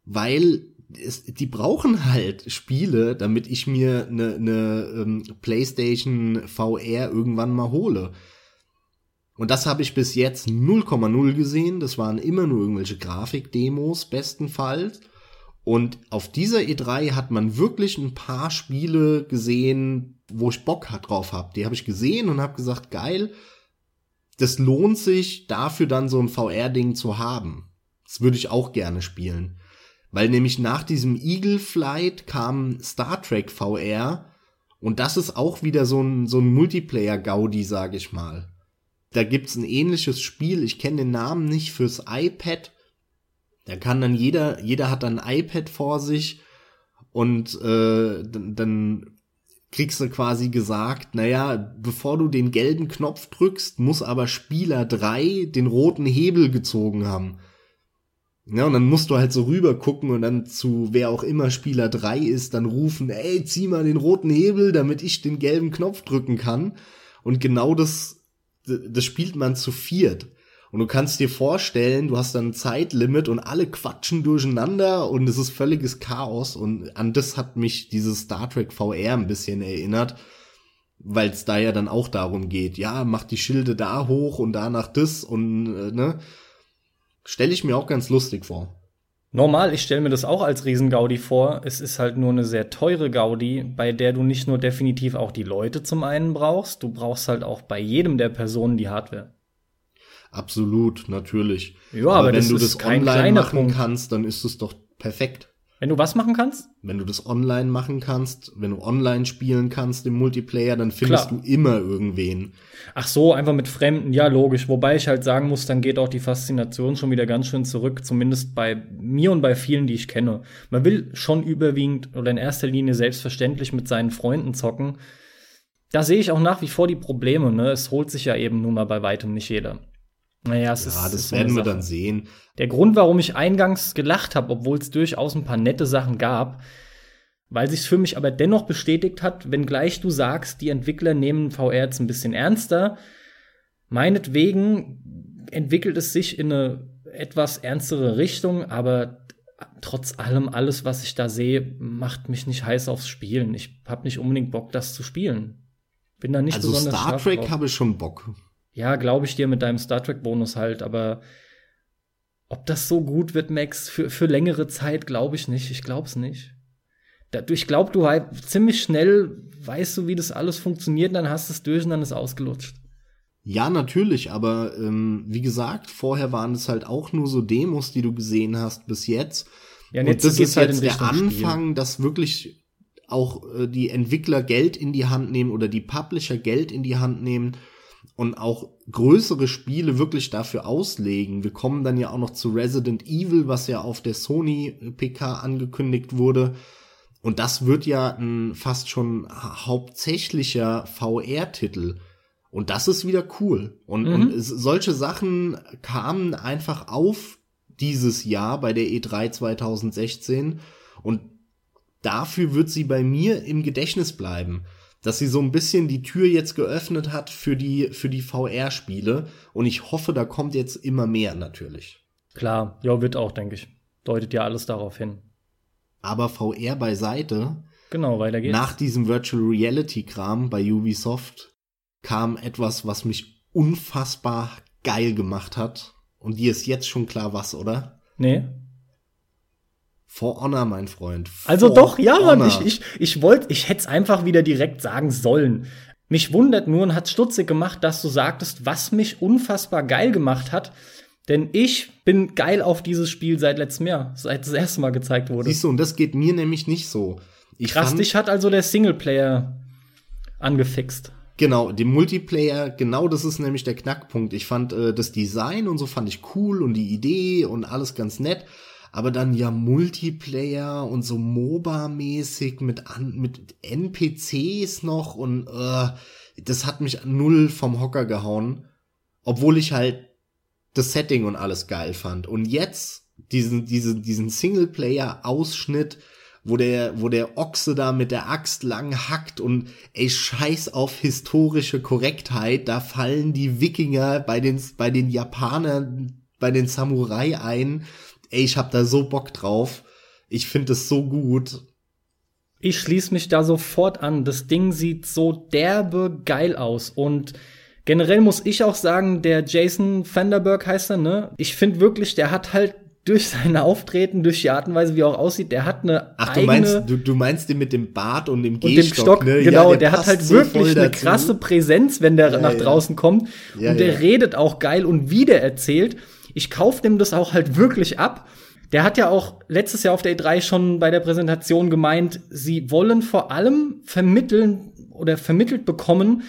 weil es, die brauchen halt Spiele, damit ich mir eine ne, ähm, PlayStation VR irgendwann mal hole. Und das habe ich bis jetzt 0,0 gesehen. Das waren immer nur irgendwelche Grafikdemos bestenfalls. Und auf dieser E3 hat man wirklich ein paar Spiele gesehen, wo ich Bock drauf habe. Die habe ich gesehen und habe gesagt, geil, das lohnt sich dafür dann so ein VR-Ding zu haben. Das würde ich auch gerne spielen. Weil nämlich nach diesem Eagle Flight kam Star Trek VR und das ist auch wieder so ein, so ein Multiplayer-Gaudi, sag ich mal. Da gibt's ein ähnliches Spiel, ich kenne den Namen nicht, fürs iPad. Da kann dann jeder, jeder hat dann ein iPad vor sich und äh, dann, dann kriegst du quasi gesagt, naja, bevor du den gelben Knopf drückst, muss aber Spieler 3 den roten Hebel gezogen haben. Ja, und dann musst du halt so rüber gucken und dann zu wer auch immer Spieler 3 ist, dann rufen, ey, zieh mal den roten Hebel, damit ich den gelben Knopf drücken kann. Und genau das, das spielt man zu viert. Und du kannst dir vorstellen, du hast dann ein Zeitlimit und alle quatschen durcheinander und es ist völliges Chaos. Und an das hat mich dieses Star Trek VR ein bisschen erinnert, weil es da ja dann auch darum geht, ja, mach die Schilde da hoch und danach das und äh, ne. Stelle ich mir auch ganz lustig vor. Normal, ich stelle mir das auch als Riesengaudi vor. Es ist halt nur eine sehr teure Gaudi, bei der du nicht nur definitiv auch die Leute zum einen brauchst, du brauchst halt auch bei jedem der Personen die Hardware. Absolut, natürlich. Ja, aber wenn das du das kein online machen Punkt. kannst, dann ist es doch perfekt. Wenn du was machen kannst? Wenn du das online machen kannst, wenn du online spielen kannst im Multiplayer, dann findest Klar. du immer irgendwen. Ach so, einfach mit Fremden, ja, logisch. Wobei ich halt sagen muss, dann geht auch die Faszination schon wieder ganz schön zurück, zumindest bei mir und bei vielen, die ich kenne. Man will schon überwiegend oder in erster Linie selbstverständlich mit seinen Freunden zocken. Da sehe ich auch nach wie vor die Probleme, ne? Es holt sich ja eben nun mal bei weitem nicht jeder. Naja, es ist. Ja, das ist so eine werden wir dann sehen. Der Grund, warum ich eingangs gelacht habe, obwohl es durchaus ein paar nette Sachen gab, weil sich's für mich aber dennoch bestätigt hat, wenngleich du sagst, die Entwickler nehmen VR jetzt ein bisschen ernster, meinetwegen entwickelt es sich in eine etwas ernstere Richtung, aber trotz allem, alles, was ich da sehe, macht mich nicht heiß aufs Spielen. Ich habe nicht unbedingt Bock, das zu spielen. Bin da nicht also besonders Star Trek habe ich schon Bock. Ja, glaube ich dir mit deinem Star Trek-Bonus halt, aber ob das so gut wird, Max, für, für längere Zeit, glaube ich nicht. Ich glaube es nicht. Da, ich glaube, du halt ziemlich schnell weißt du, wie das alles funktioniert, dann hast du es durch und dann ist ausgelutscht. Ja, natürlich, aber ähm, wie gesagt, vorher waren es halt auch nur so Demos, die du gesehen hast bis jetzt. Ja, und jetzt das geht's ist halt jetzt der Anfang, dass wirklich auch äh, die Entwickler Geld in die Hand nehmen oder die Publisher Geld in die Hand nehmen und auch größere Spiele wirklich dafür auslegen. Wir kommen dann ja auch noch zu Resident Evil, was ja auf der Sony PK angekündigt wurde. Und das wird ja ein fast schon hauptsächlicher VR-Titel. Und das ist wieder cool. Und, mhm. und solche Sachen kamen einfach auf dieses Jahr bei der E3 2016. Und dafür wird sie bei mir im Gedächtnis bleiben. Dass sie so ein bisschen die Tür jetzt geöffnet hat für die, für die VR-Spiele. Und ich hoffe, da kommt jetzt immer mehr natürlich. Klar, ja, wird auch, denke ich. Deutet ja alles darauf hin aber VR beiseite. Genau, weiter geht's. Nach diesem Virtual Reality Kram bei Ubisoft kam etwas, was mich unfassbar geil gemacht hat. Und dir ist jetzt schon klar was, oder? Nee. For Honor, mein Freund. For also doch, ja, Mann, ich, ich, ich wollte, ich hätte es einfach wieder direkt sagen sollen. Mich wundert nur und hat stutzig gemacht, dass du sagtest, was mich unfassbar geil gemacht hat, denn ich bin geil auf dieses Spiel seit letztem Jahr, seit das erste Mal gezeigt wurde. Siehst du, und das geht mir nämlich nicht so. Ich Krass, dich hat also der Singleplayer angefixt. Genau, dem Multiplayer, genau das ist nämlich der Knackpunkt. Ich fand äh, das Design und so fand ich cool und die Idee und alles ganz nett. Aber dann ja Multiplayer und so MOBA-mäßig mit, mit NPCs noch und äh, das hat mich null vom Hocker gehauen. Obwohl ich halt das Setting und alles geil fand. Und jetzt diesen, diesen, diesen Singleplayer-Ausschnitt, wo der, wo der Ochse da mit der Axt lang hackt und ey, scheiß auf historische Korrektheit, da fallen die Wikinger bei den, bei den Japanern, bei den Samurai ein. Ey, ich hab da so Bock drauf. Ich finde es so gut. Ich schließe mich da sofort an. Das Ding sieht so derbe geil aus und Generell muss ich auch sagen, der Jason Vanderberg heißt er, ne? Ich finde wirklich, der hat halt durch sein Auftreten, durch die Art und Weise, wie er auch aussieht, der hat eine Ach, eigene du meinst, du, du meinst den mit dem Bart und dem Gehstock, und dem Stock, ne? Genau, ja, der, der hat halt so wirklich eine krasse Präsenz, wenn der ja, nach ja. draußen kommt. und der redet auch geil und wie der erzählt. Ich kauf dem das auch halt wirklich ab. Der hat ja auch letztes Jahr auf der E3 schon bei der Präsentation gemeint, sie wollen vor allem vermitteln oder vermittelt bekommen,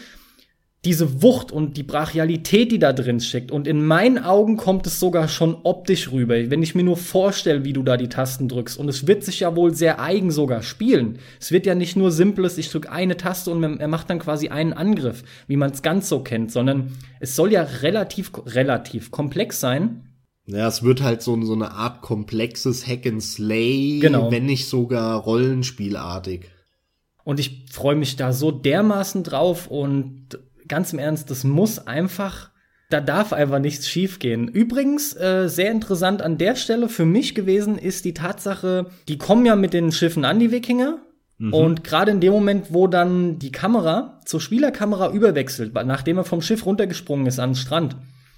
diese Wucht und die Brachialität, die da drin steckt. Und in meinen Augen kommt es sogar schon optisch rüber, wenn ich mir nur vorstelle, wie du da die Tasten drückst. Und es wird sich ja wohl sehr eigen sogar spielen. Es wird ja nicht nur simples, ich drücke eine Taste und er macht dann quasi einen Angriff, wie man es ganz so kennt, sondern es soll ja relativ, relativ komplex sein. Ja, es wird halt so, so eine Art komplexes Hack and Slay, genau. wenn nicht sogar Rollenspielartig. Und ich freue mich da so dermaßen drauf und ganz im Ernst, das muss einfach, da darf einfach nichts schiefgehen. Übrigens, äh, sehr interessant an der Stelle für mich gewesen ist die Tatsache, die kommen ja mit den Schiffen an, die Wikinger. Mhm. Und gerade in dem Moment, wo dann die Kamera zur Spielerkamera überwechselt, nachdem er vom Schiff runtergesprungen ist an den Strand,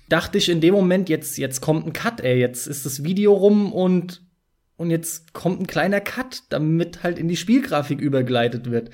dachte ich in dem Moment, jetzt, jetzt kommt ein Cut, ey, jetzt ist das Video rum und, und jetzt kommt ein kleiner Cut, damit halt in die Spielgrafik übergleitet wird.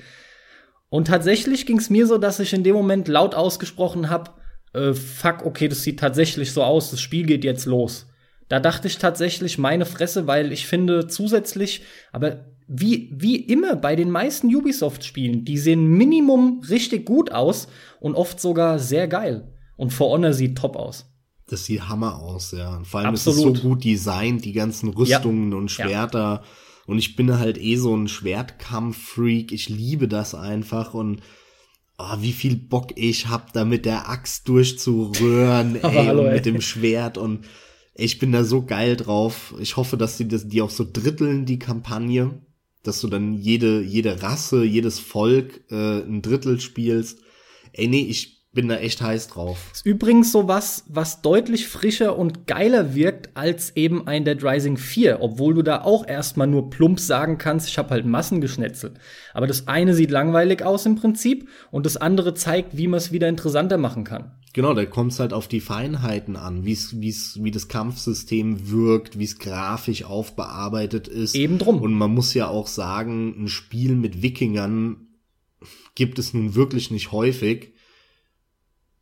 Und tatsächlich ging es mir so, dass ich in dem Moment laut ausgesprochen habe, äh, fuck, okay, das sieht tatsächlich so aus, das Spiel geht jetzt los. Da dachte ich tatsächlich meine Fresse, weil ich finde zusätzlich, aber wie, wie immer bei den meisten Ubisoft-Spielen, die sehen Minimum richtig gut aus und oft sogar sehr geil. Und For Honor sieht top aus. Das sieht Hammer aus, ja. vor allem Absolut. ist es so gut designt, die ganzen Rüstungen ja. und Schwerter. Ja. Und ich bin halt eh so ein Schwertkampf-Freak. Ich liebe das einfach und oh, wie viel Bock ich hab, da mit der Axt durchzurühren, ey, hallo, und mit ey. dem Schwert und ich bin da so geil drauf. Ich hoffe, dass die das, die auch so dritteln, die Kampagne, dass du dann jede, jede Rasse, jedes Volk äh, ein Drittel spielst. Ey, nee, ich bin da echt heiß drauf. Ist übrigens so was, was deutlich frischer und geiler wirkt als eben ein Dead Rising 4, obwohl du da auch erstmal nur plump sagen kannst, ich habe halt Massen geschnetzelt. Aber das eine sieht langweilig aus im Prinzip und das andere zeigt, wie man es wieder interessanter machen kann. Genau, da kommt es halt auf die Feinheiten an, wie's, wie's, wie das Kampfsystem wirkt, wie es grafisch aufbearbeitet ist. Eben drum. Und man muss ja auch sagen, ein Spiel mit Wikingern gibt es nun wirklich nicht häufig.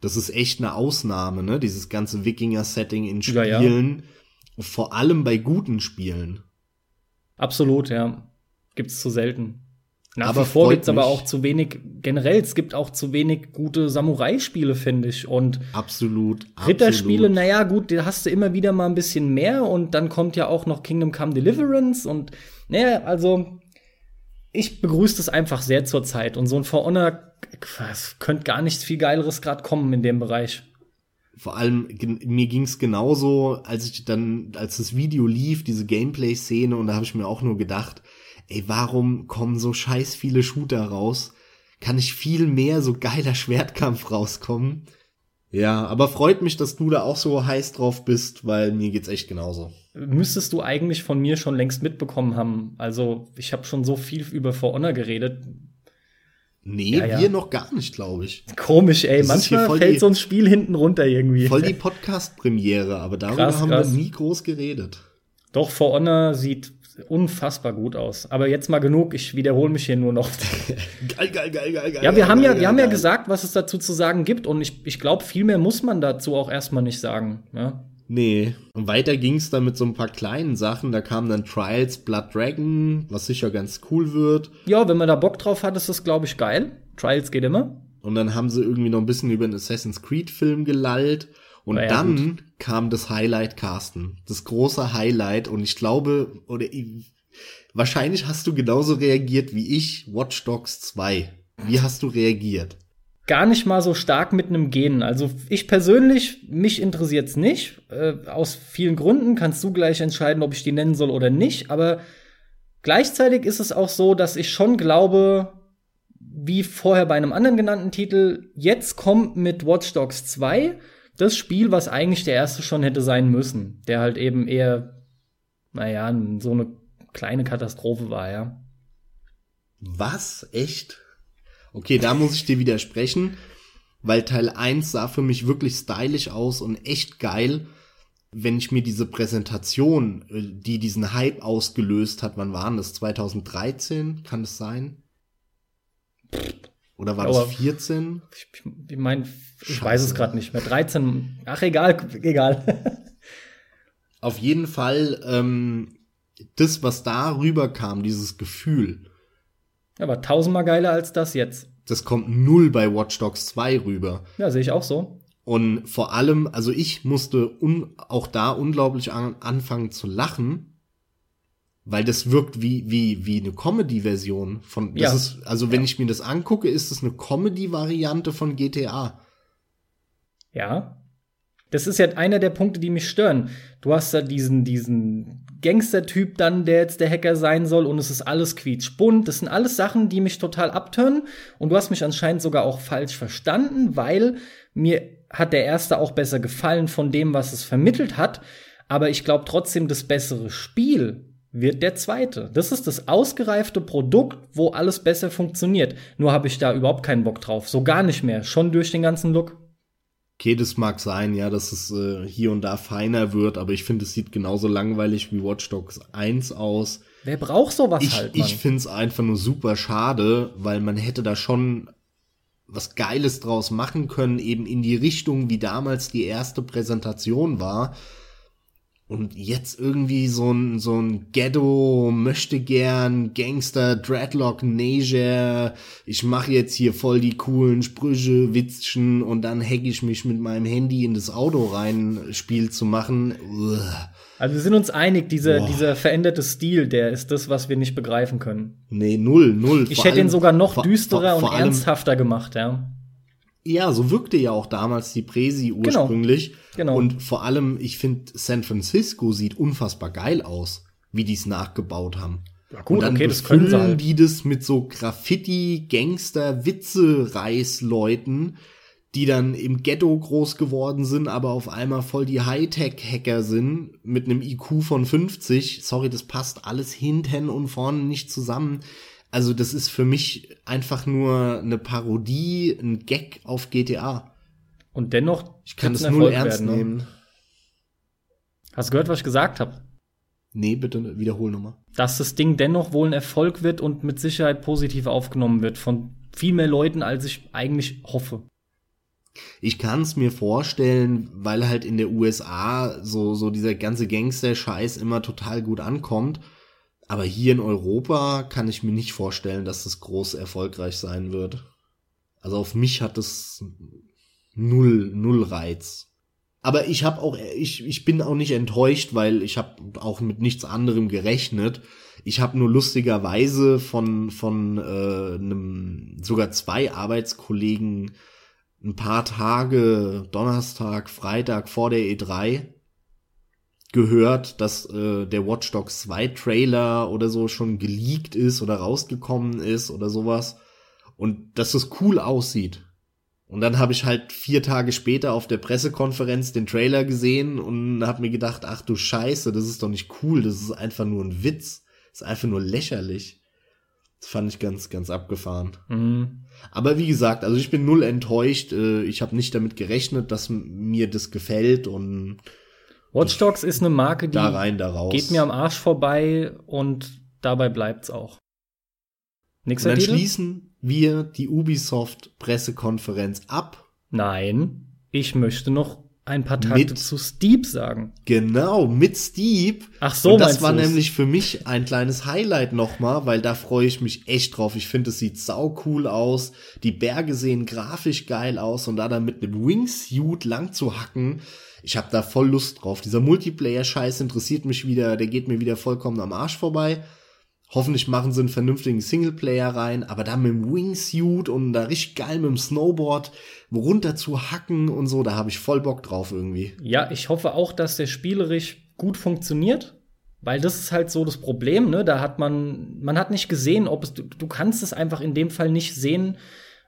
Das ist echt eine Ausnahme, ne? Dieses ganze Wikinger-Setting in Spielen. Ja, ja. Vor allem bei guten Spielen. Absolut, ja. Gibt's zu selten. Nach aber wie vor gibt's aber auch zu wenig, generell, es gibt auch zu wenig gute Samurai-Spiele, finde ich. Und absolut, Ritterspiele, naja, gut, da hast du immer wieder mal ein bisschen mehr und dann kommt ja auch noch Kingdom Come Deliverance und naja, also ich begrüße das einfach sehr zur Zeit. Und so ein For Honor es könnte gar nichts viel Geileres gerade kommen in dem Bereich. Vor allem, mir ging's genauso, als ich dann, als das Video lief, diese Gameplay-Szene, und da habe ich mir auch nur gedacht, ey, warum kommen so scheiß viele Shooter raus? Kann ich viel mehr so geiler Schwertkampf rauskommen? Ja, aber freut mich, dass du da auch so heiß drauf bist, weil mir geht's echt genauso. Müsstest du eigentlich von mir schon längst mitbekommen haben. Also, ich habe schon so viel über For Honor geredet. Nee, ja, ja. wir noch gar nicht, glaube ich. Komisch, ey. Das Manchmal fällt die, so ein Spiel hinten runter irgendwie. Voll die Podcast-Premiere, aber darüber krass, haben krass. wir nie groß geredet. Doch, For Honor sieht unfassbar gut aus. Aber jetzt mal genug, ich wiederhole mich hier nur noch. geil, geil, geil, geil, geil. Ja, wir haben geil, ja, wir haben ja gesagt, was es dazu zu sagen gibt und ich, ich glaube, viel mehr muss man dazu auch erstmal nicht sagen. Ja? Nee. Und weiter ging's dann mit so ein paar kleinen Sachen. Da kam dann Trials Blood Dragon, was sicher ganz cool wird. Ja, wenn man da Bock drauf hat, ist das, glaube ich, geil. Trials geht immer. Und dann haben sie irgendwie noch ein bisschen über den Assassin's Creed Film gelallt. Und ja, dann gut. kam das Highlight Carsten. Das große Highlight. Und ich glaube, oder wahrscheinlich hast du genauso reagiert wie ich, Watch Dogs 2. Wie hast du reagiert? Gar nicht mal so stark mit einem Genen. Also ich persönlich, mich interessiert's nicht. Äh, aus vielen Gründen kannst du gleich entscheiden, ob ich die nennen soll oder nicht. Aber gleichzeitig ist es auch so, dass ich schon glaube, wie vorher bei einem anderen genannten Titel, jetzt kommt mit Watch Dogs 2 das Spiel, was eigentlich der erste schon hätte sein müssen, der halt eben eher, naja, so eine kleine Katastrophe war, ja. Was? Echt? Okay, da muss ich dir widersprechen, weil Teil 1 sah für mich wirklich stylisch aus und echt geil. Wenn ich mir diese Präsentation, äh, die diesen Hype ausgelöst hat, wann waren das? 2013? Kann es sein? Oder war Aber das 14? Ich, ich meine, ich weiß es gerade nicht mehr. 13, ach egal, egal. Auf jeden Fall, ähm, das, was da rüberkam, dieses Gefühl. Aber tausendmal geiler als das jetzt. Das kommt null bei Watch Dogs 2 rüber. Ja, sehe ich auch so. Und vor allem, also ich musste auch da unglaublich an anfangen zu lachen, weil das wirkt wie wie wie eine Comedy-Version von. Das ja. ist also wenn ja. ich mir das angucke, ist das eine Comedy-Variante von GTA. Ja. Das ist ja einer der Punkte, die mich stören. Du hast da diesen diesen Gangster-Typ dann, der jetzt der Hacker sein soll und es ist alles quietschbunt. Das sind alles Sachen, die mich total abtören und du hast mich anscheinend sogar auch falsch verstanden, weil mir hat der erste auch besser gefallen von dem, was es vermittelt hat. Aber ich glaube trotzdem, das bessere Spiel wird der zweite. Das ist das ausgereifte Produkt, wo alles besser funktioniert. Nur habe ich da überhaupt keinen Bock drauf. So gar nicht mehr. Schon durch den ganzen Look. Okay, das mag sein, ja, dass es äh, hier und da feiner wird, aber ich finde, es sieht genauso langweilig wie Watch Dogs 1 aus. Wer braucht sowas ich, halt? Mann? Ich finde es einfach nur super schade, weil man hätte da schon was Geiles draus machen können, eben in die Richtung, wie damals die erste Präsentation war. Und jetzt irgendwie so ein, so ein Ghetto, möchte gern, Gangster, Dreadlock, Nature. Ich mache jetzt hier voll die coolen Sprüche, Witzchen und dann hack ich mich mit meinem Handy in das Auto rein, Spiel zu machen. Uah. Also wir sind uns einig, dieser, dieser veränderte Stil, der ist das, was wir nicht begreifen können. Nee, null, null. Ich vor hätte allem, ihn sogar noch düsterer vor, vor und ernsthafter gemacht, ja. Ja, so wirkte ja auch damals die Presi genau. ursprünglich. Genau. genau. Und vor allem, ich finde, San Francisco sieht unfassbar geil aus, wie die es nachgebaut haben. Ja, gut, und dann okay, das können sie halt. die das mit so Graffiti, Gangster, Witze, Reisleuten, die dann im Ghetto groß geworden sind, aber auf einmal voll die Hightech-Hacker sind, mit einem IQ von 50. Sorry, das passt alles hinten und vorne nicht zusammen. Also das ist für mich einfach nur eine Parodie, ein Gag auf GTA. Und dennoch, ich kann es null ernst werden, ne? nehmen. Hast du gehört, was ich gesagt habe? Nee, bitte wiederhol nochmal. Dass das Ding dennoch wohl ein Erfolg wird und mit Sicherheit positiv aufgenommen wird von viel mehr Leuten, als ich eigentlich hoffe. Ich kann es mir vorstellen, weil halt in der USA so, so dieser ganze Gangster-Scheiß immer total gut ankommt aber hier in Europa kann ich mir nicht vorstellen, dass das groß erfolgreich sein wird. Also auf mich hat es null, null Reiz. Aber ich habe auch, ich, ich bin auch nicht enttäuscht, weil ich habe auch mit nichts anderem gerechnet. Ich habe nur lustigerweise von von äh, einem sogar zwei Arbeitskollegen ein paar Tage, Donnerstag, Freitag vor der E3 gehört, dass äh, der Watch Dogs 2 Trailer oder so schon geleakt ist oder rausgekommen ist oder sowas und dass es cool aussieht. Und dann habe ich halt vier Tage später auf der Pressekonferenz den Trailer gesehen und habe mir gedacht, ach du Scheiße, das ist doch nicht cool, das ist einfach nur ein Witz, das ist einfach nur lächerlich. Das fand ich ganz, ganz abgefahren. Mhm. Aber wie gesagt, also ich bin null enttäuscht. Äh, ich habe nicht damit gerechnet, dass mir das gefällt und Watch Dogs ist eine Marke, die da rein, da geht mir am Arsch vorbei und dabei bleibt's auch. Nächster und dann Titel? schließen wir die Ubisoft Pressekonferenz ab. Nein, ich möchte noch ein paar Takte mit, zu Steep sagen. Genau, mit Steep. Ach so, Und das war du's? nämlich für mich ein kleines Highlight nochmal, weil da freue ich mich echt drauf. Ich finde, es sieht sau cool aus. Die Berge sehen grafisch geil aus und da dann mit einem Wingsuit lang zu hacken, ich habe da voll Lust drauf. Dieser Multiplayer-Scheiß interessiert mich wieder, der geht mir wieder vollkommen am Arsch vorbei. Hoffentlich machen sie einen vernünftigen Singleplayer rein, aber da mit dem Wingsuit und da richtig geil mit dem Snowboard runter zu hacken und so, da habe ich voll Bock drauf irgendwie. Ja, ich hoffe auch, dass der spielerisch gut funktioniert, weil das ist halt so das Problem, ne? Da hat man, man hat nicht gesehen, ob es, du, du kannst es einfach in dem Fall nicht sehen,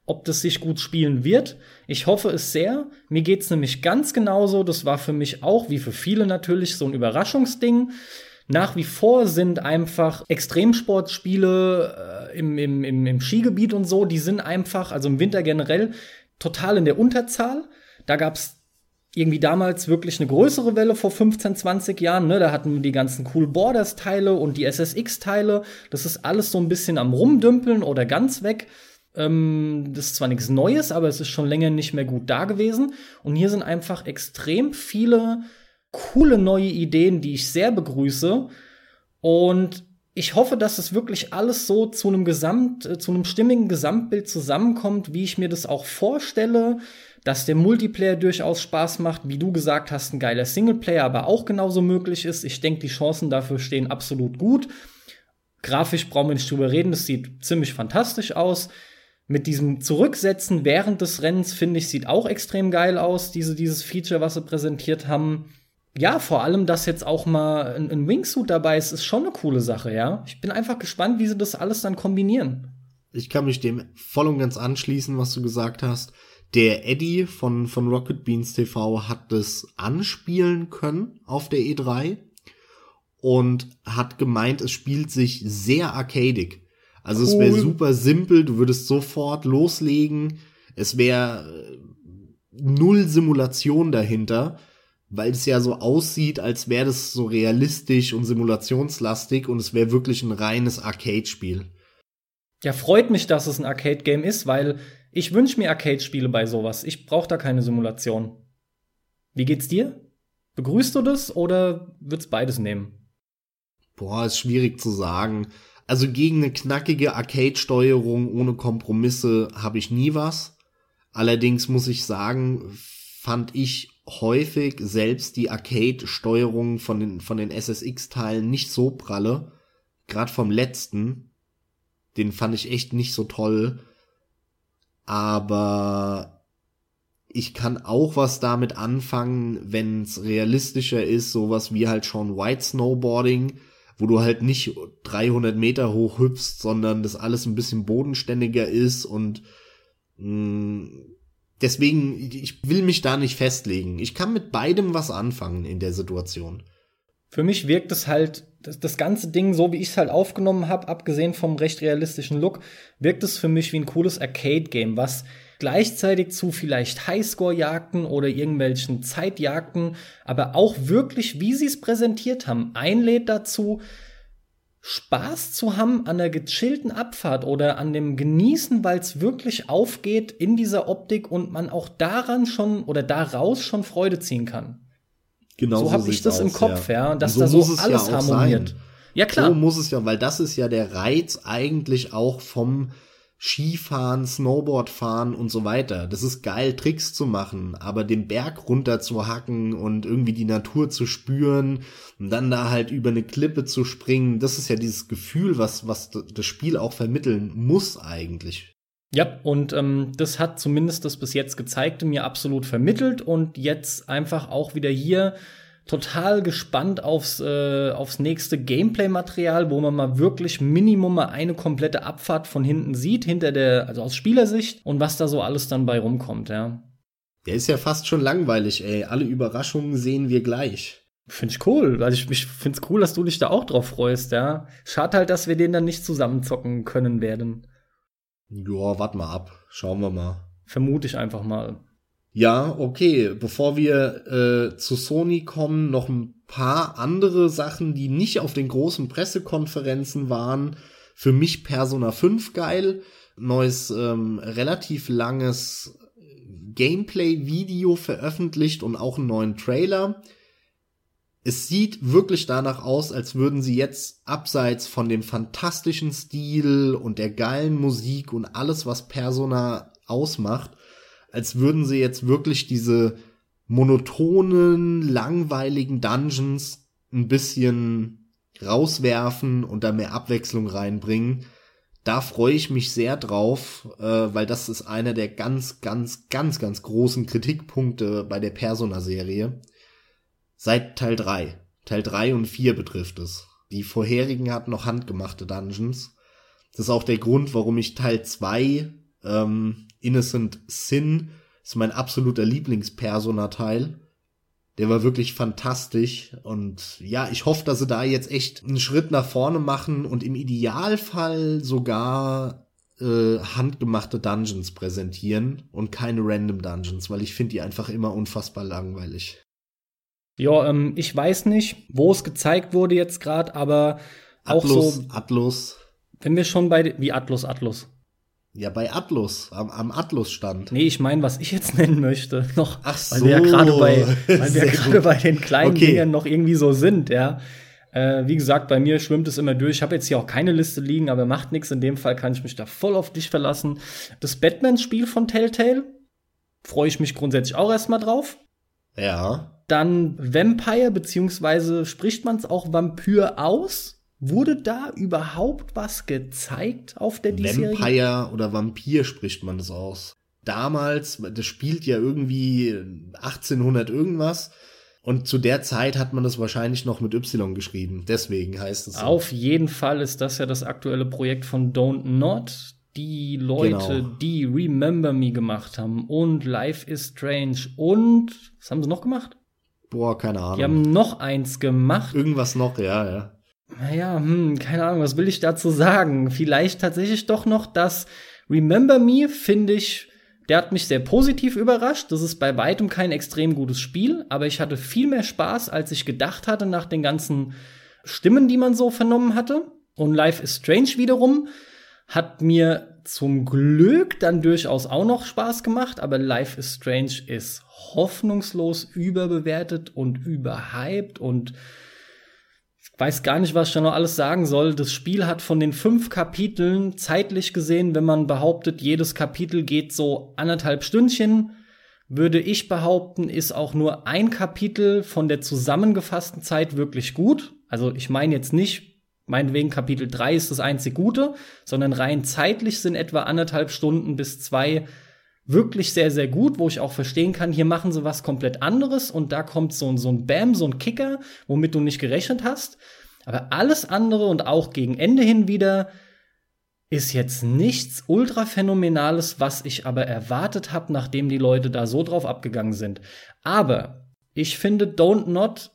ob das sich gut spielen wird. Ich hoffe es sehr. Mir geht's nämlich ganz genauso. Das war für mich auch, wie für viele natürlich, so ein Überraschungsding. Nach wie vor sind einfach Extremsportspiele äh, im, im, im, im Skigebiet und so, die sind einfach, also im Winter generell, total in der Unterzahl. Da gab's irgendwie damals wirklich eine größere Welle vor 15, 20 Jahren. Ne? Da hatten wir die ganzen Cool Borders Teile und die SSX Teile. Das ist alles so ein bisschen am Rumdümpeln oder ganz weg. Ähm, das ist zwar nichts Neues, aber es ist schon länger nicht mehr gut da gewesen. Und hier sind einfach extrem viele coole neue Ideen, die ich sehr begrüße. Und ich hoffe, dass es wirklich alles so zu einem Gesamt, äh, zu einem stimmigen Gesamtbild zusammenkommt, wie ich mir das auch vorstelle, dass der Multiplayer durchaus Spaß macht, wie du gesagt hast, ein geiler Singleplayer aber auch genauso möglich ist. Ich denke, die Chancen dafür stehen absolut gut. Grafisch brauchen wir nicht drüber reden, das sieht ziemlich fantastisch aus. Mit diesem Zurücksetzen während des Rennens, finde ich, sieht auch extrem geil aus, diese, dieses Feature, was sie präsentiert haben ja, vor allem, dass jetzt auch mal ein, ein, Wingsuit dabei ist, ist schon eine coole Sache, ja. Ich bin einfach gespannt, wie sie das alles dann kombinieren. Ich kann mich dem voll und ganz anschließen, was du gesagt hast. Der Eddie von, von Rocket Beans TV hat das anspielen können auf der E3 und hat gemeint, es spielt sich sehr arcadig. Also cool. es wäre super simpel, du würdest sofort loslegen. Es wäre äh, null Simulation dahinter weil es ja so aussieht, als wäre das so realistisch und simulationslastig und es wäre wirklich ein reines Arcade-Spiel. Ja, freut mich, dass es ein Arcade-Game ist, weil ich wünsche mir Arcade-Spiele bei sowas. Ich brauche da keine Simulation. Wie geht's dir? Begrüßt du das oder wird's beides nehmen? Boah, ist schwierig zu sagen. Also gegen eine knackige Arcade-Steuerung ohne Kompromisse habe ich nie was. Allerdings muss ich sagen, fand ich häufig selbst die Arcade-Steuerung von den, von den SSX-Teilen nicht so pralle. Gerade vom letzten. Den fand ich echt nicht so toll. Aber ich kann auch was damit anfangen, wenn es realistischer ist, sowas wie halt schon White Snowboarding, wo du halt nicht 300 Meter hoch hüpfst, sondern das alles ein bisschen bodenständiger ist und mh, mm, deswegen, ich will mich da nicht festlegen. Ich kann mit beidem was anfangen in der Situation. Für mich wirkt es halt, das, das ganze Ding, so wie ich es halt aufgenommen habe, abgesehen vom recht realistischen Look, wirkt es für mich wie ein cooles Arcade-Game, was gleichzeitig zu vielleicht Highscore-Jagden oder irgendwelchen Zeitjagden, aber auch wirklich, wie sie es präsentiert haben, einlädt dazu, Spaß zu haben an der gechillten Abfahrt oder an dem Genießen, weil es wirklich aufgeht in dieser Optik und man auch daran schon oder daraus schon Freude ziehen kann. Genau so, so habe ich das aus, im Kopf, ja, ja dass so da so alles ja harmoniert. Sein. Ja klar. So muss es ja, weil das ist ja der Reiz eigentlich auch vom Skifahren, Snowboard fahren und so weiter. Das ist geil, Tricks zu machen, aber den Berg runter zu hacken und irgendwie die Natur zu spüren und dann da halt über eine Klippe zu springen, das ist ja dieses Gefühl, was, was das Spiel auch vermitteln muss eigentlich. Ja, und ähm, das hat zumindest das bis jetzt gezeigte mir absolut vermittelt und jetzt einfach auch wieder hier total gespannt aufs, äh, aufs nächste Gameplay-Material, wo man mal wirklich Minimum mal eine komplette Abfahrt von hinten sieht, hinter der, also aus Spielersicht und was da so alles dann bei rumkommt, ja. Der ist ja fast schon langweilig, ey. Alle Überraschungen sehen wir gleich. Finde ich cool. Also ich, ich finde es cool, dass du dich da auch drauf freust, ja. Schade halt, dass wir den dann nicht zusammenzocken können werden. Ja, warte mal ab. Schauen wir mal. Vermute ich einfach mal. Ja, okay. Bevor wir äh, zu Sony kommen, noch ein paar andere Sachen, die nicht auf den großen Pressekonferenzen waren. Für mich Persona 5 geil. Neues, ähm, relativ langes Gameplay-Video veröffentlicht und auch einen neuen Trailer. Es sieht wirklich danach aus, als würden sie jetzt abseits von dem fantastischen Stil und der geilen Musik und alles, was Persona ausmacht, als würden sie jetzt wirklich diese monotonen, langweiligen Dungeons ein bisschen rauswerfen und da mehr Abwechslung reinbringen. Da freue ich mich sehr drauf, äh, weil das ist einer der ganz, ganz, ganz, ganz großen Kritikpunkte bei der Persona-Serie. Seit Teil 3. Teil 3 und 4 betrifft es. Die vorherigen hatten noch handgemachte Dungeons. Das ist auch der Grund, warum ich Teil 2 ähm, Innocent Sin ist mein absoluter Lieblingspersona-Teil. Der war wirklich fantastisch und ja, ich hoffe, dass sie da jetzt echt einen Schritt nach vorne machen und im Idealfall sogar äh, handgemachte Dungeons präsentieren und keine random Dungeons, weil ich finde die einfach immer unfassbar langweilig. Ja, ähm, ich weiß nicht, wo es gezeigt wurde jetzt gerade, aber auch Atlus, so. Atlus. Wenn wir schon bei wie Atlus Atlus. Ja, bei Atlus, am, am Atlus stand. Nee, ich meine, was ich jetzt nennen möchte, noch, Ach weil so. wir ja gerade bei, weil wir gerade bei den kleinen Okay. Dingen noch irgendwie so sind, ja. Äh, wie gesagt, bei mir schwimmt es immer durch. Ich habe jetzt hier auch keine Liste liegen, aber macht nichts. In dem Fall kann ich mich da voll auf dich verlassen. Das Batman-Spiel von Telltale freue ich mich grundsätzlich auch erstmal drauf. Ja. Dann Vampire, beziehungsweise spricht man es auch Vampir aus? Wurde da überhaupt was gezeigt auf der diesjährigen? Vampire oder Vampir spricht man das aus. Damals, das spielt ja irgendwie 1800 irgendwas. Und zu der Zeit hat man das wahrscheinlich noch mit Y geschrieben. Deswegen heißt es so. Auf jeden Fall ist das ja das aktuelle Projekt von Don't Not. Die Leute, Genau. die Remember Me gemacht haben und Life is Strange und was haben sie noch gemacht? Boah, keine Ahnung. Die haben noch eins gemacht. Irgendwas noch, ja, ja. Naja, hm, keine Ahnung, was will ich dazu sagen? Vielleicht tatsächlich doch noch das Remember Me, finde ich, der hat mich sehr positiv überrascht. Das ist bei weitem kein extrem gutes Spiel, aber ich hatte viel mehr Spaß, als ich gedacht hatte nach den ganzen Stimmen, die man so vernommen hatte. Und Life is Strange wiederum hat mir zum Glück dann durchaus auch noch Spaß gemacht, aber Life is Strange ist hoffnungslos überbewertet und überhyped und weiß gar nicht, was ich da noch alles sagen soll. Das Spiel hat von den fünf Kapiteln zeitlich gesehen, wenn man behauptet, jedes Kapitel geht so anderthalb Stündchen, würde ich behaupten, ist auch nur ein Kapitel von der zusammengefassten Zeit wirklich gut. Also ich meine jetzt nicht, meinetwegen Kapitel 3 ist das einzig Gute, sondern rein zeitlich sind etwa anderthalb Stunden bis zwei wirklich sehr, sehr gut, wo ich auch verstehen kann, hier machen sie was komplett anderes und da kommt so ein, so ein Bam, so ein Kicker, womit du nicht gerechnet hast. Aber alles andere und auch gegen Ende hin wieder ist jetzt nichts ultra phänomenales, was ich aber erwartet habe, nachdem die Leute da so drauf abgegangen sind. Aber ich finde Don't Not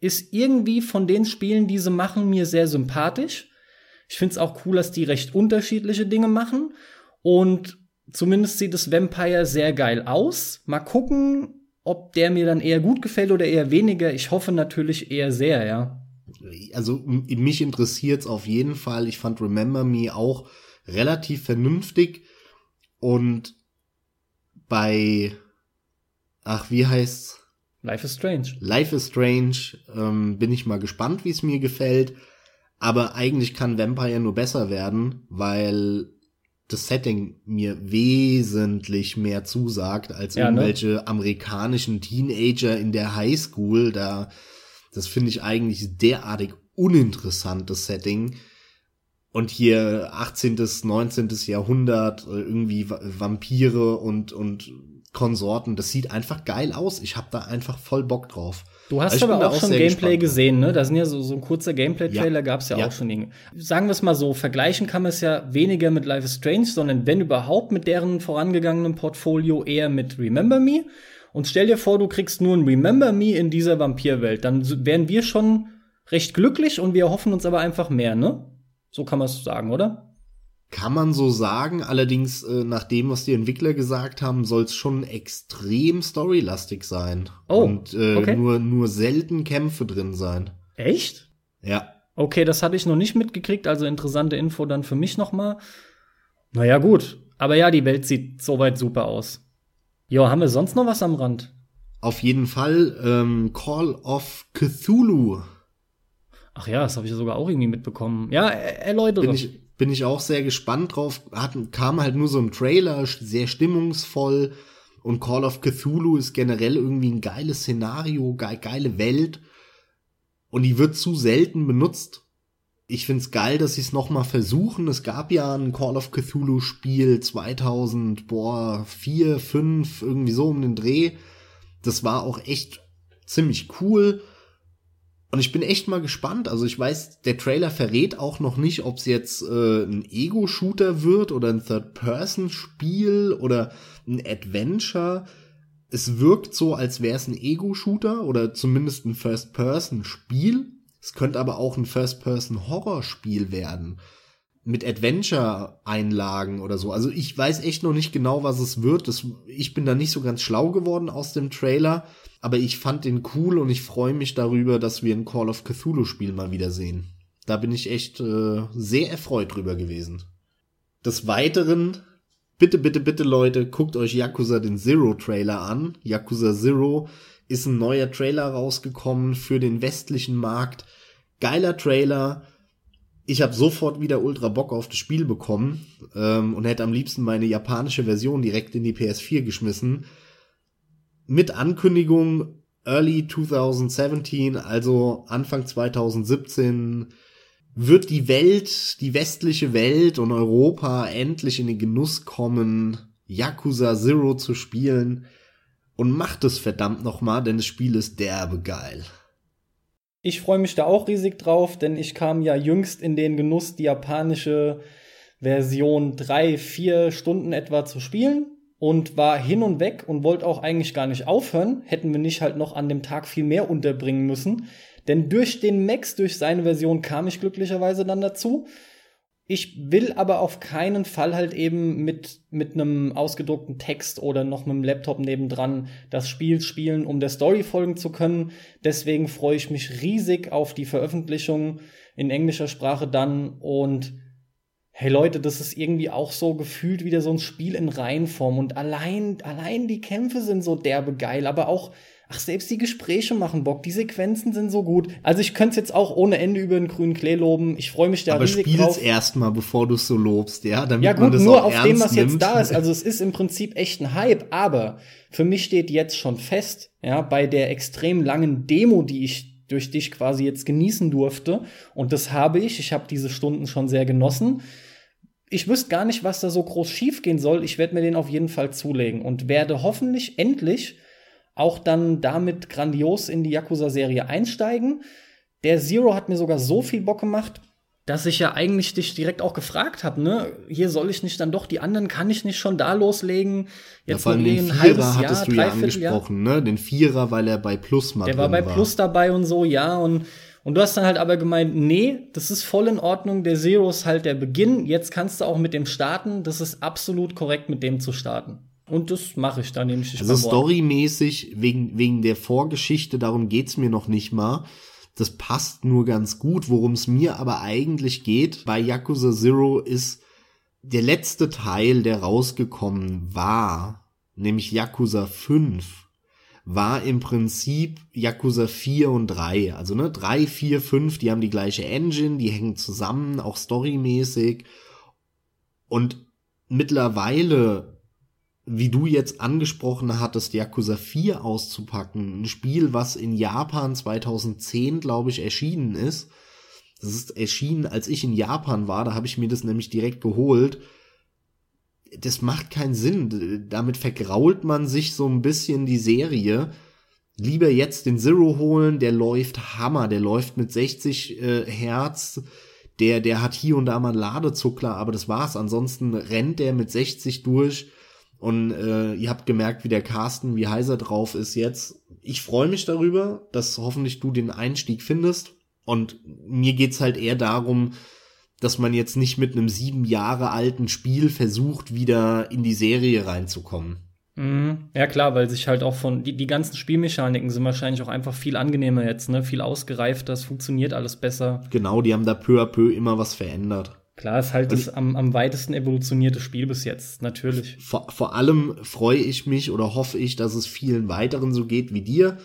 ist irgendwie von den Spielen, die sie machen, mir sehr sympathisch. Ich finde es auch cool, dass die recht unterschiedliche Dinge machen und Zumindest sieht das Vampire sehr geil aus. Mal gucken, ob der mir dann eher gut gefällt oder eher weniger. Ich hoffe natürlich eher sehr, ja. Also mich interessiert's auf jeden Fall. Ich fand Remember Me auch relativ vernünftig und bei ach wie heißt's Life is Strange. Life is Strange ähm, bin ich mal gespannt, wie es mir gefällt. Aber eigentlich kann Vampire nur besser werden, weil das Setting mir wesentlich mehr zusagt als ja, ne? irgendwelche ne? amerikanischen Teenager in der Highschool. Da, das finde ich eigentlich derartig uninteressantes Setting. Und hier 18., 19. Jahrhundert, äh, irgendwie Vampire und, und Konsorten, das sieht einfach geil aus. Ich habe da einfach voll Bock drauf. Du hast also aber auch, schon Gameplay gesehen, ne? Da sind ja so, so ein kurzer Gameplay-Trailer, ja. gab's ja, ja, auch schon. Sagen wir es mal so, vergleichen kann man es ja weniger mit Life is Strange, sondern wenn überhaupt mit deren vorangegangenen Portfolio eher mit Remember Me. Und stell dir vor, du kriegst nur ein Remember Me in dieser Vampirwelt. Dann wären wir schon recht glücklich und wir hoffen uns aber einfach mehr, ne? So kann man es sagen, oder? Kann man so sagen, allerdings äh, nach dem, was die Entwickler gesagt haben, soll es schon extrem storylastig sein. Oh, und äh, okay. nur, nur selten Kämpfe drin sein. Echt? Ja. Okay, das hatte ich noch nicht mitgekriegt, also interessante Info dann für mich nochmal. Naja, gut. Aber ja, die Welt sieht soweit super aus. Jo, haben wir sonst noch was am Rand? Auf jeden Fall ähm, Call of Cthulhu. Ach ja, das habe ich ja sogar auch irgendwie mitbekommen. Ja, erläutere. Bin ich, bin ich auch sehr gespannt drauf. Hat, kam halt nur so ein Trailer, sehr stimmungsvoll. Und Call of Cthulhu ist generell irgendwie ein geiles Szenario, ge geile Welt. Und die wird zu selten benutzt. Ich find's geil, dass sie es nochmal versuchen. Es gab ja ein Call of Cthulhu Spiel 2000, boah, 4, 5, irgendwie so um den Dreh. Das war auch echt ziemlich cool. Und ich bin echt mal gespannt. Also ich weiß, der Trailer verrät auch noch nicht, ob es jetzt äh, ein Ego-Shooter wird oder ein Third-Person-Spiel oder ein Adventure. Es wirkt so, als wäre es ein Ego-Shooter oder zumindest ein First-Person-Spiel. Es könnte aber auch ein First-Person-Horror-Spiel werden. Mit Adventure-Einlagen oder so. Also ich weiß echt noch nicht genau, was es wird. Das, ich bin da nicht so ganz schlau geworden aus dem Trailer aber ich fand den cool und ich freue mich darüber, dass wir ein Call of Cthulhu Spiel mal wieder sehen. Da bin ich echt äh, sehr erfreut drüber gewesen. Des Weiteren, bitte, bitte, bitte Leute, guckt euch Yakuza den Zero Trailer an. Yakuza Zero ist ein neuer Trailer rausgekommen für den westlichen Markt. Geiler Trailer. Ich habe sofort wieder ultra Bock auf das Spiel bekommen ähm, und hätte am liebsten meine japanische Version direkt in die PS4 geschmissen mit Ankündigung Early 2017, also Anfang 2017, wird die Welt, die westliche Welt und Europa endlich in den Genuss kommen, Yakuza Zero zu spielen und macht es verdammt nochmal, denn das Spiel ist derbe geil. Ich freue mich da auch riesig drauf, denn ich kam ja jüngst in den Genuss, die japanische Version drei, vier Stunden etwa zu spielen und war hin und weg und wollte auch eigentlich gar nicht aufhören, hätten wir nicht halt noch an dem Tag viel mehr unterbringen müssen. Denn durch den Max, durch seine Version kam ich glücklicherweise dann dazu. Ich will aber auf keinen Fall halt eben mit, mit einem ausgedruckten Text oder noch einem Laptop nebendran das Spiel spielen, um der Story folgen zu können. Deswegen freue ich mich riesig auf die Veröffentlichung in englischer Sprache dann und hey Leute, das ist irgendwie auch so gefühlt wieder so ein Spiel in Reihenform und allein, allein die Kämpfe sind so derbe geil, aber auch, ach, selbst die Gespräche machen Bock, die Sequenzen sind so gut. Also ich könnte es jetzt auch ohne Ende über den grünen Klee loben. Ich freue mich da aber riesig drauf. Aber spiel's erstmal, bevor du es so lobst, ja, damit ja, gut, man das nur auf dem, was nimmt. jetzt da ist. Also es ist im Prinzip echt ein Hype, aber für mich steht jetzt schon fest, ja, bei der extrem langen Demo, die ich durch dich quasi jetzt genießen durfte. Und das habe ich. Ich habe diese Stunden schon sehr genossen. Ich wüsste gar nicht, was da so groß schiefgehen soll. Ich werde mir den auf jeden Fall zulegen und werde hoffentlich endlich auch dann damit grandios in die Yakuza-Serie einsteigen. Der Zero hat mir sogar so viel Bock gemacht, dass ich ja eigentlich dich direkt auch gefragt habe, ne? Hier soll ich nicht dann doch, die anderen kann ich nicht schon da loslegen. Jetzt ja, noch den Vierer hattest Jahr, du ja angesprochen, ne? Den Vierer, weil er bei Plus mal Der war bei war. Plus dabei und so, ja. Und, und du hast dann halt aber gemeint, nee, das ist voll in Ordnung. Der Zero ist halt der Beginn. Jetzt kannst du auch mit dem starten. Das ist absolut korrekt, mit dem zu starten. Und das mache ich dann nämlich. Also storymäßig, wegen, wegen der Vorgeschichte, darum geht's mir noch nicht mal das passt nur ganz gut. Worum es mir aber eigentlich geht bei Yakuza Zero ist der letzte Teil, der rausgekommen war, nämlich Yakuza 5, war im Prinzip Yakuza 4 und 3. Also ne, 3, 4, 5, die haben die gleiche Engine, die hängen zusammen, auch storymäßig. Und mittlerweile, wie du jetzt angesprochen hattest, Yakuza 4 auszupacken, ein Spiel, was in Japan 2010, glaube ich, erschienen ist. Das ist erschienen, als ich in Japan war, da habe ich mir das nämlich direkt geholt. Das macht keinen Sinn. Damit vergrault man sich so ein bisschen die Serie. Lieber jetzt den Zero holen, der läuft Hammer, der läuft mit 60 äh, Hertz der, der hat hier und da mal einen Ladezuckler, aber das war's. Ansonsten rennt der mit 60 durch. Und äh, ihr habt gemerkt, wie der Carsten, wie heiser drauf ist jetzt. Ich freue mich darüber, dass hoffentlich du den Einstieg findest. Und mir geht's halt eher darum, dass man jetzt nicht mit einem sieben Jahre alten Spiel versucht, wieder in die Serie reinzukommen. Mhm. Ja klar, weil sich halt auch von die, die ganzen Spielmechaniken sind wahrscheinlich auch einfach viel angenehmer jetzt, ne? Viel ausgereifter, es funktioniert alles besser. Genau, die haben da peu à peu immer was verändert. Klar, ist halt das am, am weitesten evolutionierte Spiel bis jetzt, natürlich. Vor, vor allem freue ich mich oder hoffe ich, dass es vielen weiteren so geht wie dir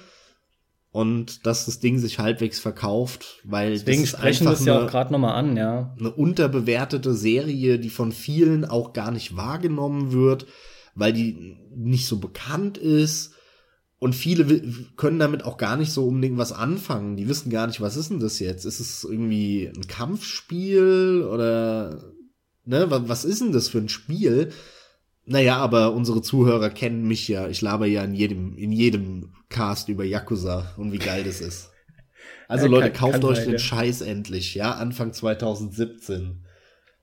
und dass das Ding sich halbwegs verkauft, weil Deswegen das sprechen wir es ja auch gerade nochmal an, ja. Eine unterbewertete Serie, die von vielen auch gar nicht wahrgenommen wird weil die nicht so bekannt ist. Und viele können damit auch gar nicht so unbedingt was anfangen. Die wissen gar nicht, was ist denn das jetzt? Ist es irgendwie ein Kampfspiel oder ne, was ist denn das für ein Spiel? Naja, aber unsere Zuhörer kennen mich ja. Ich laber ja in jedem, in jedem Cast über Yakuza und wie geil das ist. Also ja, Leute, kauft euch den Scheiß endlich, ja, Anfang 2017.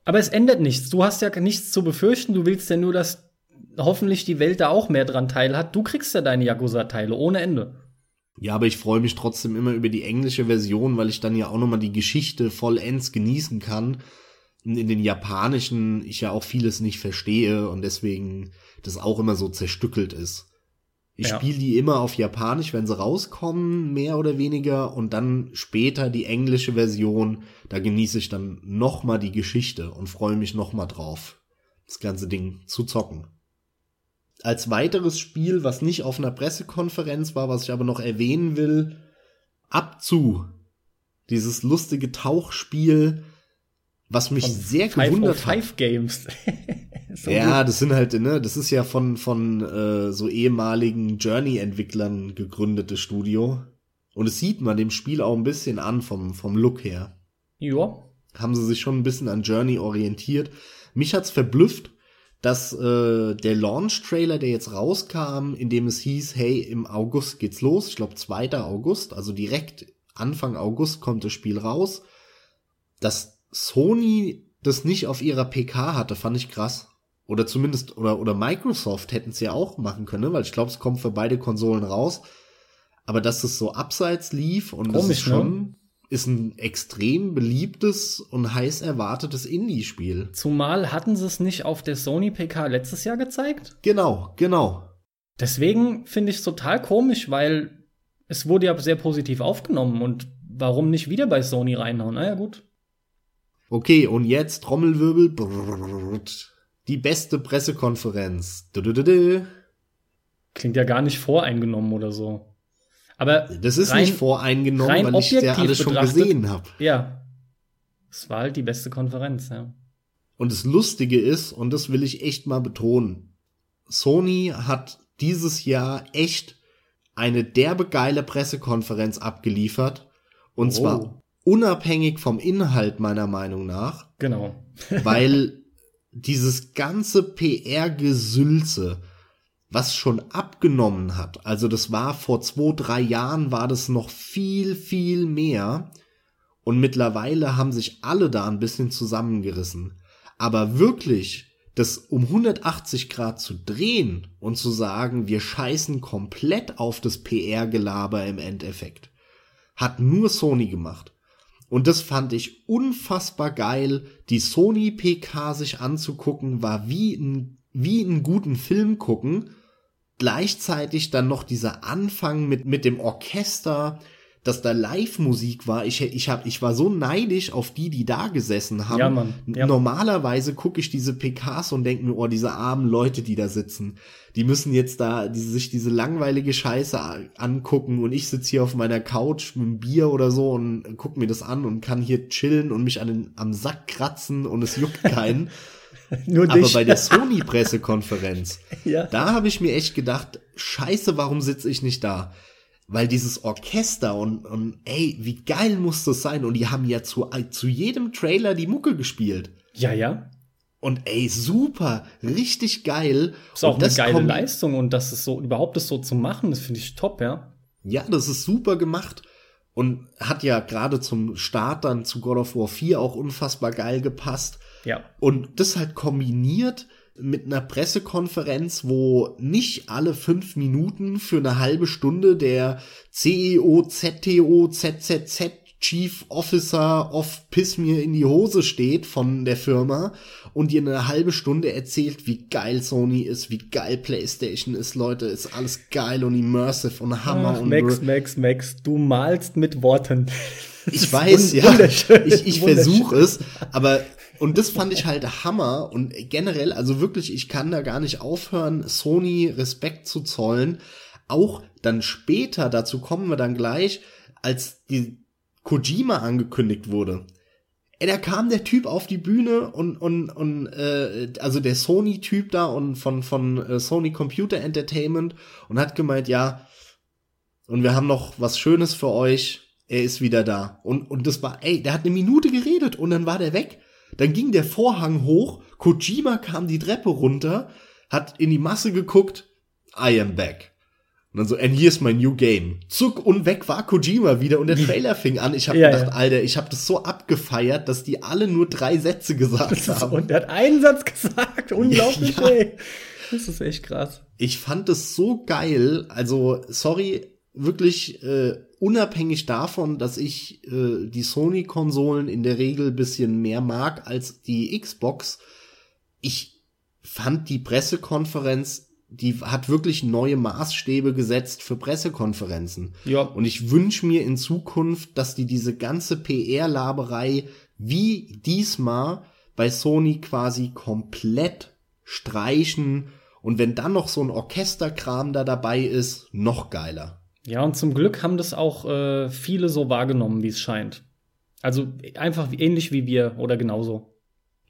Aber es ändert nichts. Du hast ja nichts zu befürchten. Du willst ja nur, dass hoffentlich die Welt da auch mehr dran teilhat. Du kriegst ja deine Yakuza-Teile ohne Ende. Ja, aber ich freue mich trotzdem immer über die englische Version, weil ich dann ja auch nochmal die Geschichte vollends genießen kann. In den japanischen ich ja auch vieles nicht verstehe und deswegen das auch immer so zerstückelt ist. Ich ja. spiele die immer auf Japanisch, wenn sie rauskommen, mehr oder weniger, und dann später die englische Version. Da genieße ich dann nochmal die Geschichte und freue mich nochmal drauf, das ganze Ding zu zocken als weiteres Spiel, was nicht auf einer Pressekonferenz war, was ich aber noch erwähnen will, Abzu. Dieses lustige Tauchspiel, was mich von sehr gewundert hat. Five Games. so ja, gut. das sind halt, ne, das ist ja von, von äh, so ehemaligen Journey-Entwicklern gegründetes Studio. Und es sieht man dem Spiel auch ein bisschen an vom, vom Look her. Ja. Haben sie sich schon ein bisschen an Journey orientiert. Mich hat's verblüfft, dass äh, der Launch-Trailer, der jetzt rauskam, in dem es hieß, hey, im August geht's los, ich glaube 2. August, also direkt Anfang August kommt das Spiel raus, dass Sony das nicht auf ihrer PK hatte, fand ich krass. Oder zumindest, oder, oder Microsoft hätten es ja auch machen können, weil ich glaube, es kommt für beide Konsolen raus. Aber dass es so abseits lief und Komisch, das ist schon, ne? Ist ein extrem beliebtes und heiß erwartetes Indie-Spiel. Zumal hatten sie es nicht auf der Sony PK letztes Jahr gezeigt? Genau, genau. Deswegen finde ich es total komisch, weil es wurde ja sehr positiv aufgenommen und warum nicht wieder bei Sony reinhauen? Naja, gut. Okay, und jetzt Trommelwirbel. Brrrt, die beste Pressekonferenz. Klingt ja gar nicht voreingenommen oder so. Aber das ist rein, nicht voreingenommen, weil ich ja alles schon gesehen habe. Ja. Es war halt die beste Konferenz, ja. Und das Lustige ist, und das will ich echt mal betonen, Sony hat dieses Jahr echt eine derbe geile Pressekonferenz abgeliefert. Und oh. zwar unabhängig vom Inhalt meiner Meinung nach. Genau. weil dieses ganze PR-Gesülze, was schon abgenommen hat. Also das war vor zwei, drei Jahren war das noch viel, viel mehr. Und mittlerweile haben sich alle da ein bisschen zusammengerissen. Aber wirklich, das um 180 Grad zu drehen und zu sagen, wir scheißen komplett auf das PR-Gelaber im Endeffekt, hat nur Sony gemacht. Und das fand ich unfassbar geil. Die Sony PK sich anzugucken, war wie ein, wie einen guten Film gucken gleichzeitig dann noch dieser Anfang mit, mit dem Orchester, dass da Live-Musik war. Ich, ich, hab, ich war so neidisch auf die, die da gesessen haben. Ja, Mann. Ja. Normalerweise gucke ich diese PKs und denke mir, oh, diese armen Leute, die da sitzen, die müssen jetzt da die, sich diese langweilige Scheiße angucken und ich sitze hier auf meiner Couch mit einem Bier oder so und guck mir das an und kann hier chillen und mich an den, am Sack kratzen und es juckt keinen. Nur Aber bei der Sony-Pressekonferenz, ja. da habe ich mir echt gedacht, scheiße, warum sitze ich nicht da? Weil dieses Orchester und, und ey, wie geil muss das sein? Und die haben ja zu, zu jedem Trailer die Mucke gespielt. Ja, ja. Und ey, super, richtig geil. Ist auch eine geile Leistung und das ist so, überhaupt das so zu machen, das finde ich top, ja. Ja, das ist super gemacht und hat ja gerade zum Start dann zu God of War 4 auch unfassbar geil gepasst. Ja. Und das halt kombiniert mit einer Pressekonferenz, wo nicht alle fünf Minuten für eine halbe Stunde der CEO, ZTO, ZZZ Chief Officer of Piss mir in die Hose steht von der Firma und dir eine halbe Stunde erzählt, wie geil Sony ist, wie geil PlayStation ist, Leute, ist alles geil und immersive und Hammer Ach, und Max, Max, Max, du malst mit Worten. Ich weiß, ja. Ich, ich versuche es, aber und das fand ich halt Hammer und generell, also wirklich, ich kann da gar nicht aufhören, Sony Respekt zu zollen. Auch dann später, dazu kommen wir dann gleich, als die Kojima angekündigt wurde. Ey, da kam der Typ auf die Bühne und und und äh, also der Sony Typ da und von von äh, Sony Computer Entertainment und hat gemeint, ja, und wir haben noch was Schönes für euch. Er ist wieder da. Und und das war, ey, der hat eine Minute geredet und dann war der weg. Dann ging der Vorhang hoch, Kojima kam die Treppe runter, hat in die Masse geguckt, I am back. Und dann so, and here's my new game. Zuck und weg war Kojima wieder und der Trailer fing an. Ich habe ja, gedacht, ja. Alter, ich habe das so abgefeiert, dass die alle nur drei Sätze gesagt haben. Und er hat einen Satz gesagt. Unglaublich, ja. ey. Das ist echt krass. Ich fand es so geil. Also, sorry, wirklich äh, unabhängig davon, dass ich äh, die Sony-Konsolen in der Regel bisschen mehr mag als die Xbox. Ich fand die Pressekonferenz die hat wirklich neue Maßstäbe gesetzt für Pressekonferenzen. Ja. Und ich wünsche mir in Zukunft, dass die diese ganze PR-Laberei wie diesmal bei Sony quasi komplett streichen. Und wenn dann noch so ein Orchesterkram da dabei ist, noch geiler. Ja, und zum Glück haben das auch äh, viele so wahrgenommen, wie es scheint. Also einfach ähnlich wie wir oder genauso.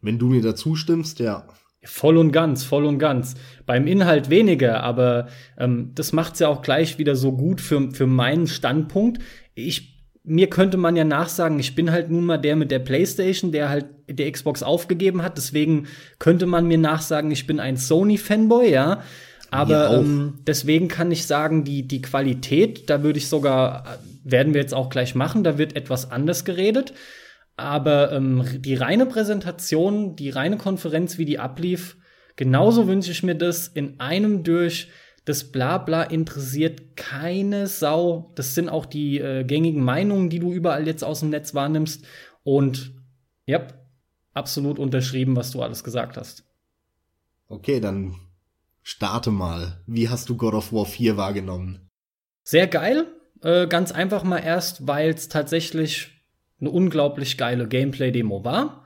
Wenn du mir dazu stimmst, ja. Voll und ganz, voll und ganz. Beim Inhalt weniger, aber ähm, das macht's ja auch gleich wieder so gut für, für meinen Standpunkt. Ich mir könnte man ja nachsagen, ich bin halt nun mal der mit der Playstation, der halt der Xbox aufgegeben hat. Deswegen könnte man mir nachsagen, ich bin ein Sony-Fanboy, ja. Aber ähm, deswegen kann ich sagen, die, die Qualität, da würde ich sogar, werden wir jetzt auch gleich machen, da wird etwas anders geredet. Aber ähm, die reine Präsentation, die reine Konferenz, wie die ablief, genauso wünsche ich mir das in einem durch. Das Blabla interessiert keine Sau. Das sind auch die äh, gängigen Meinungen, die du überall jetzt aus dem Netz wahrnimmst. Und ja, absolut unterschrieben, was du alles gesagt hast. Okay, dann starte mal. Wie hast du God of War 4 wahrgenommen? Sehr geil. Äh, ganz einfach mal erst, weil es tatsächlich eine unglaublich geile Gameplay-Demo war.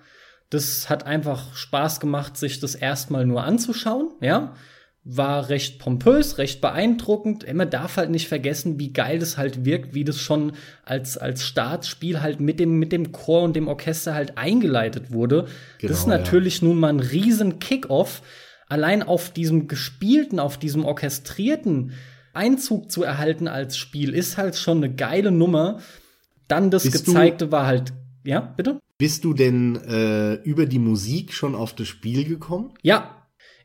Das hat einfach Spaß gemacht, sich das erstmal nur anzuschauen, ja. War recht pompös, recht beeindruckend. Man darf halt nicht vergessen, wie geil das halt wirkt, wie das schon als, als Startspiel halt mit dem, mit dem Chor und dem Orchester halt eingeleitet wurde. Genau, das ist natürlich ja. nun mal ein riesen Kick-Off. Allein auf diesem gespielten, auf diesem orchestrierten Einzug zu erhalten als Spiel ist halt schon eine geile Nummer. Dann das Bist gezeigte war halt, ja, bitte? Bist du denn äh, über die Musik schon auf das Spiel gekommen? Ja.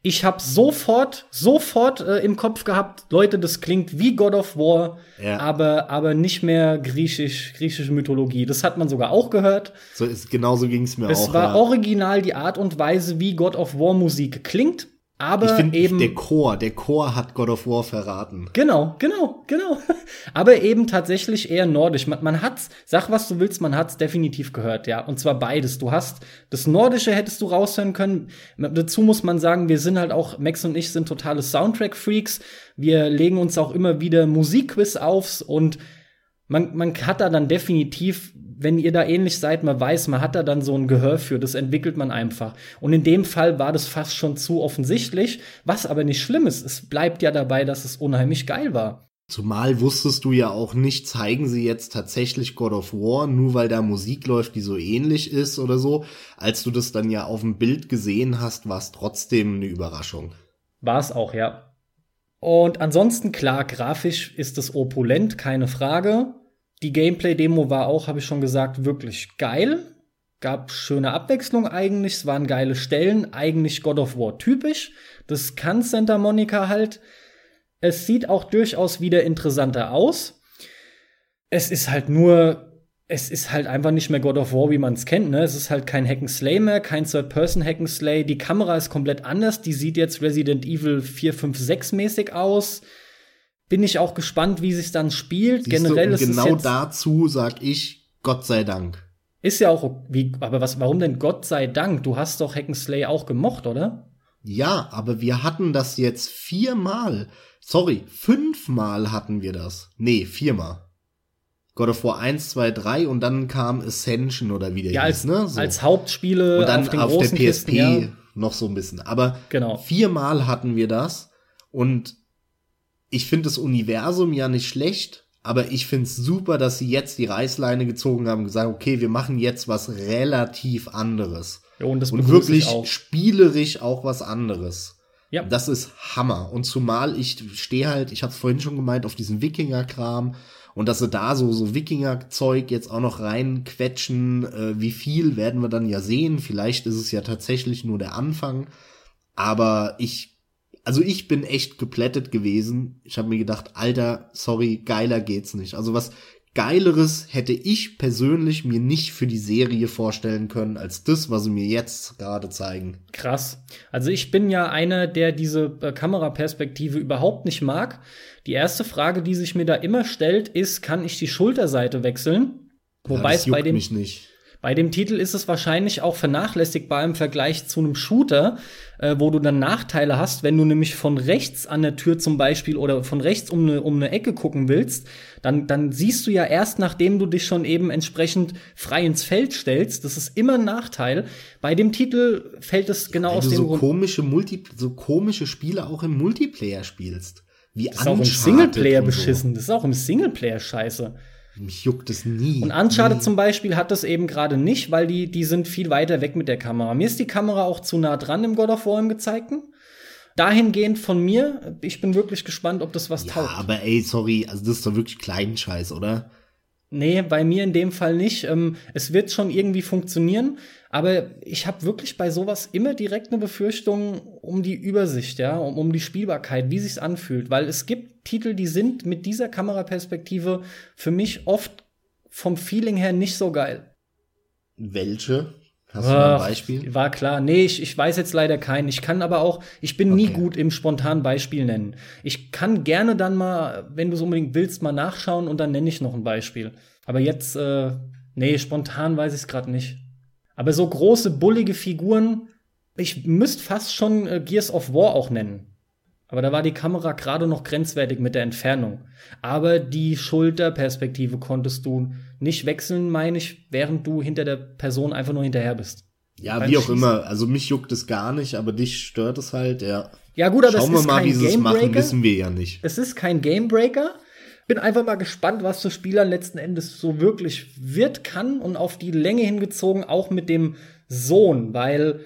Ich habe sofort, sofort äh, im Kopf gehabt, Leute, das klingt wie God of War, ja. aber, aber nicht mehr griechisch, griechische Mythologie. Das hat man sogar auch gehört. So ist, genauso ging es mir es auch. Es war ja. original die Art und Weise, wie God of War Musik klingt. Aber ich find, eben der Chor, der Chor hat God of War verraten. Genau, genau, genau. Aber eben tatsächlich eher nordisch. Man, man hat's, sag was du willst, man hat's definitiv gehört, ja. Und zwar beides. Du hast das Nordische hättest du raushören können. Dazu muss man sagen, wir sind halt auch Max und ich sind totale Soundtrack Freaks. Wir legen uns auch immer wieder Musikquiz aufs und man, man hat da dann definitiv wenn ihr da ähnlich seid, man weiß, man hat da dann so ein Gehör für, das entwickelt man einfach. Und in dem Fall war das fast schon zu offensichtlich, was aber nicht schlimm ist. Es bleibt ja dabei, dass es unheimlich geil war. Zumal wusstest du ja auch nicht, zeigen sie jetzt tatsächlich God of War, nur weil da Musik läuft, die so ähnlich ist oder so. Als du das dann ja auf dem Bild gesehen hast, war es trotzdem eine Überraschung. War es auch, ja. Und ansonsten, klar, grafisch ist es opulent, keine Frage. Die Gameplay-Demo war auch, habe ich schon gesagt, wirklich geil. Gab schöne Abwechslung eigentlich, es waren geile Stellen, eigentlich God of War typisch. Das kann Santa Monica halt. Es sieht auch durchaus wieder interessanter aus. Es ist halt nur, es ist halt einfach nicht mehr God of War, wie man es kennt. Ne? Es ist halt kein Hack'n'Slay mehr, kein Third-Person-Hack'n'Slay. Die Kamera ist komplett anders. Die sieht jetzt Resident Evil 4, 5, 6 mäßig aus. Bin ich auch gespannt, wie sich dann spielt. Siehst Generell du, ist genau dazu sag ich Gott sei Dank. Ist ja auch wie, aber was, warum denn Gott sei Dank? Du hast doch Hack'n'Slay auch gemocht, oder? Ja, aber wir hatten das jetzt viermal. Sorry, fünfmal hatten wir das. Nee, viermal. God of War 1, 2, 3 und dann kam Ascension oder wie der ja, als, ne? So. als Hauptspiele und dann auf, den auf der PSP Kisten, ja. noch so ein bisschen. Aber genau. viermal hatten wir das und ich finde das Universum ja nicht schlecht, aber ich finde es super, dass sie jetzt die Reißleine gezogen haben und gesagt, okay, wir machen jetzt was relativ anderes. Ja, und, das und wirklich auch. spielerisch auch was anderes. Ja. Das ist Hammer. Und zumal ich stehe halt, ich habe es vorhin schon gemeint, auf diesen Wikinger-Kram und dass sie da so, so Wikinger-Zeug jetzt auch noch reinquetschen, äh, wie viel werden wir dann ja sehen. Vielleicht ist es ja tatsächlich nur der Anfang. Aber ich, also ich bin echt geplättet gewesen. Ich habe mir gedacht, Alter, sorry, geiler geht's nicht. Also was Geileres hätte ich persönlich mir nicht für die Serie vorstellen können, als das, was sie mir jetzt gerade zeigen. Krass. Also ich bin ja einer, der diese äh, Kameraperspektive überhaupt nicht mag. Die erste Frage, die sich mir da immer stellt, ist, kann ich die Schulterseite wechseln? Wobei ja, es bei dem, bei dem Titel ist es wahrscheinlich auch vernachlässigbar im Vergleich zu einem Shooter, äh, wo du dann Nachteile hast, wenn du nämlich von rechts an der Tür zum Beispiel oder von rechts um eine, um eine Ecke gucken willst, dann, dann siehst du ja erst, nachdem du dich schon eben entsprechend frei ins Feld stellst. Das ist immer ein Nachteil. Bei dem Titel fällt es genau ja, aus dem so Grund. Komische Multi so komische Spiele auch im Multiplayer spielst. Wie das ist auch im Singleplayer beschissen. So. Das ist auch im Singleplayer scheiße. Mich juckt es nie. Und Uncharted nie. zum Beispiel hat das eben gerade nicht, weil die, die sind viel weiter weg mit der Kamera. Mir ist die Kamera auch zu nah dran im God of War im gezeigten. Dahingehend von mir, ich bin wirklich gespannt, ob das was ja, taugt. aber ey, sorry, also das ist doch wirklich Kleinscheiß, oder? Nee, bei mir in dem Fall nicht. Ähm, es wird schon irgendwie funktionieren, aber ich habe wirklich bei sowas immer direkt eine Befürchtung um die Übersicht, ja, um, um die Spielbarkeit, wie sich's anfühlt, weil es gibt Titel, die sind mit dieser Kameraperspektive für mich oft vom Feeling her nicht so geil. Welche? Hast du ein Beispiel? War klar. Nee, ich, ich weiß jetzt leider keinen. Ich kann aber auch, ich bin okay. nie gut im spontanen Beispiel nennen. Ich kann gerne dann mal, wenn du es unbedingt willst, mal nachschauen und dann nenne ich noch ein Beispiel. Aber jetzt, äh, nee, spontan weiß ich es gerade nicht. Aber so große, bullige Figuren, ich müsste fast schon äh, Gears of War auch nennen. Aber da war die Kamera gerade noch grenzwertig mit der Entfernung. Aber die Schulterperspektive konntest du nicht wechseln, meine ich, während du hinter der Person einfach nur hinterher bist. Ja, wie auch Schießen. immer. Also mich juckt es gar nicht, aber dich stört es halt, ja. Ja, gut, aber Schauen es ist wir mal, kein wie sie es machen, wissen wir ja nicht. Es ist kein Gamebreaker. Bin einfach mal gespannt, was für Spieler letzten Endes so wirklich wird, kann und auf die Länge hingezogen, auch mit dem Sohn, weil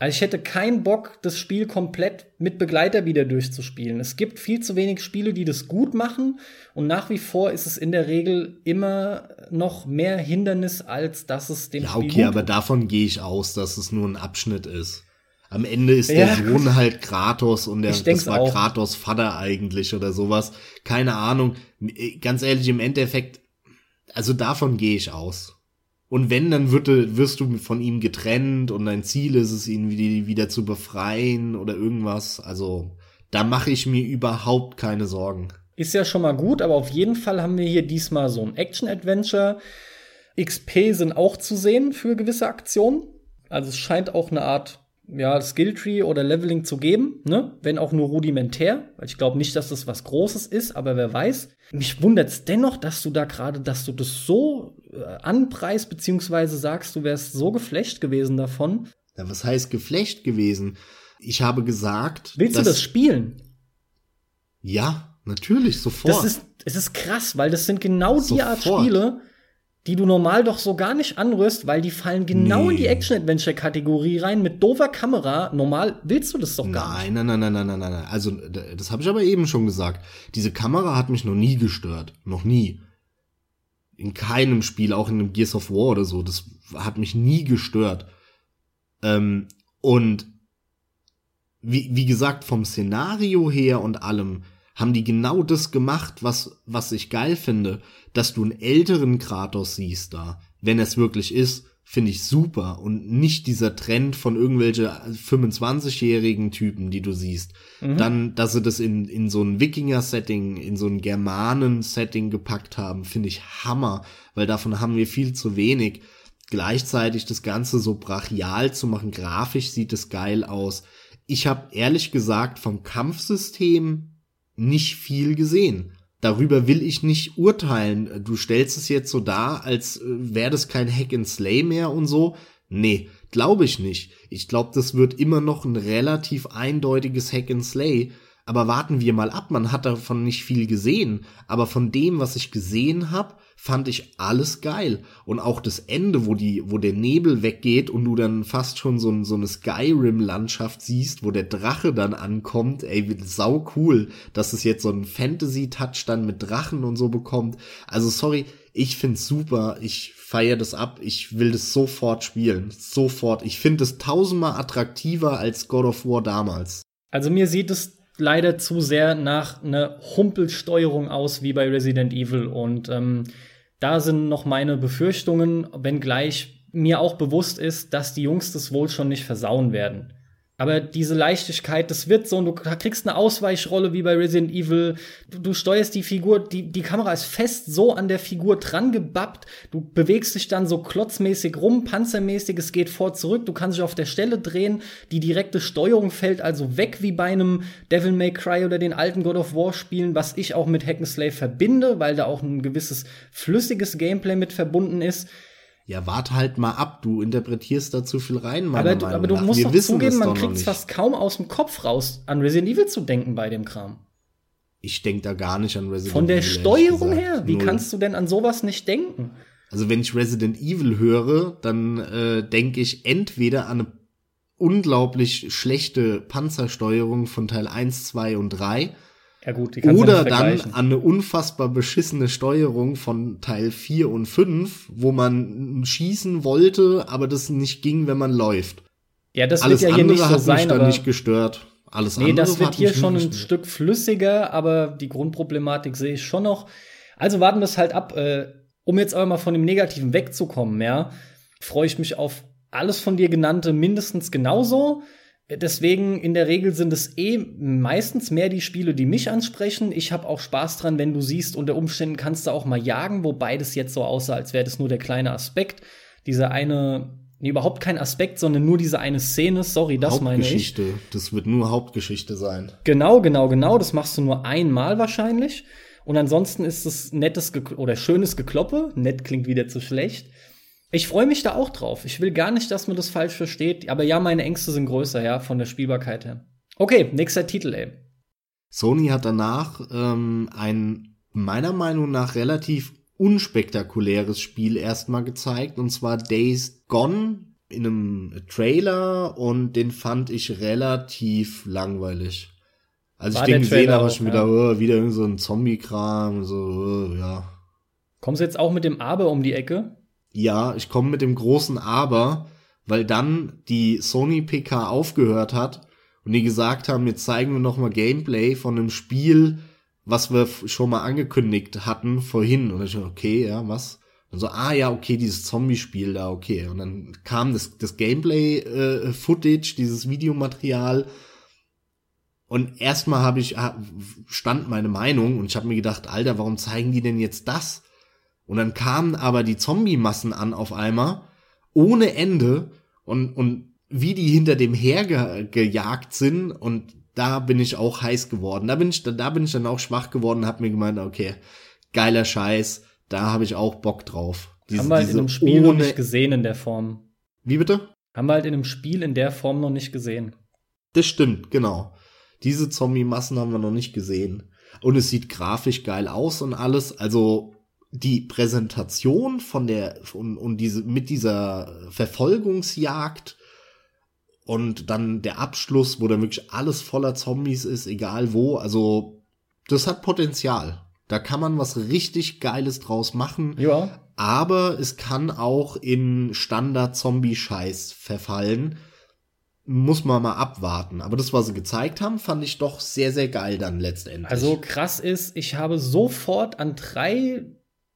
also ich hätte keinen Bock, das Spiel komplett mit Begleiter wieder durchzuspielen. Es gibt viel zu wenig Spiele, die das gut machen und nach wie vor ist es in der Regel immer noch mehr Hindernis, als dass es dem ja, Spiel okay, aber davon gehe ich aus, dass es nur ein Abschnitt ist. Am Ende ist ja. der Sohn halt Kratos und der, das war auch. Kratos Vater eigentlich oder sowas. Keine Ahnung. Ganz ehrlich, im Endeffekt, also davon gehe ich aus. Und wenn, dann wird, wirst du von ihm getrennt und dein Ziel ist es, ihn wieder, wieder zu befreien oder irgendwas. Also, da mache ich mir überhaupt keine Sorgen. Ist ja schon mal gut, aber auf jeden Fall haben wir hier diesmal so ein Action-Adventure. XP sind auch zu sehen für gewisse Aktionen. Also es scheint auch eine Art ja, Skilltree oder Leveling zu geben, ne? wenn auch nur rudimentär, weil ich glaube nicht, dass das was Großes ist, aber wer weiß. Mich wundert es dennoch, dass du da gerade, dass du das so äh, anpreist, beziehungsweise sagst, du wärst so geflecht gewesen davon. Ja, was heißt geflecht gewesen? Ich habe gesagt. Willst du das spielen? Ja, Natürlich, sofort. Das ist, es ist krass, weil das sind genau die Art Spiele, die du normal doch so gar nicht anrührst, weil die fallen genau nee. in die Action-Adventure-Kategorie rein mit doofer Kamera. Normal willst du das doch gar nicht. Nein, nein, nein, nein, nein, nein, nein. Also, das habe ich aber eben schon gesagt. Diese Kamera hat mich noch nie gestört. Noch nie. In keinem Spiel, auch in einem Gears of War oder so. Das hat mich nie gestört. Ähm, und wie, wie gesagt, vom Szenario her und allem haben die genau das gemacht, was, was ich geil finde, dass du einen älteren Kratos siehst da, wenn es wirklich ist, finde ich super und nicht dieser Trend von irgendwelche 25-jährigen Typen, die du siehst. Mhm. Dann, dass sie das in, in so ein Wikinger-Setting, in so ein Germanen-Setting gepackt haben, finde ich Hammer, weil davon haben wir viel zu wenig. Gleichzeitig das Ganze so brachial zu machen, grafisch sieht es geil aus. Ich habe ehrlich gesagt vom Kampfsystem nicht viel gesehen. Darüber will ich nicht urteilen. Du stellst es jetzt so dar, als äh, wäre das kein Hack and Slay mehr und so. Nee, glaube ich nicht. Ich glaube, das wird immer noch ein relativ eindeutiges Hack and Slay. Aber warten wir mal ab, man hat davon nicht viel gesehen. Aber von dem, was ich gesehen habe, fand ich alles geil. Und auch das Ende, wo die, wo der Nebel weggeht und du dann fast schon so, so eine Skyrim-Landschaft siehst, wo der Drache dann ankommt, ey, sau cool, dass es jetzt so einen Fantasy-Touch dann mit Drachen und so bekommt. Also sorry, ich find's super, ich feier das ab, ich will das sofort spielen, sofort. Ich finde es tausendmal attraktiver als God of War damals. Also mir sieht es leider zu sehr nach einer Humpelsteuerung aus wie bei Resident Evil und ähm, da sind noch meine Befürchtungen, wenngleich mir auch bewusst ist, dass die Jungs das wohl schon nicht versauen werden. Aber diese Leichtigkeit, das wird so, und du kriegst eine Ausweichrolle wie bei Resident Evil. Du, du, steuerst die Figur, die, die Kamera ist fest so an der Figur dran gebappt. Du bewegst dich dann so klotzmäßig rum, panzermäßig, es geht vor, zurück. Du kannst dich auf der Stelle drehen. Die direkte Steuerung fällt also weg wie bei einem Devil May Cry oder den alten God of War Spielen, was ich auch mit Hack'n'Slay verbinde, weil da auch ein gewisses flüssiges Gameplay mit verbunden ist. Ja, warte halt mal ab, du interpretierst da zu viel rein, meiner aber, Meinung aber du nach. musst Wir doch zugeben, man kriegt es fast kaum aus dem Kopf raus, an Resident Evil zu denken bei dem Kram. Ich denk da gar nicht an Resident Evil. Von der Evil, Steuerung her, wie Null. kannst du denn an sowas nicht denken? Also wenn ich Resident Evil höre, dann äh, denke ich entweder an eine unglaublich schlechte Panzersteuerung von Teil 1, 2 und 3 ja gut, die Oder dann an eine unfassbar beschissene Steuerung von Teil 4 und 5, wo man schießen wollte, aber das nicht ging, wenn man läuft. Ja, das Alles wird ja hier nicht so hat sein, mich dann nicht gestört. Alles nee, andere das wird hier schon ein Stück flüssiger, aber die Grundproblematik sehe ich schon noch. Also warten wir es halt ab. Äh, um jetzt aber mal von dem Negativen wegzukommen, ja, freue ich mich auf alles von dir genannte mindestens genauso. Deswegen in der Regel sind es eh meistens mehr die Spiele, die mich ansprechen. Ich habe auch Spaß dran, wenn du siehst, unter Umständen kannst du auch mal jagen, wobei das jetzt so aussah, als wäre das nur der kleine Aspekt. Dieser eine, nee, überhaupt kein Aspekt, sondern nur diese eine Szene. Sorry, das meine ich. Hauptgeschichte. Das wird nur Hauptgeschichte sein. Genau, genau, genau. Das machst du nur einmal wahrscheinlich. Und ansonsten ist es nettes Ge oder schönes Gekloppe. Nett klingt wieder zu schlecht. Ich freue mich da auch drauf. Ich will gar nicht, dass man das falsch versteht. Aber ja, meine Ängste sind größer, ja, von der Spielbarkeit her. Okay, nächster Titel, ey. Sony hat danach ähm, ein meiner Meinung nach relativ unspektakuläres Spiel erstmal gezeigt, und zwar Days Gone in einem Trailer und den fand ich relativ langweilig. Als War ich den gesehen habe, schon wieder, ja. oh, wieder irgend so ein Zombie-Kram, so, oh, ja. Kommst du jetzt auch mit dem Aber um die Ecke? Ja, ich komme mit dem großen Aber, weil dann die Sony PK aufgehört hat und die gesagt haben, jetzt zeigen wir noch mal Gameplay von einem Spiel, was wir schon mal angekündigt hatten vorhin. Und ich okay, ja, was? Und so, ah ja, okay, dieses Zombie-Spiel da, okay. Und dann kam das, das Gameplay-Footage, äh, dieses Videomaterial. Und erstmal habe ich, stand meine Meinung und ich habe mir gedacht, Alter, warum zeigen die denn jetzt das? Und dann kamen aber die Zombie-Massen an auf einmal, ohne Ende, und, und wie die hinter dem hergejagt sind, und da bin ich auch heiß geworden. Da bin ich, da bin ich dann auch schwach geworden und hab mir gemeint, okay, geiler Scheiß, da habe ich auch Bock drauf. Diese, Haben wir halt in einem Spiel noch nicht gesehen in der Form. Wie bitte? Haben wir halt in einem Spiel in der Form noch nicht gesehen. Das stimmt, genau. Diese Zombie-Massen haben wir noch nicht gesehen. Und es sieht grafisch geil aus und alles. Also die Präsentation von der und, und diese mit dieser Verfolgungsjagd und dann der Abschluss, wo dann wirklich alles voller Zombies ist, egal wo. Also das hat Potenzial. Da kann man was richtig Geiles draus machen. Ja. Aber es kann auch in Standard-Zombie-Scheiß verfallen. Muss man mal abwarten. Aber das, was sie gezeigt haben, fand ich doch sehr, sehr geil dann letztendlich. Also krass ist, ich habe sofort an drei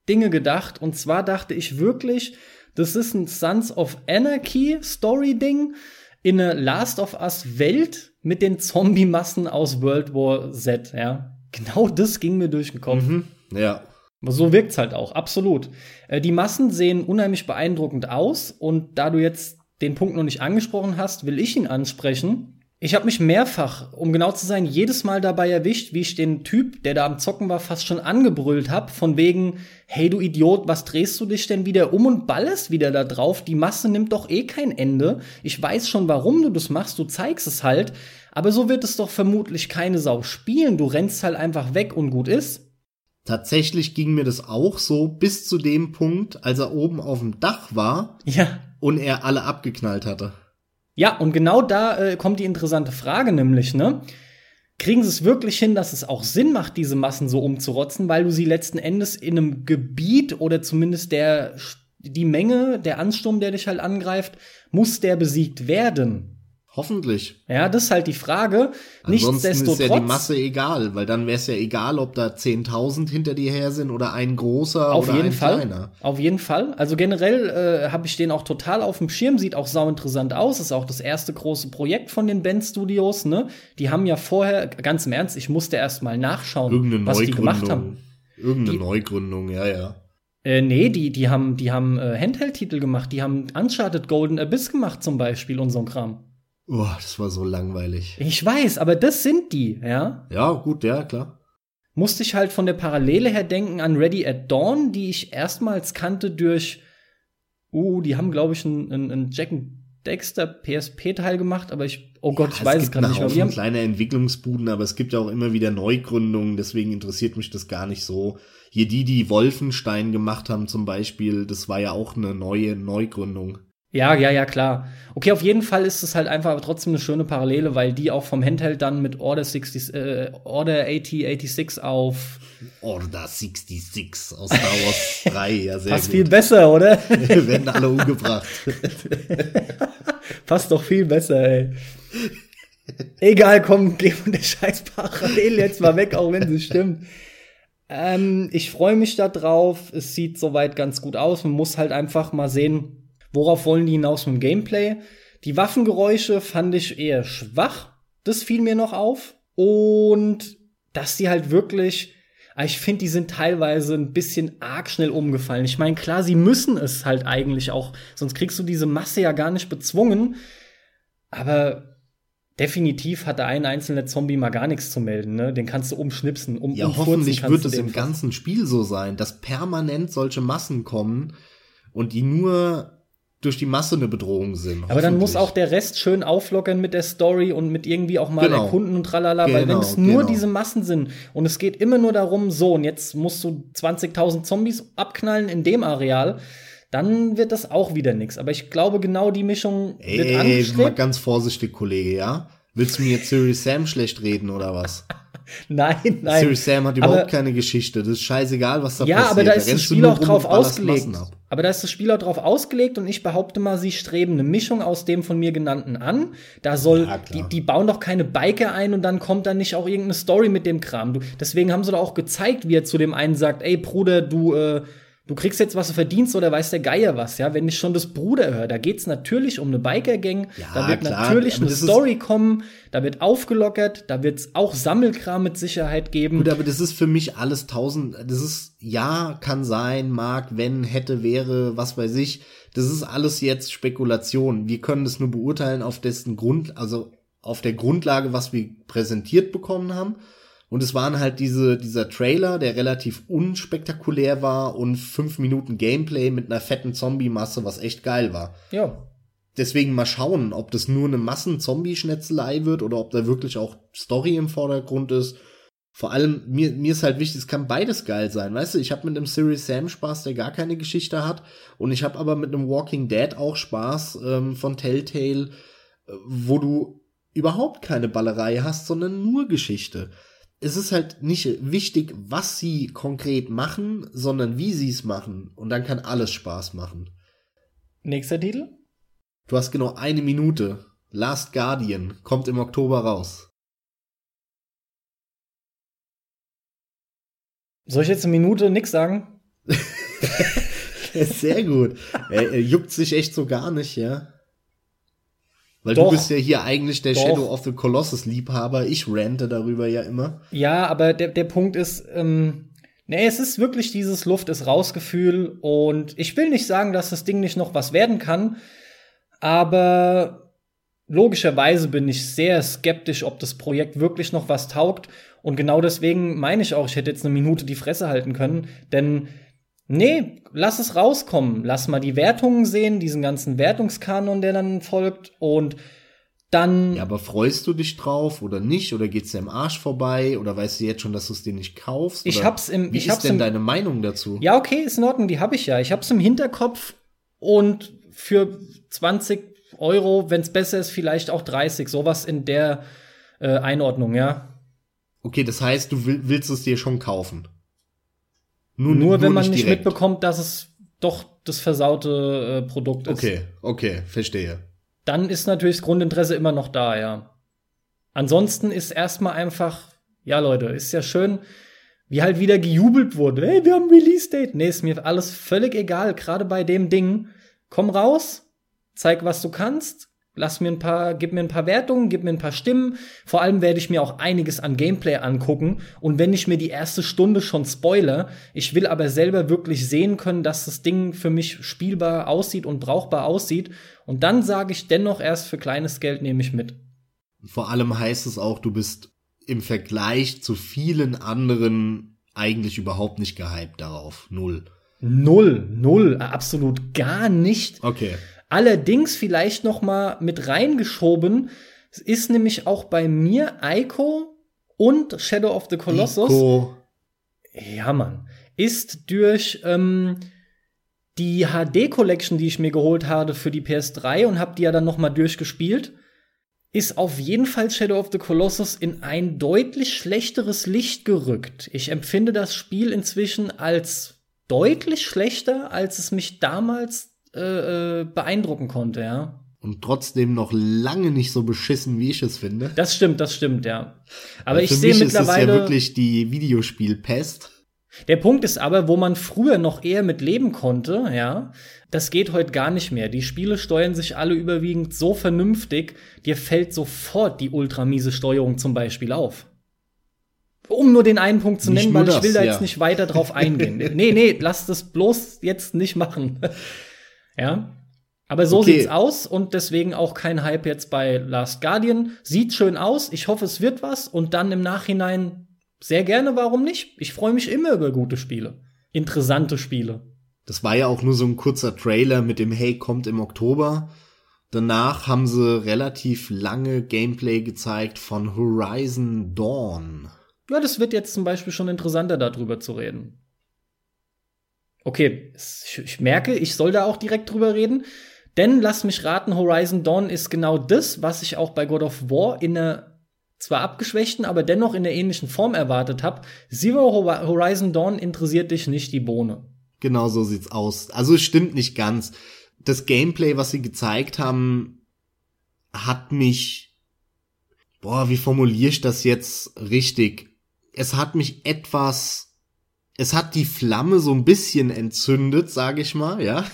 Dinge gedacht. Und zwar dachte ich wirklich, das ist ein Sons of Anarchy Story-Ding in eine Last of Us Welt mit den Zombie-Massen aus World War Z, ja. Genau das ging mir durch den Kopf. Mhm. Ja. So wirkt's halt auch, absolut. Äh, die Massen sehen unheimlich beeindruckend aus und da du jetzt den Punkt noch nicht angesprochen hast, will ich ihn ansprechen. Ich habe mich mehrfach, um genau zu sein, jedes Mal dabei erwischt, wie ich den Typ, der da am Zocken war, fast schon angebrüllt hab, von wegen, hey du Idiot, was drehst du dich denn wieder um und ballerst wieder da drauf? Die Masse nimmt doch eh kein Ende. Ich weiß schon, warum du das machst, du zeigst es halt. Aber so wird es doch vermutlich keine Sau spielen. Du rennst halt einfach weg und gut ist. Tatsächlich ging mir das auch so bis zu dem Punkt, als er oben auf dem Dach war Ja. und er alle abgeknallt hatte. Ja, und genau da äh, kommt die interessante Frage nämlich, ne? Kriegen sie es wirklich hin, dass es auch Sinn macht, diese Massen so umzurotzen, weil du sie letzten Endes in einem Gebiet oder zumindest der die Menge, der Ansturm, der dich halt angreift, muss der besiegt werden. Hoffentlich. Ja, das ist halt die Frage. Ansonsten ist ja die Masse egal, weil dann wäre es ja egal, ob da 10.000 hinter dir her sind oder ein großer Auf oder jeden ein Fall. kleiner. Auf jeden Fall. Also generell äh, habe ich den auch total auf dem Schirm, sieht auch sau interessant aus. Ist auch das erste große Projekt von den Band Studios, ne? Die haben ja vorher, ganz im Ernst, ich musste erst mal nachschauen, Irgendeine was die gemacht haben. Irgendeine Die- Neugründung, ja, ja. Äh, nee, die, die haben, die haben äh, Handheld-Titel gemacht, die haben Uncharted Golden Abyss gemacht zum Beispiel und so ein Kram. Oh, das war so langweilig. Ich weiß, aber das sind die, ja? Ja, gut, ja, klar. musste ich halt von der Parallele her denken an Ready at Dawn, die ich erstmals kannte durch, uh, die haben, glaube ich, einen, einen, Jack Dexter PSP-Teil gemacht, aber ich, oh Gott, ich Ja, weiß es es gibt gerade nicht mehr. Wir haben, kleine Entwicklungsbuden, aber es gibt ja auch immer wieder Neugründungen, deswegen interessiert mich das gar nicht so. Hier die, die Wolfenstein gemacht haben zum Beispiel, das war ja auch eine neue Neugründung. Ja, ja, ja, klar. Okay, auf jeden Fall ist es halt einfach aber trotzdem eine schöne Parallele, weil die auch vom Handheld dann mit Order 60, äh, Order 8086 auf Order 66 aus Star Wars 3, ja sehr passt viel gut. besser, oder? werden alle umgebracht. Passt doch viel besser, ey. Egal, komm, geh von der scheiß Parallele jetzt mal weg, auch wenn sie stimmt. Ähm, ich freue mich da drauf. Es sieht soweit ganz gut aus. Man muss halt einfach mal sehen, worauf wollen die hinaus mit dem Gameplay. Die Waffengeräusche fand ich eher schwach. Das fiel mir noch auf. Und dass die halt wirklich, ah, ich finde, die sind teilweise ein bisschen arg schnell umgefallen. Ich meine, klar, sie müssen es halt eigentlich auch, sonst kriegst du diese Masse ja gar nicht bezwungen. Aber definitiv hat der ein einzelne Zombie mal gar nichts zu melden, ne? Den kannst du umschnipsen, um Ja, hoffentlich wird es im ganzen Spiel so sein, dass permanent solche Massen kommen und die nur durch die Masse eine Bedrohung sind. Aber dann muss auch der Rest schön auflockern mit der Story und mit irgendwie auch mal Genau. erkunden und tralala, weil wenn Genau, es nur genau. diese Massen sind und es geht immer nur darum, so und jetzt musst du 20.000 Zombies abknallen in dem Areal, dann wird das auch wieder nix. Aber ich glaube, genau die Mischung wird Ey, mal angestrebt. ganz vorsichtig, Kollege, ja? Willst du mir jetzt Serious Sam schlecht reden oder was? Nein, nein. Serious Sam hat Aber- überhaupt keine Geschichte. Das ist scheißegal, was da Ja, passiert. aber da ist das rennst du Spiel auch drauf ausgelegt. Aber da ist das Spiel auch drauf ausgelegt und ich behaupte mal, sie streben eine Mischung aus dem von mir genannten an. Da soll, Ja, die, die bauen doch keine Biker ein und dann kommt dann nicht auch irgendeine Story mit dem Kram. Du, deswegen haben sie doch auch gezeigt, wie er zu dem einen sagt, ey Bruder, du, äh, du kriegst jetzt, was du verdienst oder weiß der Geier was, ja? Wenn ich schon das Bruder höre, da geht's natürlich um eine Biker-Gang, Ja, da wird klar, natürlich eine Story kommen, da wird aufgelockert, da wird's auch Sammelkram mit Sicherheit geben. Gut, aber das ist für mich alles tausend, das ist, ja, kann sein, mag, wenn, hätte, wäre, was weiß ich. Das ist alles jetzt Spekulation. Wir können das nur beurteilen auf dessen Grund, also auf der Grundlage, was wir präsentiert bekommen haben. Und es waren halt diese, dieser Trailer, der relativ unspektakulär war und fünf Minuten Gameplay mit einer fetten Zombie-Masse, was echt geil war. ja. Deswegen mal schauen, ob das nur eine Massen-Zombie-Schnetzelei wird oder ob da wirklich auch Story im Vordergrund ist. Vor allem, mir, mir ist halt wichtig, es kann beides geil sein. Weißt du, ich habe mit einem Serious Sam Spaß, der gar keine Geschichte hat. Und ich habe aber mit einem Walking Dead auch Spaß ähm, von Telltale, äh, wo du überhaupt keine Ballerei hast, sondern nur Geschichte. Es ist halt nicht wichtig, was sie konkret machen, sondern wie sie es machen. Und dann kann alles Spaß machen. Nächster Titel? Du hast genau eine Minute. Last Guardian kommt im Oktober raus. Soll ich jetzt eine Minute nix sagen? Sehr gut. Er, er, juckt sich echt so gar nicht, ja. Weil Doch. du bist ja hier eigentlich der Doch. Shadow of the Colossus Liebhaber. Ich rante darüber ja immer. Ja, aber der, der Punkt ist, ähm, nee, es ist wirklich dieses Luft ist rausgefühl und ich will nicht sagen, dass das Ding nicht noch was werden kann, aber logischerweise bin ich sehr skeptisch, ob das Projekt wirklich noch was taugt und genau deswegen meine ich auch, ich hätte jetzt eine Minute die Fresse halten können, denn nee, lass es rauskommen. Lass mal die Wertungen sehen, diesen ganzen Wertungskanon, der dann folgt und dann. Ja, aber freust du dich drauf oder nicht? Oder geht's dir im Arsch vorbei? Oder weißt du jetzt schon, dass du es dir nicht kaufst? Ich hab's im. Wie ich ist hab's denn im, deine Meinung dazu? Ja, okay, ist in Ordnung, die habe ich ja. Ich hab's im Hinterkopf und für 20 Euro, wenn's besser ist, vielleicht auch 30. Sowas in der äh, Einordnung, ja. Okay, das heißt, du will, willst es dir schon kaufen. Nur, nur, nur wenn man nicht, direkt. mitbekommt, dass es doch das versaute äh, Produkt ist. Okay, okay, verstehe. Dann ist natürlich das Grundinteresse immer noch da, ja. Ansonsten ist erstmal einfach, ja Leute, ist ja schön, wie halt wieder gejubelt wurde. Hey, wir haben Release-Date. Nee, ist mir alles völlig egal, gerade bei dem Ding. Komm raus, zeig, was du kannst, Lass mir ein paar, gib mir ein paar Wertungen, gib mir ein paar Stimmen. Vor allem werde ich mir auch einiges an Gameplay angucken. Und wenn ich mir die erste Stunde schon spoiler, ich will aber selber wirklich sehen können, dass das Ding für mich spielbar aussieht und brauchbar aussieht. Und dann sage ich dennoch erst für kleines Geld nehme ich mit. Vor allem heißt es auch, du bist im Vergleich zu vielen anderen eigentlich überhaupt nicht gehypt darauf. Null. Null, null, absolut gar nicht. Okay. Allerdings vielleicht noch mal mit reingeschoben, ist nämlich auch bei mir Ico und Shadow of the Colossus. Ico. Ja, Mann. Ist durch ähm, die HD Collection, die ich mir geholt habe für die PS3 und habe die ja dann noch mal durchgespielt, ist auf jeden Fall Shadow of the Colossus in ein deutlich schlechteres Licht gerückt. Ich empfinde das Spiel inzwischen als deutlich schlechter, als es mich damals äh, äh, beeindrucken konnte, ja. Und trotzdem noch lange nicht so beschissen, wie ich es finde. Das stimmt, das stimmt, ja. Aber Weil ich sehe mittlerweile. Ist es ja wirklich die Videospielpest. Der Punkt ist aber, wo man früher noch eher mit leben konnte, ja, das geht heute gar nicht mehr. Die Spiele steuern sich alle überwiegend so vernünftig, dir fällt sofort die ultramiese Steuerung zum Beispiel auf. Um nur den einen Punkt zu nicht nennen, weil das, ich will da ja. jetzt nicht weiter drauf eingehen. nee, nee, lass das bloß jetzt nicht machen. Ja. Aber so okay. sieht's aus und deswegen auch kein Hype jetzt bei Last Guardian. Sieht schön aus. Ich hoffe, es wird was und dann im Nachhinein sehr gerne, warum nicht? Ich freue mich immer über gute Spiele. Interessante Spiele. Das war ja auch nur so ein kurzer Trailer mit dem Hey kommt im Oktober. Danach haben sie relativ lange Gameplay gezeigt von Horizon Dawn. Ja, das wird jetzt zum Beispiel schon interessanter, darüber zu reden. Okay, ich merke, ich soll da auch direkt drüber reden. Denn lass mich raten, Horizon Dawn ist genau das, was ich auch bei God of War in einer zwar abgeschwächten, aber dennoch in der ähnlichen Form erwartet habe. Zero Horizon Dawn interessiert dich nicht die Bohne. Genau so sieht's aus. Also es stimmt nicht ganz. Das Gameplay, was sie gezeigt haben, hat mich, boah, wie formuliere ich das jetzt richtig? Es hat mich etwas es hat die Flamme so ein bisschen entzündet, sage ich mal, ja.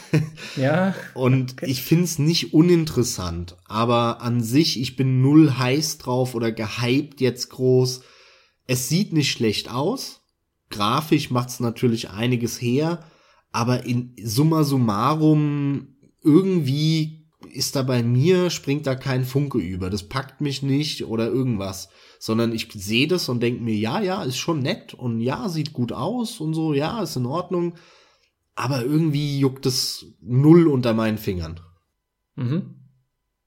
Ja. Und okay. ich find's nicht uninteressant, aber an sich, ich bin null heiß drauf oder gehypt jetzt groß. Es sieht nicht schlecht aus. Grafisch macht's natürlich einiges her, aber in summa summarum irgendwie ist da bei mir, springt da kein Funke über. Das packt mich nicht oder irgendwas sondern ich sehe das und denke mir, ja, ja, ist schon nett und ja, sieht gut aus und so, ja, ist in Ordnung. Aber irgendwie juckt es null unter meinen Fingern. Mhm.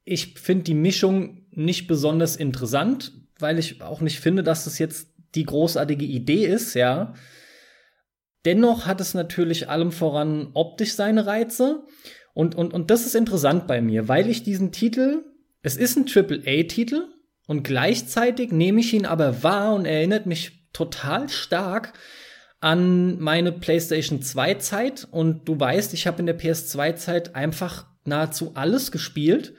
Ich finde die Mischung nicht besonders interessant, weil ich auch nicht finde, dass es jetzt die großartige Idee ist, ja. Dennoch hat es natürlich allem voran optisch seine Reize. Und, und, und das ist interessant bei mir, weil ich diesen Titel, es ist ein Triple-A-Titel und gleichzeitig nehme ich ihn aber wahr und erinnert mich total stark an meine PlayStation 2 Zeit und du weißt, ich habe in der PS2 Zeit einfach nahezu alles gespielt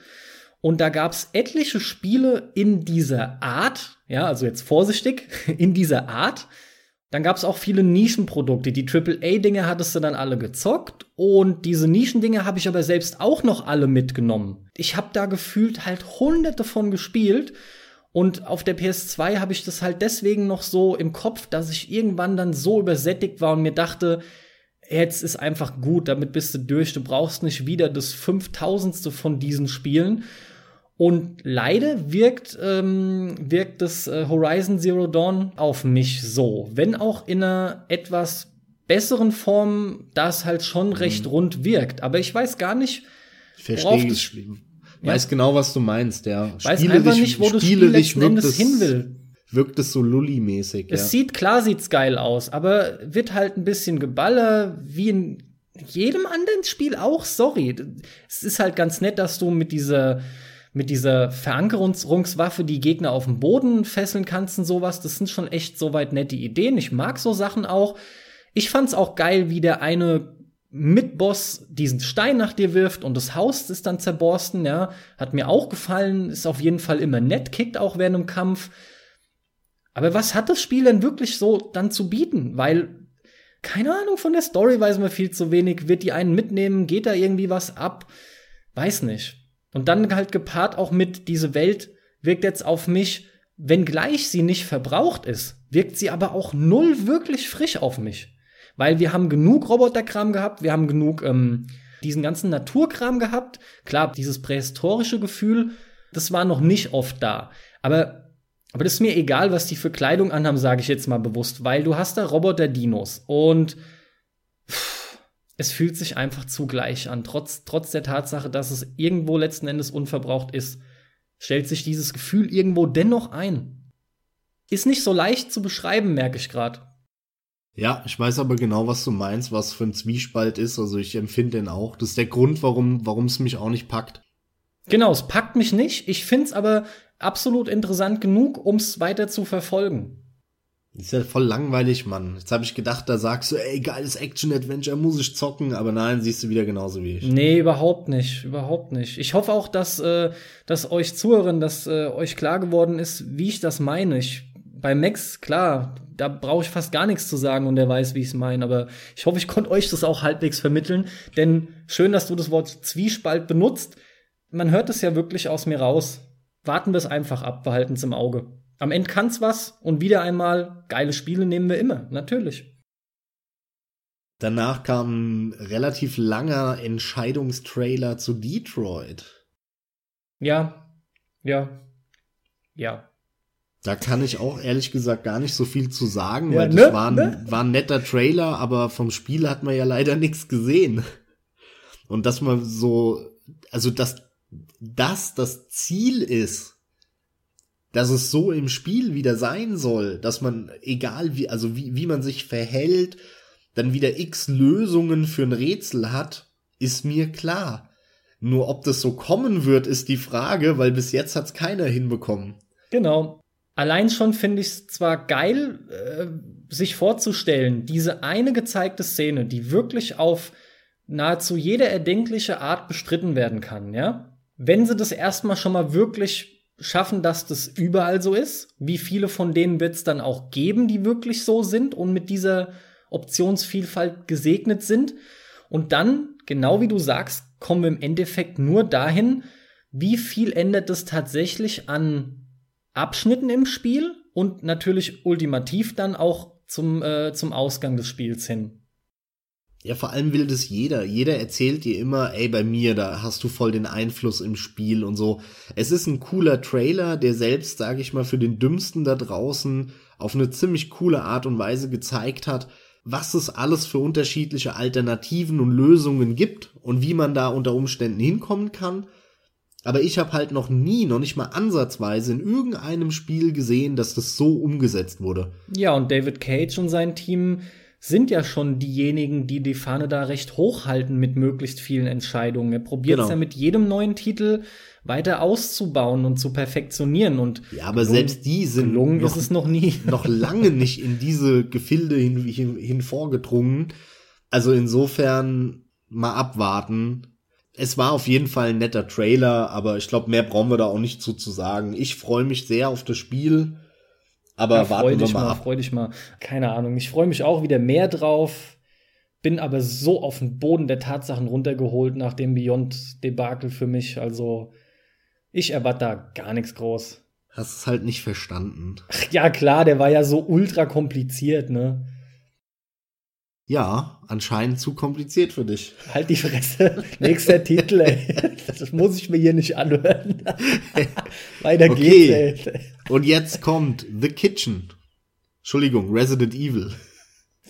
und da gab's etliche Spiele in dieser Art, ja, also jetzt vorsichtig, in dieser Art. Dann gab's auch viele Nischenprodukte. Die AAA-Dinge hattest du dann alle gezockt und diese Nischendinge habe ich aber selbst auch noch alle mitgenommen. Ich habe da gefühlt halt hunderte von gespielt und auf der PS2 habe ich das halt deswegen noch so im Kopf, dass ich irgendwann dann so übersättigt war und mir dachte, jetzt ist einfach gut, damit bist du durch. Du brauchst nicht wieder das 5000. von diesen Spielen. Und leider wirkt, ähm, wirkt das äh, Horizon Zero Dawn auf mich so. Wenn auch in einer etwas besseren Form, das halt schon mhm. recht rund wirkt. Aber ich weiß gar nicht, ich verstehe das Spiel weiß genau, was du meinst, ja. Weiß einfach nicht, wo das Spiel letzten Endes hin will. Wirkt es so Lully-mäßig. Es ja. sieht, klar sieht's geil aus, aber wird halt ein bisschen Geballer, wie in jedem anderen Spiel auch, sorry. Es ist halt ganz nett, dass du mit dieser mit dieser Verankerungswaffe die Gegner auf dem Boden fesseln kannst und sowas. Das sind schon echt soweit nette Ideen. Ich mag so Sachen auch. Ich fand's auch geil, wie der eine Mitboss diesen Stein nach dir wirft und das Haus ist dann zerborsten, ja. Hat mir auch gefallen, ist auf jeden Fall immer nett, kickt auch während dem Kampf. Aber was hat das Spiel denn wirklich so dann zu bieten? Weil, keine Ahnung, von der Story weiß man viel zu wenig. Wird die einen mitnehmen? Geht da irgendwie was ab? Weiß nicht. Und dann halt gepaart auch mit, diese Welt wirkt jetzt auf mich, wenngleich sie nicht verbraucht ist, wirkt sie aber auch null wirklich frisch auf mich. Weil wir haben genug Roboterkram gehabt, wir haben genug ähm, diesen ganzen Naturkram gehabt. Klar, dieses prähistorische Gefühl, das war noch nicht oft da. Aber, aber das ist mir egal, was die für Kleidung anhaben, sage ich jetzt mal bewusst, weil du hast da Roboter-Dinos und pff, es fühlt sich einfach zugleich an. Trotz, trotz der Tatsache, dass es irgendwo letzten Endes unverbraucht ist, stellt sich dieses Gefühl irgendwo dennoch ein. Ist nicht so leicht zu beschreiben, merke ich gerade. Ja, ich weiß aber genau, was du meinst, was für ein Zwiespalt ist. Also ich empfinde den auch. Das ist der Grund, warum warum es mich auch nicht packt. Genau, es packt mich nicht. Ich find's aber absolut interessant genug, ums weiter zu verfolgen. ist ja voll langweilig, Mann. Jetzt habe ich gedacht, da sagst du, ey, geiles Action-Adventure, muss ich zocken, aber nein, siehst du wieder genauso wie ich. Nee, überhaupt nicht, überhaupt nicht. Ich hoffe auch, dass, äh, dass euch Zuhörern, dass äh, euch klar geworden ist, wie ich das meine. Ich bei Max, klar, da brauche ich fast gar nichts zu sagen und der weiß, wie ich es meine. Aber ich hoffe, ich konnte euch das auch halbwegs vermitteln. Denn schön, dass du das Wort Zwiespalt benutzt. Man hört es ja wirklich aus mir raus. Warten wir es einfach ab, behalten es im Auge. Am Ende kann's was und wieder einmal geile Spiele nehmen wir immer, natürlich. Danach kam ein relativ langer Entscheidungstrailer zu Detroit. Ja, ja, ja. Da kann ich auch ehrlich gesagt gar nicht so viel zu sagen, ja, weil ne? das war ein, ne? war ein netter Trailer, aber vom Spiel hat man ja leider nichts gesehen. Und dass man so, also dass das das Ziel ist, dass es so im Spiel wieder sein soll, dass man, egal wie, also wie, wie man sich verhält, dann wieder x Lösungen für ein Rätsel hat, ist mir klar. Nur ob das so kommen wird, ist die Frage, weil bis jetzt hat's keiner hinbekommen. Genau. Allein schon finde ich es zwar geil, äh, sich vorzustellen, diese eine gezeigte Szene, die wirklich auf nahezu jede erdenkliche Art bestritten werden kann, ja? Wenn sie das erstmal schon mal wirklich schaffen, dass das überall so ist, wie viele von denen wird es dann auch geben, die wirklich so sind und mit dieser Optionsvielfalt gesegnet sind. Und dann, genau wie du sagst, kommen wir im Endeffekt nur dahin, wie viel ändert es tatsächlich an Abschnitten im Spiel und natürlich ultimativ dann auch zum, äh, zum Ausgang des Spiels hin. Ja, vor allem will das jeder. Jeder erzählt dir immer, ey, bei mir, da hast du voll den Einfluss im Spiel und so. Es ist ein cooler Trailer, der selbst, sage ich mal, für den Dümmsten da draußen auf eine ziemlich coole Art und Weise gezeigt hat, was es alles für unterschiedliche Alternativen und Lösungen gibt und wie man da unter Umständen hinkommen kann. Aber ich habe halt noch nie, noch nicht mal ansatzweise in irgendeinem Spiel gesehen, dass das so umgesetzt wurde. Ja, und David Cage und sein Team sind ja schon diejenigen, die die Fahne da recht hochhalten mit möglichst vielen Entscheidungen. Er probiert es Genau. ja mit jedem neuen Titel weiter auszubauen und zu perfektionieren. Und Ja, aber gelungen- selbst die sind gelungen noch, ist es noch nie. noch lange nicht in diese Gefilde hin, hin, hin vorgedrungen. Also insofern mal abwarten. Es war auf jeden Fall ein netter Trailer, aber ich glaube, mehr brauchen wir da auch nicht zu, zu sagen. Ich freue mich sehr auf das Spiel, aber Ja, warten wir dich mal mal, ab. freu dich mal. Keine Ahnung. Ich freue mich auch wieder mehr drauf. Bin aber so auf den Boden der Tatsachen runtergeholt nach dem Beyond-Debakel für mich. Also, ich erwarte da gar nichts groß. Hast es halt nicht verstanden. Ach, ja, klar, der war ja so ultra kompliziert, ne? Ja, anscheinend zu kompliziert für dich. Halt die Fresse. Nächster Titel, ey. Das muss ich mir hier nicht anhören. Weiter Okay. geht's, ey. Und jetzt kommt The Kitchen. Entschuldigung, Resident Evil.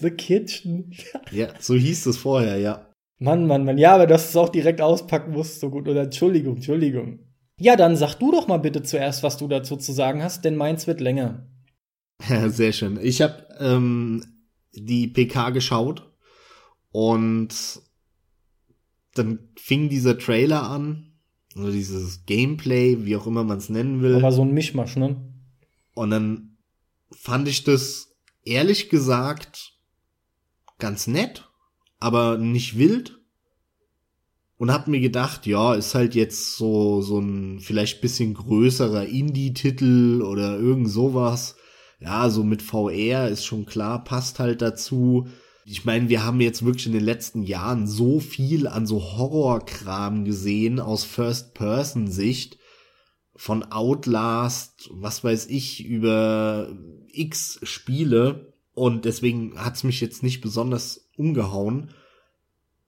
The Kitchen. Ja, so hieß es vorher, ja. Mann, Mann, Mann. Ja, aber dass du es auch direkt auspacken musst, so gut. Oder Entschuldigung, Entschuldigung. Ja, dann sag du doch mal bitte zuerst, was du dazu zu sagen hast, denn meins wird länger. Ja, Sehr schön. Ich habe ähm, die PK geschaut und dann fing dieser Trailer an, oder dieses Gameplay, wie auch immer man es nennen will. Aber so ein Mischmasch, ne? Und dann fand ich das ehrlich gesagt ganz nett, aber nicht wild. Und hab mir gedacht, ja, ist halt jetzt so, so ein vielleicht bisschen größerer Indie-Titel oder irgend sowas. Ja, so mit VR ist schon klar, passt halt dazu. Ich meine, wir haben jetzt wirklich in den letzten Jahren so viel an so Horrorkram gesehen aus First-Person-Sicht von Outlast, was weiß ich, über x Spiele und deswegen hat's mich jetzt nicht besonders umgehauen.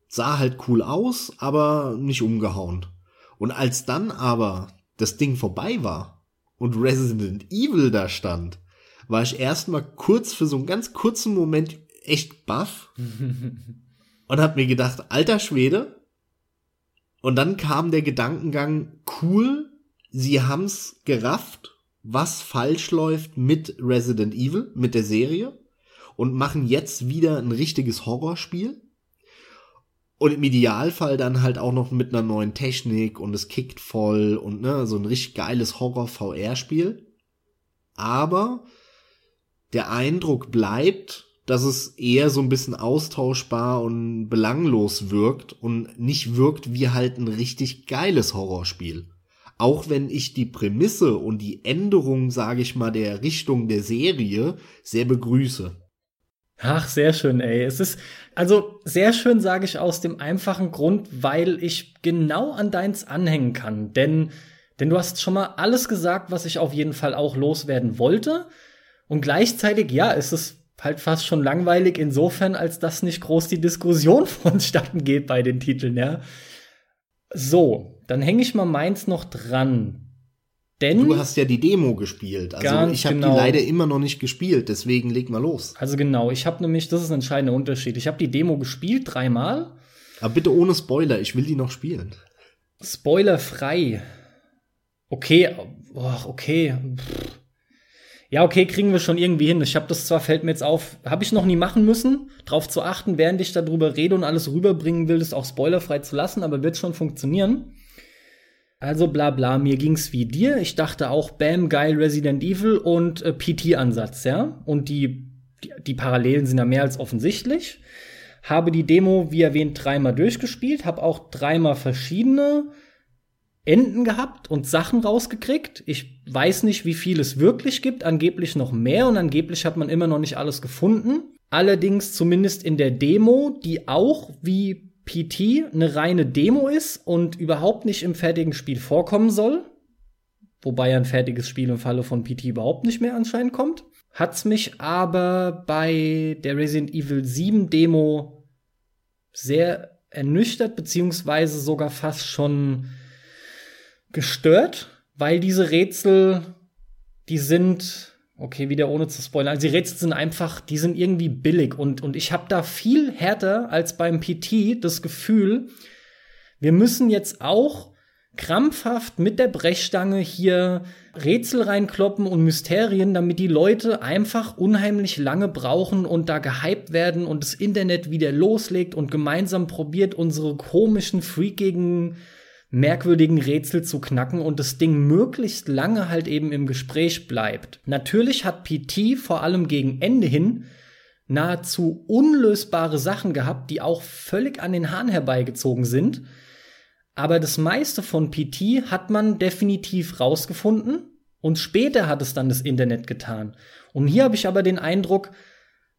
Sah halt cool aus, aber nicht umgehauen. Und als dann aber das Ding vorbei war und Resident Evil da stand, war ich erstmal kurz für so einen ganz kurzen Moment echt baff und hab mir gedacht, alter Schwede. Und dann kam der Gedankengang, cool, sie haben's gerafft, was falsch läuft mit Resident Evil, mit der Serie und machen jetzt wieder ein richtiges Horrorspiel. Und im Idealfall dann halt auch noch mit einer neuen Technik und es kickt voll und ne, so ein richtig geiles Horror-VR-Spiel. Aber der Eindruck bleibt, dass es eher so ein bisschen austauschbar und belanglos wirkt und nicht wirkt wie halt ein richtig geiles Horrorspiel. Auch wenn ich die Prämisse und die Änderung, sage ich mal, der Richtung der Serie sehr begrüße. Ach, sehr schön, ey. Es ist, also sehr schön sage ich aus dem einfachen Grund, weil ich genau an deins anhängen kann. Denn, denn du hast schon mal alles gesagt, was ich auf jeden Fall auch loswerden wollte. Und gleichzeitig, ja, ist es halt fast schon langweilig insofern, als dass nicht groß die Diskussion vonstatten geht bei den Titeln, ja. So, dann hänge ich mal meins noch dran. Denn, Du hast ja die Demo gespielt. Also ich habe genau. die leider immer noch nicht gespielt, deswegen leg mal los. also genau, ich habe nämlich, das ist ein entscheidender Unterschied. Ich habe die Demo gespielt dreimal. Aber bitte ohne Spoiler, ich will die noch spielen. Spoilerfrei. Okay, oh, okay. Pff. Ja, okay, kriegen wir schon irgendwie hin. Ich habe das zwar, fällt mir jetzt auf, habe ich noch nie machen müssen, drauf zu achten, während ich darüber rede und alles rüberbringen will, das auch spoilerfrei zu lassen, aber wird schon funktionieren. Also bla bla, mir ging's wie dir. Ich dachte auch, bam, geil, Resident Evil und äh, PT-Ansatz, ja. Und die, die, die Parallelen sind ja mehr als offensichtlich. Habe die Demo, wie erwähnt, dreimal durchgespielt, habe auch dreimal verschiedene Enden gehabt und Sachen rausgekriegt. Ich weiß nicht, wie viel es wirklich gibt. Angeblich noch mehr und angeblich hat man immer noch nicht alles gefunden. Allerdings zumindest in der Demo, die auch wie PT eine reine Demo ist und überhaupt nicht im fertigen Spiel vorkommen soll. Wobei ein fertiges Spiel im Falle von PT überhaupt nicht mehr anscheinend kommt. Hat's mich aber bei der Resident Evil 7 Demo sehr ernüchtert, beziehungsweise sogar fast schon gestört, weil diese Rätsel, die sind, okay, wieder ohne zu spoilern, also die Rätsel sind einfach, die sind irgendwie billig und, und ich habe da viel härter als beim PT das Gefühl, wir müssen jetzt auch krampfhaft mit der Brechstange hier Rätsel reinkloppen und Mysterien, damit die Leute einfach unheimlich lange brauchen und da gehypt werden und das Internet wieder loslegt und gemeinsam probiert, unsere komischen, freakigen, merkwürdigen Rätsel zu knacken und das Ding möglichst lange halt eben im Gespräch bleibt. Natürlich hat PT vor allem gegen Ende hin nahezu unlösbare Sachen gehabt, die auch völlig an den Haaren herbeigezogen sind. Aber das meiste von PT hat man definitiv rausgefunden und später hat es dann das Internet getan. Und hier habe ich aber den Eindruck,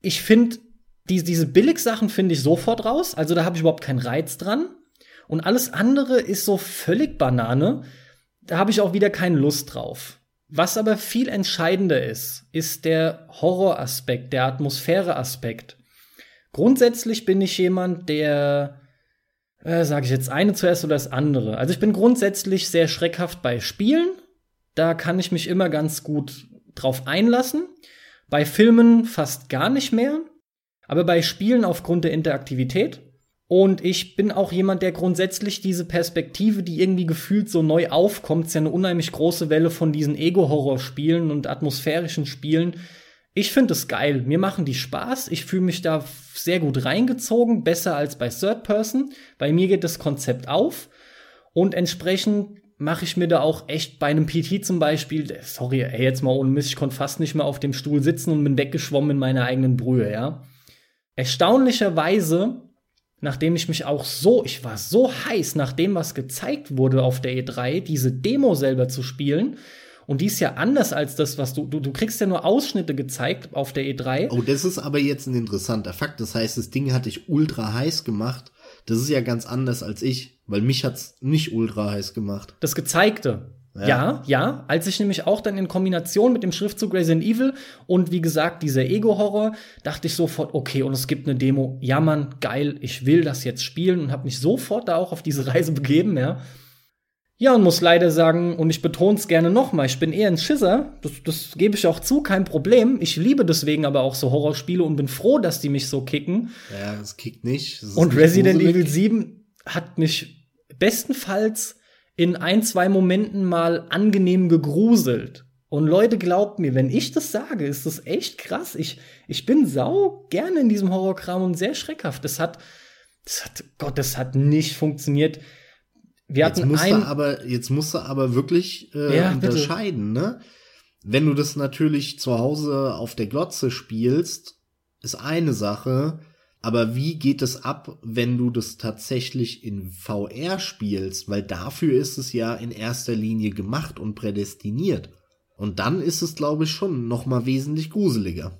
ich finde, die, diese Billigsachen finde ich sofort raus, also da habe ich überhaupt keinen Reiz dran. Und alles andere ist so völlig Banane, da habe ich auch wieder keine Lust drauf. Was aber viel entscheidender ist, ist der Horroraspekt, der Atmosphäreaspekt. Grundsätzlich bin ich jemand, der, äh, sage ich jetzt eine zuerst oder das andere. Also ich bin grundsätzlich sehr schreckhaft bei Spielen. Da kann ich mich immer ganz gut drauf einlassen. Bei Filmen fast gar nicht mehr. Aber bei Spielen aufgrund der Interaktivität und ich bin auch jemand, der grundsätzlich diese Perspektive, die irgendwie gefühlt so neu aufkommt, ist ja eine unheimlich große Welle von diesen Ego-Horror-Spielen und atmosphärischen Spielen. Ich finde es geil. Mir machen die Spaß. Ich fühle mich da sehr gut reingezogen, besser als bei Third Person. Bei mir geht das Konzept auf. Und entsprechend mache ich mir da auch echt bei einem PT zum Beispiel, sorry, ey, jetzt mal ohne Mist, ich konnte fast nicht mehr auf dem Stuhl sitzen und bin weggeschwommen in meiner eigenen Brühe, ja. Erstaunlicherweise nachdem ich mich auch so, ich war so heiß, nach dem, was gezeigt wurde auf der E3, diese Demo selber zu spielen. Und die ist ja anders als das, was du, du, du kriegst ja nur Ausschnitte gezeigt auf der E3. Oh, das ist aber jetzt ein interessanter Fakt. Das heißt, das Ding hat dich ultra heiß gemacht. Das ist ja ganz anders als ich, weil mich hat's nicht ultra heiß gemacht. Das Gezeigte. Ja. ja, ja, als ich nämlich auch dann in Kombination mit dem Schriftzug Resident Evil und wie gesagt dieser Ego-Horror, dachte ich sofort, okay, und es gibt eine Demo, ja Mann, geil, ich will das jetzt spielen und habe mich sofort da auch auf diese Reise begeben, ja. Ja, und muss leider sagen, und ich betone es gerne nochmal, ich bin eher ein Schisser, das, das gebe ich auch zu, kein Problem. Ich liebe deswegen aber auch so Horrorspiele und bin froh, dass die mich so kicken. Ja, es kickt nicht. und nicht Resident gruselig. Evil 7 hat mich bestenfalls in ein, zwei Momenten mal angenehm gegruselt. Und Leute, glaubt mir, wenn ich das sage, ist das echt krass. Ich, ich bin sau gerne in diesem Horrorkram und sehr schreckhaft. Das hat, das hat, Gott, das hat nicht funktioniert. Wir jetzt hatten musst ein, aber, jetzt musst du aber wirklich äh, ja, unterscheiden, bitte. ne? Wenn du das natürlich zu Hause auf der Glotze spielst, ist eine Sache. Aber wie geht es ab, wenn du das tatsächlich in VR spielst? Weil dafür ist es ja in erster Linie gemacht und prädestiniert. Und dann ist es, glaube ich, schon noch mal wesentlich gruseliger.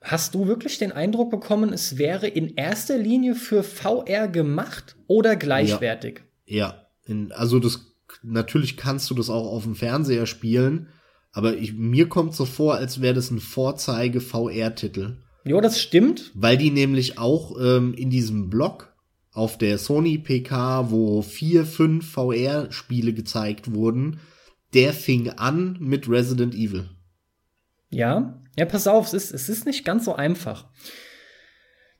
Hast du wirklich den Eindruck bekommen, es wäre in erster Linie für VR gemacht oder gleichwertig? Ja, ja. In, also das natürlich kannst du das auch auf dem Fernseher spielen, aber ich, mir kommt so vor, als wäre das ein Vorzeige VR-Titel. Ja, das stimmt. Weil die nämlich auch ähm, in diesem Blog auf der Sony PK, wo vier, fünf VR-Spiele gezeigt wurden, der fing an mit Resident Evil. Ja, ja, pass auf, es ist, es ist nicht ganz so einfach.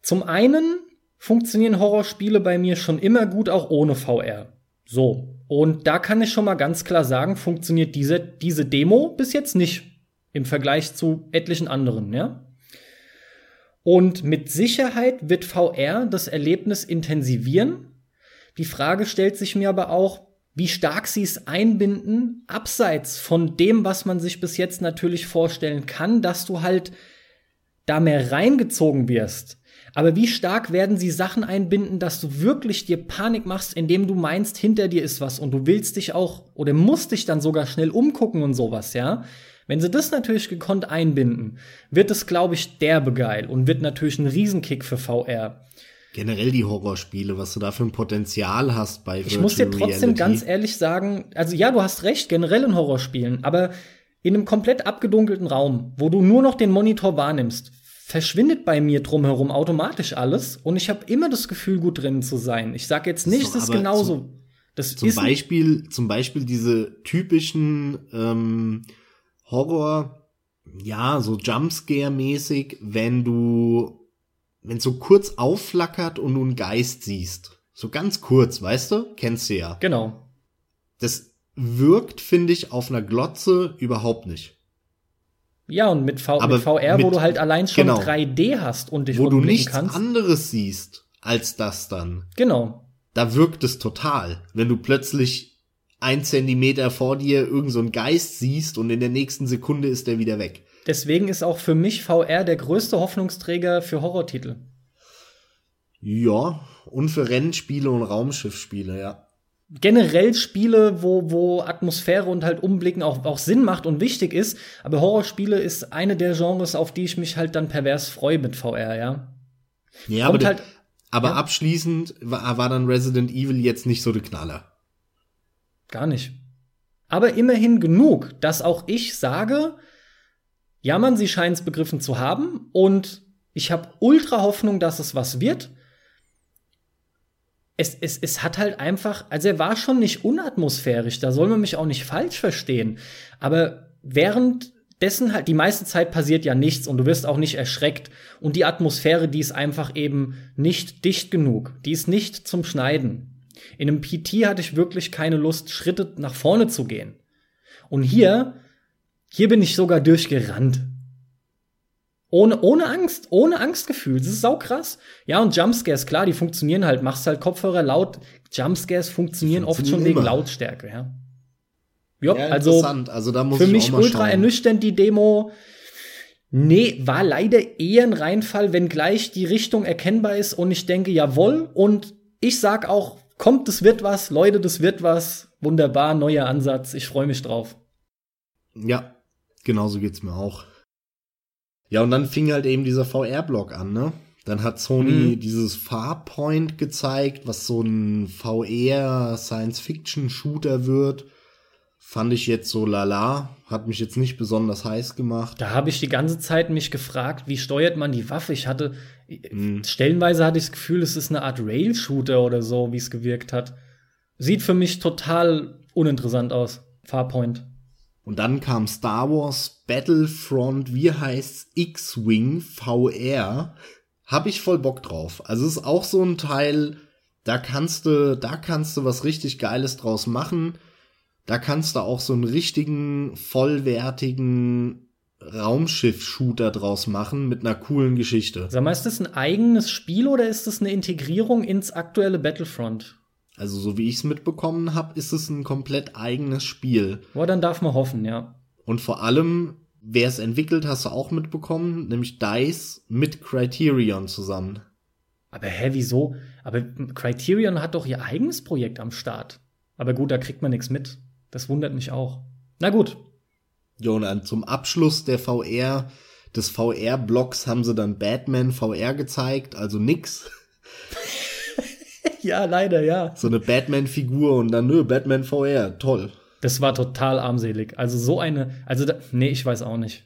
Zum einen funktionieren Horrorspiele bei mir schon immer gut, auch ohne VR. So. Und da kann ich schon mal ganz klar sagen, funktioniert diese, diese Demo bis jetzt nicht. Im Vergleich zu etlichen anderen, ja? Und mit Sicherheit wird VR das Erlebnis intensivieren. Die Frage stellt sich mir aber auch, wie stark sie es einbinden, abseits von dem, was man sich bis jetzt natürlich vorstellen kann, dass du halt da mehr reingezogen wirst. Aber wie stark werden sie Sachen einbinden, dass du wirklich dir Panik machst, indem du meinst, hinter dir ist was und du willst dich auch oder musst dich dann sogar schnell umgucken und sowas, ja? Wenn sie das natürlich gekonnt einbinden, wird es, glaube ich, derbe geil und wird natürlich ein Riesenkick für VR. Generell die Horrorspiele, was du da für ein Potenzial hast bei Virtual Ich muss dir trotzdem Reality. ganz ehrlich sagen, also ja, du hast recht, generell in Horrorspielen, aber in einem komplett abgedunkelten Raum, wo du nur noch den Monitor wahrnimmst, verschwindet bei mir drumherum automatisch alles und ich habe immer das Gefühl, gut drin zu sein. Ich sage jetzt nicht, es ist genauso. Zum, das zum Beispiel, zum Beispiel diese typischen ähm, Horror, ja, so Jumpscare-mäßig, wenn du, wenn so kurz aufflackert und du einen Geist siehst. So ganz kurz, weißt du? Kennst du ja. Genau. das wirkt, finde ich, auf einer Glotze überhaupt nicht. Ja, und mit, v Aber mit VR, wo mit- du halt allein schon genau. 3D hast und dich Wo du nichts kannst. anderes siehst als das dann. Genau. Da wirkt es total. Wenn du plötzlich ein Zentimeter vor dir irgend so einen Geist siehst und in der nächsten Sekunde ist der wieder weg. Deswegen ist auch für mich VR der größte Hoffnungsträger für Horrortitel. Ja, und für Rennspiele und Raumschiffspiele, ja. Generell Spiele, wo, wo Atmosphäre und halt Umblicken auch, auch Sinn macht und wichtig ist. Aber Horrorspiele ist eine der Genres, auf die ich mich halt dann pervers freue mit VR, ja. Ja, Kommt aber, halt- aber ja. abschließend war, war dann Resident Evil jetzt nicht so der Knaller. Gar nicht. Aber immerhin genug, dass auch ich sage, ja, man, sie scheint es begriffen zu haben und ich habe ultra Hoffnung, dass es was wird. Es, es, es hat halt einfach, also er war schon nicht unatmosphärisch, da soll man mich auch nicht falsch verstehen. Aber währenddessen halt, die meiste Zeit passiert ja nichts und du wirst auch nicht erschreckt. Und die Atmosphäre, die ist einfach eben nicht dicht genug. Die ist nicht zum Schneiden. In einem PT hatte ich wirklich keine Lust, Schritte nach vorne zu gehen. Und hier, hier bin ich sogar durchgerannt. Ohne, ohne Angst, ohne Angstgefühl. Das ist saukrass. Ja, und Jumpscares, klar, die funktionieren halt. Machst halt Kopfhörer laut. Jumpscares funktionieren, oft schon funktionieren wegen immer. Lautstärke, ja. Jo, Ja, also. Also da muss für ich mich ultra schauen. ernüchternd die Demo. Nee, war leider eher ein Reinfall, wenn gleich die Richtung erkennbar ist und ich denke, jawohl. Und ich sag auch, kommt, das wird was, Leute, das wird was. Wunderbar, neuer Ansatz. Ich freue mich drauf. Ja, genauso geht's mir auch. Ja, und dann fing halt eben dieser VR-Block an, ne? Dann hat Sony Mhm. dieses Farpoint gezeigt, was so ein VR-Science-Fiction-Shooter wird. Fand ich jetzt so lala, hat mich jetzt nicht besonders heiß gemacht. Da habe ich die ganze Zeit mich gefragt, wie steuert man die Waffe? Ich hatte, Mhm. stellenweise hatte ich das Gefühl, es ist eine Art Rail-Shooter oder so, wie es gewirkt hat. Sieht für mich total uninteressant aus. Farpoint. Und dann kam Star Wars Battlefront, wie heißt's, X-Wing VR. Hab ich voll Bock drauf. Also es ist auch so ein Teil, da kannst du, da kannst du was richtig Geiles draus machen. Da kannst du auch so einen richtigen, vollwertigen Raumschiff-Shooter draus machen mit einer coolen Geschichte. Sag mal, ist das ein eigenes Spiel oder ist das eine Integrierung ins aktuelle Battlefront? Also so wie ich es mitbekommen habe, ist es ein komplett eigenes Spiel. Boah, dann darf man hoffen, ja. Und vor allem, wer es entwickelt, hast du auch mitbekommen, nämlich DICE mit Criterion zusammen. Aber hä, wieso? Aber Criterion hat doch ihr eigenes Projekt am Start. Aber gut, da kriegt man nichts mit. Das wundert mich auch. Na gut. Ja, und dann zum Abschluss der VR, des VR-Blocks haben sie dann Batman VR gezeigt, also nix. ja, leider, ja. So eine Batman-Figur und dann, nö, Batman VR, toll. Das war total armselig. Also so eine, also da, nee, ich weiß auch nicht.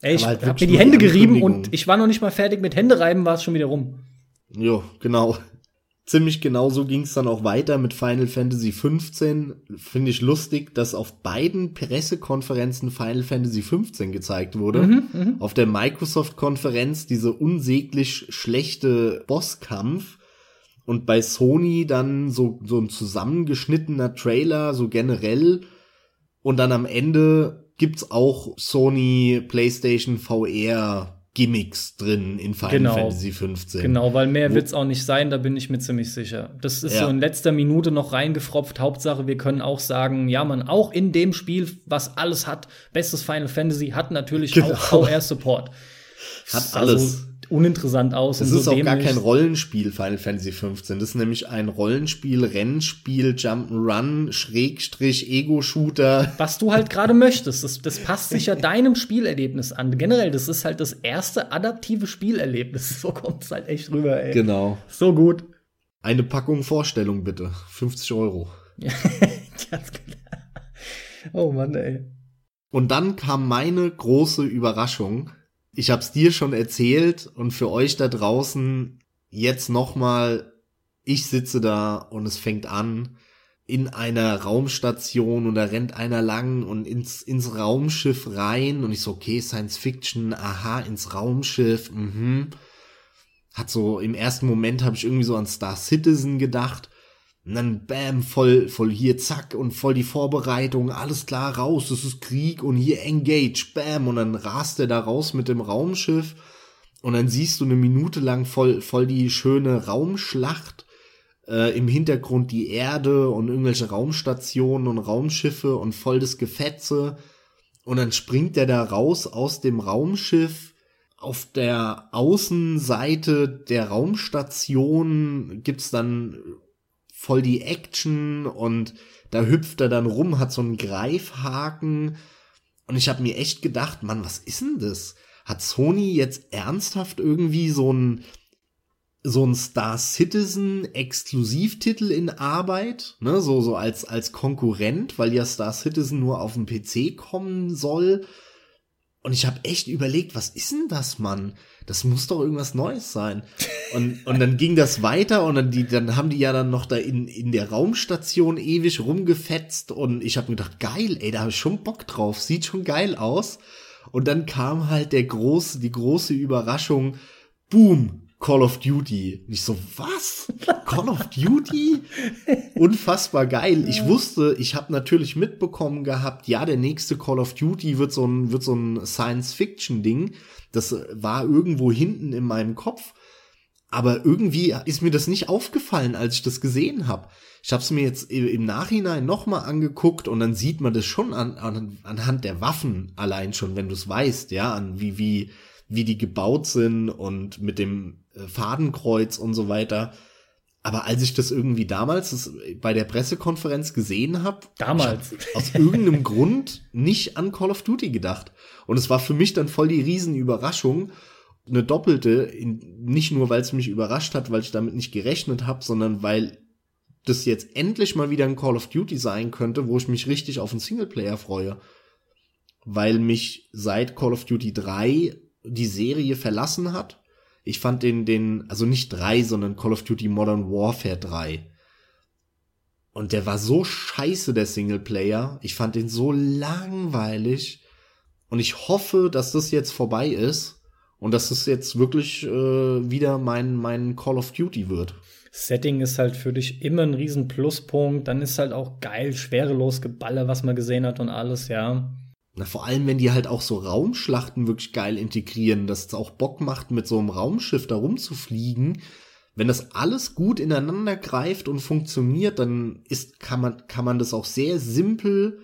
Ey, ich halt hab mir die Hände gerieben und ich war noch nicht mal fertig mit Händereiben, war es schon wieder rum. Jo, genau. Ziemlich genau so ging es dann auch weiter mit Final Fantasy 15. Finde ich lustig, dass auf beiden Pressekonferenzen Final Fantasy 15 gezeigt wurde. Mhm, Auf der Microsoft-Konferenz diese unsäglich schlechte Bosskampf. Und bei Sony dann so, so ein zusammengeschnittener Trailer, so generell. Und dann am Ende gibt's auch Sony PlayStation VR Gimmicks drin in Final Genau. Fantasy 15. Genau, weil mehr Wo- wird's auch nicht sein, da bin ich mir ziemlich sicher. Das ist Ja. so in letzter Minute noch reingefropft. Hauptsache, wir können auch sagen, ja, man, auch in dem Spiel, was alles hat, bestes Final Fantasy, hat natürlich Genau. auch VR-Support. Hat alles. Uninteressant aus. Das und ist so auch gar kein Rollenspiel, Final Fantasy 15. Das ist nämlich ein Rollenspiel, Rennspiel, Jump'n'Run, Schrägstrich, Ego-Shooter. Was du halt gerade möchtest. Das, das passt sich ja deinem Spielerlebnis an. Generell, das ist halt das erste adaptive Spielerlebnis. So kommt's halt echt rüber, ey. Genau. So gut. Eine Packung Vorstellung bitte. 50 Euro. Ganz genau. oh Mann, ey. Und dann kam meine große Überraschung. Ich hab's dir schon erzählt und für euch da draußen jetzt nochmal, ich sitze da und es fängt an in einer Raumstation und da rennt einer lang und ins, ins Raumschiff rein und ich so, okay, Science Fiction, aha, ins Raumschiff, mhm. Hat so, im ersten Moment habe ich irgendwie so an Star Citizen gedacht. Und dann bam, voll, voll hier, zack, und voll die Vorbereitung, alles klar, raus, es ist Krieg und hier engage, bam, und dann rast er da raus mit dem Raumschiff. Und dann siehst du eine Minute lang voll, voll die schöne Raumschlacht, äh, im Hintergrund die Erde und irgendwelche Raumstationen und Raumschiffe und voll das Gefetze. Und dann springt er da raus aus dem Raumschiff, auf der Außenseite der Raumstation. Gibt's dann voll die Action und da hüpft er dann rum, hat so einen Greifhaken. Und ich habe mir echt gedacht, Mann, was ist denn das? Hat Sony jetzt ernsthaft irgendwie so ein so ein Star Citizen Exklusivtitel in Arbeit, ne, so so als als Konkurrent, weil ja Star Citizen nur auf dem PC kommen soll. Und ich habe echt überlegt, was ist denn das, Mann? Das muss doch irgendwas Neues sein. Und, und dann ging das weiter und dann, die, dann haben die ja dann noch da in, in der Raumstation ewig rumgefetzt und ich habe mir gedacht, geil, ey, da habe ich schon Bock drauf, sieht schon geil aus. Und dann kam halt der große, die große Überraschung, boom, Call of Duty. Nicht so, was? Call of Duty? Unfassbar geil. Ich wusste, ich habe natürlich mitbekommen gehabt, ja, der nächste Call of Duty wird so ein, wird so ein Science-Fiction-Ding. Das war irgendwo hinten in meinem Kopf. Aber irgendwie ist mir das nicht aufgefallen, als ich das gesehen habe. Ich habe es mir jetzt im Nachhinein nochmal angeguckt und dann sieht man das schon an, an, anhand der Waffen allein schon, wenn du es weißt, ja, an wie, wie, wie die gebaut sind und mit dem äh, Fadenkreuz und so weiter. Aber als ich das irgendwie damals das bei der Pressekonferenz gesehen habe, damals hab aus irgendeinem Grund nicht an Call of Duty gedacht. Und es war für mich dann voll die Riesenüberraschung, eine doppelte, nicht nur weil es mich überrascht hat, weil ich damit nicht gerechnet habe, sondern weil das jetzt endlich mal wieder ein Call of Duty sein könnte, wo ich mich richtig auf einen Singleplayer freue. Weil mich seit Call of Duty 3 die Serie verlassen hat ich fand den, den, also nicht drei, sondern Call of Duty Modern Warfare 3. Und der war so scheiße, der Singleplayer. Ich fand den so langweilig. Und ich hoffe, dass das jetzt vorbei ist und dass es jetzt wirklich äh, wieder mein, mein Call of Duty wird. Setting ist halt für dich immer ein riesen Pluspunkt. Dann ist halt auch geil, schwerelos Geballe, was man gesehen hat und alles, ja. Na, vor allem, wenn die halt auch so Raumschlachten wirklich geil integrieren, dass es auch Bock macht, mit so einem Raumschiff da rumzufliegen. Wenn das alles gut ineinander greift und funktioniert, dann ist, kann man, kann man das auch sehr simpel,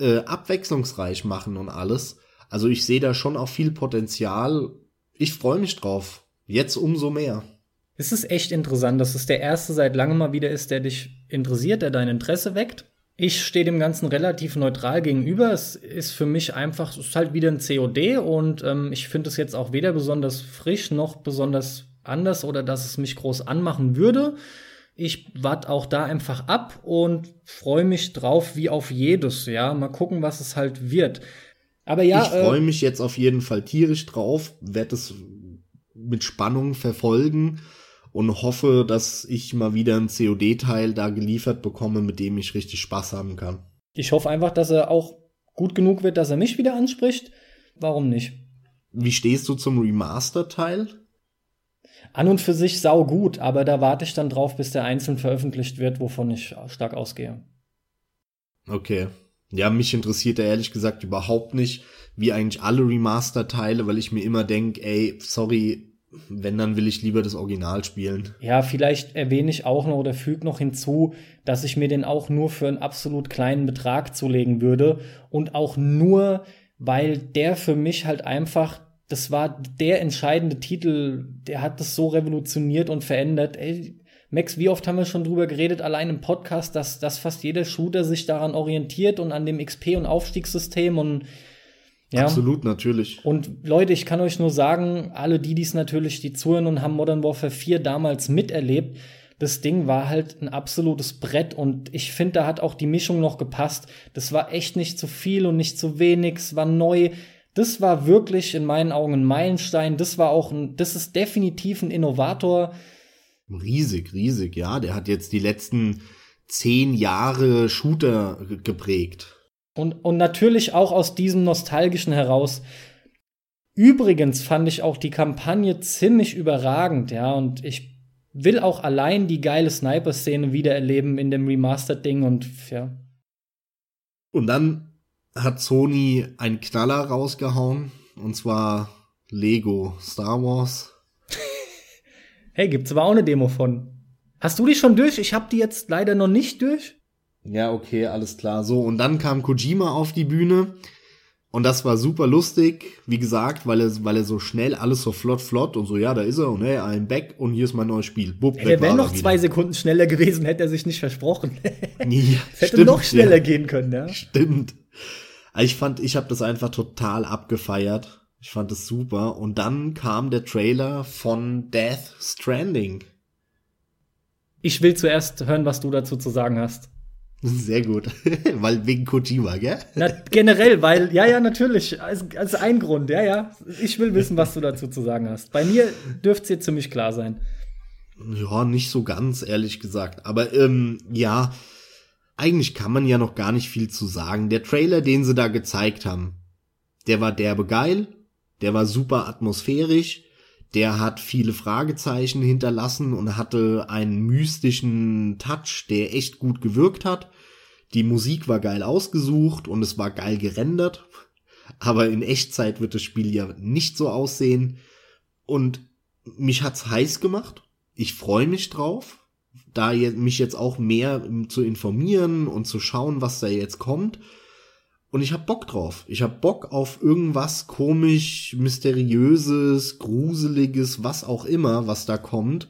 äh, abwechslungsreich machen und alles. Also ich sehe da schon auch viel Potenzial. Ich freue mich drauf. Jetzt umso mehr. Es ist echt interessant, dass es der erste seit langem mal wieder ist, der dich interessiert, der dein Interesse weckt. Ich stehe dem Ganzen relativ neutral gegenüber. Es ist für mich einfach, es ist halt wieder ein COD und ähm, ich finde es jetzt auch weder besonders frisch noch besonders anders oder dass es mich groß anmachen würde. Ich warte auch da einfach ab und freue mich drauf wie auf jedes, ja. Mal gucken, was es halt wird. Aber ja. Ich freue äh, mich jetzt auf jeden Fall tierisch drauf, werde es mit Spannung verfolgen und hoffe, dass ich mal wieder ein COD-Teil da geliefert bekomme, mit dem ich richtig Spaß haben kann. Ich hoffe einfach, dass er auch gut genug wird, dass er mich wieder anspricht. Warum nicht? Wie stehst du zum Remaster-Teil? An und für sich sau gut, aber da warte ich dann drauf, bis der einzeln veröffentlicht wird, wovon ich stark ausgehe. Okay. Ja, mich interessiert er ehrlich gesagt überhaupt nicht, wie eigentlich alle Remaster-Teile, weil ich mir immer denke, ey, sorry, wenn, dann will ich lieber das Original spielen. Ja, vielleicht erwähne ich auch noch oder füge noch hinzu, dass ich mir den auch nur für einen absolut kleinen Betrag zulegen würde und auch nur, weil der für mich halt einfach, das war der entscheidende Titel, der hat das so revolutioniert und verändert. Ey, Max, wie oft haben wir schon drüber geredet, allein im Podcast, dass, dass fast jeder Shooter sich daran orientiert und an dem XP- und Aufstiegssystem und ja. Absolut, natürlich. Und Leute, ich kann euch nur sagen, alle die, die es natürlich, die zuhören und haben Modern Warfare 4 damals miterlebt, das Ding war halt ein absolutes Brett und ich finde, da hat auch die Mischung noch gepasst. Das war echt nicht zu viel und nicht zu wenig, es war neu. Das war wirklich in meinen Augen ein Meilenstein. Das war auch ein, das ist definitiv ein Innovator. Riesig, riesig, ja. Der hat jetzt die letzten zehn Jahre Shooter geprägt. Und, und natürlich auch aus diesem Nostalgischen heraus. Übrigens fand ich auch die Kampagne ziemlich überragend, ja, und ich will auch allein die geile Sniper-Szene wiedererleben in dem Remastered-Ding und ja. Und dann hat Sony einen Knaller rausgehauen, und zwar Lego Star Wars. hey, gibt's aber auch eine Demo von. Hast du die schon durch? Ich hab die jetzt leider noch nicht durch. Ja, okay, alles klar. So, und dann kam Kojima auf die Bühne und das war super lustig, wie gesagt, weil er, weil er so schnell alles so flott, flott und so, ja, da ist er und hey, I'm back und hier ist mein neues Spiel. Bub, er wäre noch zwei Sekunden schneller gewesen, hätte er sich nicht versprochen. ja, es hätte stimmt, noch schneller ja. gehen können, ja. Stimmt. Ich fand, ich habe das einfach total abgefeiert. Ich fand es super. Und dann kam der Trailer von Death Stranding. Ich will zuerst hören, was du dazu zu sagen hast. Sehr gut. weil wegen Kojima, gell? Na, generell, weil, ja, ja, natürlich. Als, als ein Grund, ja, ja. Ich will wissen, was du dazu zu sagen hast. Bei mir dürfte es jetzt ziemlich klar sein. Ja, nicht so ganz, ehrlich gesagt. Aber ähm, ja, eigentlich kann man ja noch gar nicht viel zu sagen. Der Trailer, den sie da gezeigt haben, der war derbe geil, der war super atmosphärisch, der hat viele Fragezeichen hinterlassen und hatte einen mystischen Touch, der echt gut gewirkt hat. Die Musik war geil ausgesucht und es war geil gerendert. Aber in Echtzeit wird das Spiel ja nicht so aussehen. Und mich hat's heiß gemacht. Ich freue mich drauf, da mich jetzt auch mehr zu informieren und zu schauen, was da jetzt kommt. Und ich hab Bock drauf. Ich hab Bock auf irgendwas komisch, mysteriöses, gruseliges, was auch immer, was da kommt.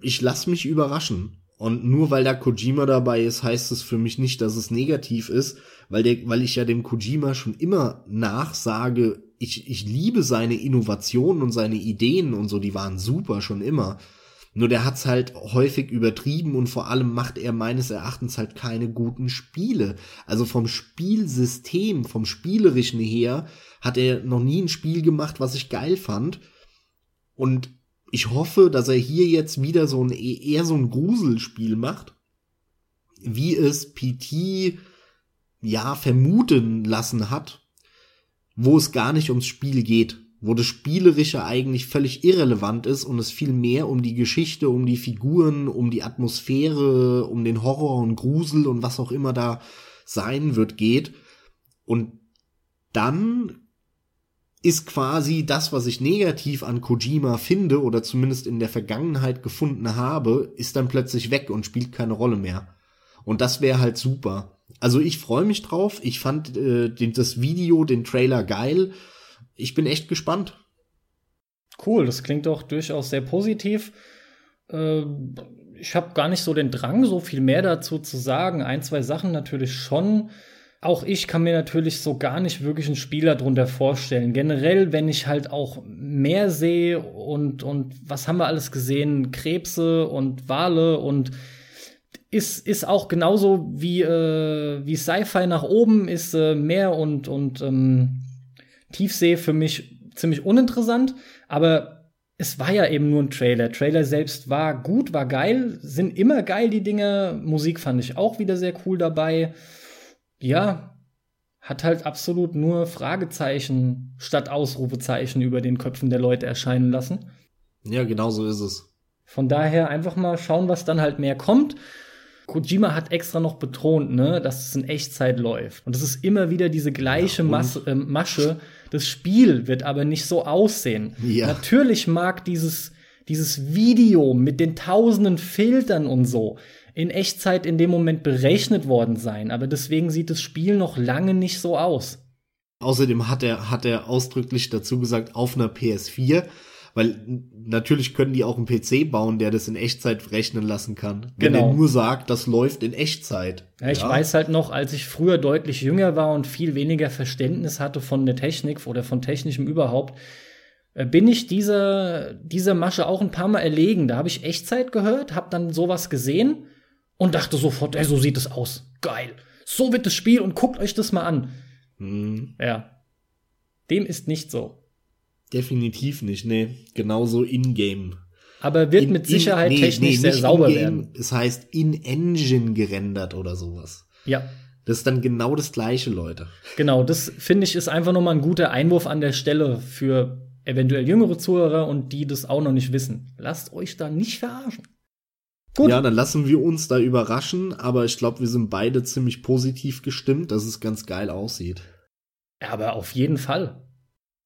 Ich lass mich überraschen. Und nur weil da Kojima dabei ist, heißt es für mich nicht, dass es negativ ist, weil der, weil ich ja dem Kojima schon immer nachsage, ich, ich liebe seine Innovationen und seine Ideen und so, die waren super schon immer. Nur der hat's halt häufig übertrieben und vor allem macht er meines Erachtens halt keine guten Spiele. Also vom Spielsystem, vom spielerischen her, hat er noch nie ein Spiel gemacht, was ich geil fand. Und ich hoffe, dass er hier jetzt wieder so ein eher so ein Gruselspiel macht, wie es PT ja vermuten lassen hat, wo es gar nicht ums Spiel geht wo das Spielerische eigentlich völlig irrelevant ist und es viel mehr um die Geschichte, um die Figuren, um die Atmosphäre, um den Horror und Grusel und was auch immer da sein wird geht. Und dann ist quasi das, was ich negativ an Kojima finde oder zumindest in der Vergangenheit gefunden habe, ist dann plötzlich weg und spielt keine Rolle mehr. Und das wäre halt super. Also ich freue mich drauf. Ich fand äh, das Video, den Trailer geil ich bin echt gespannt. Cool, das klingt doch durchaus sehr positiv. Äh, ich habe gar nicht so den Drang, so viel mehr dazu zu sagen. Ein, zwei Sachen natürlich schon. Auch ich kann mir natürlich so gar nicht wirklich einen Spieler drunter vorstellen. Generell, wenn ich halt auch mehr sehe und, und was haben wir alles gesehen? Krebse und Wale und ist, ist auch genauso wie, äh, wie Sci-Fi nach oben, ist äh, Meer und, und ähm, Tiefsee für mich ziemlich uninteressant, aber es war ja eben nur ein Trailer. Trailer selbst war gut, war geil, sind immer geil die Dinge. Musik fand ich auch wieder sehr cool dabei. Ja, hat halt absolut nur Fragezeichen statt Ausrufezeichen über den Köpfen der Leute erscheinen lassen. Ja, genau so ist es. Von daher einfach mal schauen, was dann halt mehr kommt. Kojima hat extra noch betont, ne, dass es in Echtzeit läuft. Und es ist immer wieder diese gleiche ja, Mas äh, Masche. Das Spiel wird aber nicht so aussehen. Ja. Natürlich mag dieses, dieses Video mit den tausenden Filtern und so in Echtzeit in dem Moment berechnet worden sein. Aber deswegen sieht das Spiel noch lange nicht so aus. Außerdem hat er, hat er ausdrücklich dazu gesagt, auf einer PS4 weil natürlich können die auch einen PC bauen, der das in Echtzeit rechnen lassen kann. Wenn genau. er nur sagt, das läuft in Echtzeit. Ja, ich ja. weiß halt noch, als ich früher deutlich jünger war und viel weniger Verständnis hatte von der Technik oder von technischem überhaupt, äh, bin ich dieser, dieser Masche auch ein paar Mal erlegen. Da habe ich Echtzeit gehört, habe dann sowas gesehen und dachte sofort, ey, so sieht es aus. Geil. So wird das Spiel und guckt euch das mal an. Hm. Ja. Dem ist nicht so. Definitiv nicht, nee. Genauso in-game. Aber wird in, mit Sicherheit in, nee, technisch nee, sehr sauber werden. Es heißt in-engine gerendert oder sowas. Ja. Das ist dann genau das gleiche, Leute. Genau, das finde ich ist einfach nochmal ein guter Einwurf an der Stelle für eventuell jüngere Zuhörer und die das auch noch nicht wissen. Lasst euch da nicht verarschen. Gut. Ja, dann lassen wir uns da überraschen, aber ich glaube, wir sind beide ziemlich positiv gestimmt, dass es ganz geil aussieht. Aber auf jeden Fall.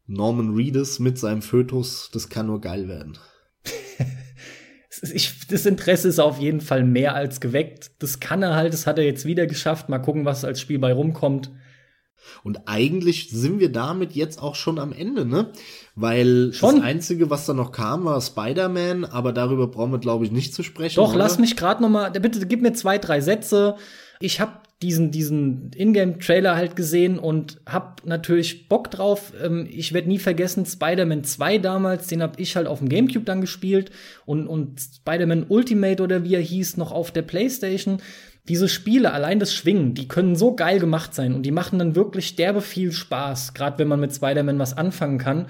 Norman Reedus mit seinem Fötus, das kann nur geil werden. ich, das Interesse ist auf jeden Fall mehr als geweckt. Das kann er halt, das hat er jetzt wieder geschafft. Mal gucken, was als Spiel bei rumkommt. Und eigentlich sind wir damit jetzt auch schon am Ende, ne? Weil schon? das Einzige, was da noch kam, war Spider-Man, aber darüber brauchen wir, glaube ich, nicht zu sprechen. Doch, oder? lass mich gerade noch mal, bitte gib mir zwei, drei Sätze. Ich habe diesen, diesen Ingame-Trailer halt gesehen und hab natürlich Bock drauf. Ähm, ich werde nie vergessen, Spider-Man 2 damals, den hab ich halt auf dem Gamecube dann gespielt und, und Spider-Man Ultimate oder wie er hieß, noch auf der Playstation. Diese Spiele, allein das Schwingen, die können so geil gemacht sein und die machen dann wirklich derbe viel Spaß, gerade wenn man mit Spider-Man was anfangen kann.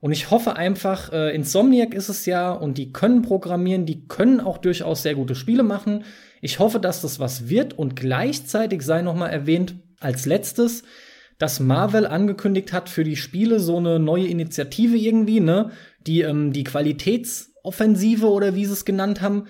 Und ich hoffe einfach, äh, Insomniac ist es ja und die können programmieren, die können auch durchaus sehr gute Spiele machen. Ich hoffe, dass das was wird und gleichzeitig sei noch mal erwähnt als letztes, dass Marvel angekündigt hat für die Spiele so eine neue Initiative irgendwie, ne, die ähm, die Qualitätsoffensive oder wie sie es genannt haben,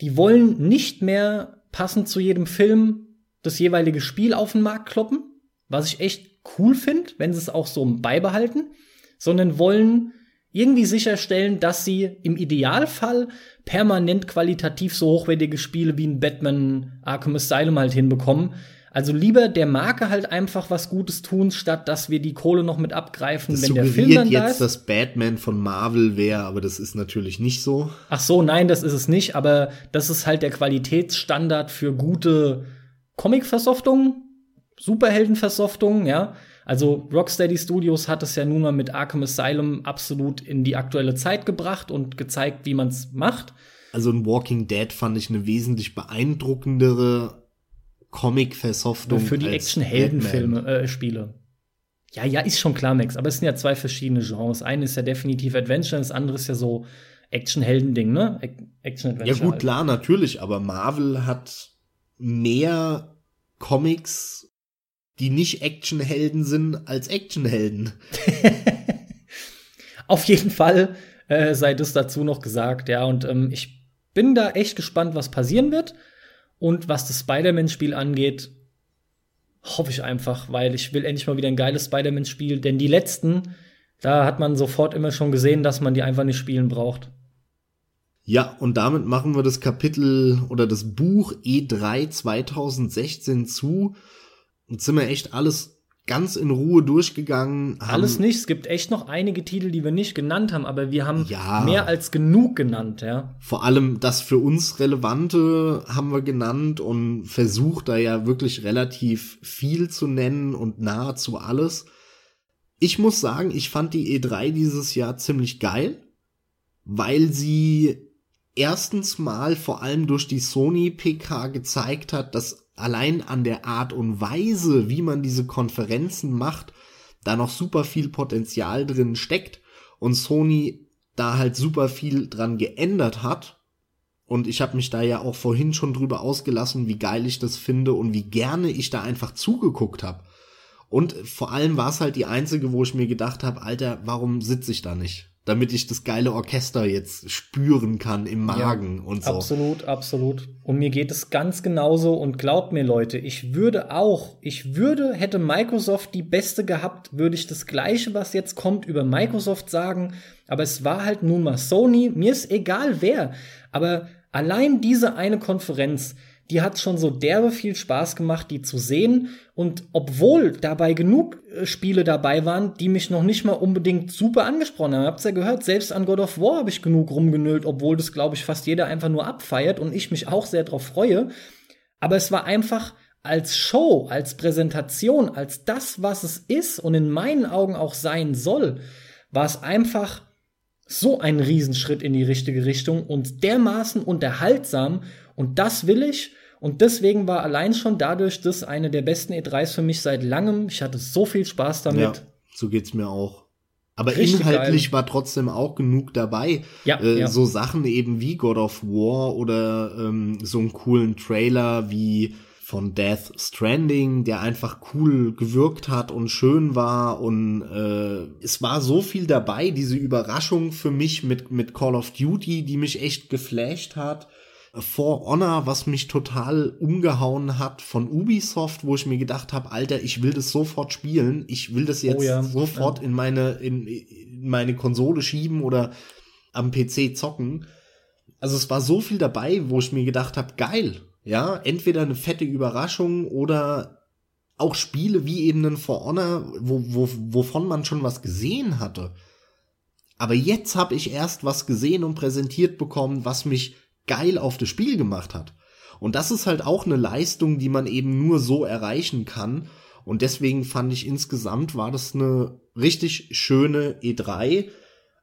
die wollen nicht mehr passend zu jedem Film das jeweilige Spiel auf den Markt kloppen, was ich echt cool finde, wenn sie es auch so beibehalten, sondern wollen irgendwie sicherstellen, dass sie im Idealfall permanent qualitativ so hochwertige Spiele wie ein Batman Arkham Asylum halt hinbekommen. Also lieber der Marke halt einfach was Gutes tun, statt dass wir die Kohle noch mit abgreifen, das wenn der Film dann jetzt, da ist. dass Batman von Marvel wäre, aber das ist natürlich nicht so. Ach so, nein, das ist es nicht, aber das ist halt der Qualitätsstandard für gute Comic-Versoftungen, Superhelden-Versoftungen, ja. Also Rocksteady Studios hat es ja nun mal mit Arkham Asylum absolut in die aktuelle Zeit gebracht und gezeigt, wie man es macht. Also in Walking Dead fand ich eine wesentlich beeindruckendere Comic-Versoftung. Für die Action-Heldenfilme, äh, Spiele. Ja, ja, ist schon klar, Max, aber es sind ja zwei verschiedene Genres. Eine ist ja definitiv Adventure, das andere ist ja so Action-Helden-Ding, ne? Action-Adventure. Ja, gut, halt. klar, natürlich, aber Marvel hat mehr Comics die nicht Actionhelden sind, als Actionhelden. Auf jeden Fall äh, sei das dazu noch gesagt, ja. Und ähm, ich bin da echt gespannt, was passieren wird. Und was das Spider-Man-Spiel angeht, hoffe ich einfach, weil ich will endlich mal wieder ein geiles Spider-Man-Spiel. Denn die letzten, da hat man sofort immer schon gesehen, dass man die einfach nicht spielen braucht. Ja, und damit machen wir das Kapitel oder das Buch E3 2016 zu. Jetzt sind wir echt alles ganz in Ruhe durchgegangen. Alles nicht. Es gibt echt noch einige Titel, die wir nicht genannt haben, aber wir haben ja, mehr als genug genannt, ja. Vor allem das für uns Relevante haben wir genannt und versucht da ja wirklich relativ viel zu nennen und nahezu alles. Ich muss sagen, ich fand die E3 dieses Jahr ziemlich geil, weil sie erstens mal vor allem durch die Sony PK gezeigt hat, dass allein an der Art und Weise, wie man diese Konferenzen macht, da noch super viel Potenzial drin steckt und Sony da halt super viel dran geändert hat. Und ich habe mich da ja auch vorhin schon drüber ausgelassen, wie geil ich das finde und wie gerne ich da einfach zugeguckt habe. Und vor allem war es halt die einzige, wo ich mir gedacht habe, Alter, warum sitze ich da nicht? Damit ich das geile Orchester jetzt spüren kann im Magen ja, und so. Absolut, absolut. Und mir geht es ganz genauso und glaubt mir Leute, ich würde auch, ich würde, hätte Microsoft die beste gehabt, würde ich das gleiche, was jetzt kommt, über Microsoft sagen, aber es war halt nun mal Sony, mir ist egal wer, aber allein diese eine Konferenz, die hat schon so derbe viel Spaß gemacht, die zu sehen. Und obwohl dabei genug äh, Spiele dabei waren, die mich noch nicht mal unbedingt super angesprochen haben, habt's ja gehört, selbst an God of War habe ich genug rumgenüllt, obwohl das, glaube ich, fast jeder einfach nur abfeiert und ich mich auch sehr drauf freue. Aber es war einfach als Show, als Präsentation, als das, was es ist und in meinen Augen auch sein soll, war es einfach so ein Riesenschritt in die richtige Richtung und dermaßen unterhaltsam und das will ich. Und deswegen war allein schon dadurch das eine der besten E3s für mich seit langem. Ich hatte so viel Spaß damit. Ja, so geht's mir auch. Aber Richtig inhaltlich geil. war trotzdem auch genug dabei. Ja, äh, ja, So Sachen eben wie God of War oder ähm, so einen coolen Trailer wie von Death Stranding, der einfach cool gewirkt hat und schön war und äh, es war so viel dabei, diese Überraschung für mich mit, mit Call of Duty, die mich echt geflasht hat. For Honor, was mich total umgehauen hat von Ubisoft, wo ich mir gedacht habe, Alter, ich will das sofort spielen, ich will das jetzt oh ja, sofort ja. in meine in, in meine Konsole schieben oder am PC zocken. Also es war so viel dabei, wo ich mir gedacht habe, geil, ja, entweder eine fette Überraschung oder auch Spiele wie eben ein For Honor, wo, wo, wovon man schon was gesehen hatte. Aber jetzt habe ich erst was gesehen und präsentiert bekommen, was mich geil auf das Spiel gemacht hat. Und das ist halt auch eine Leistung, die man eben nur so erreichen kann. Und deswegen fand ich insgesamt war das eine richtig schöne E3.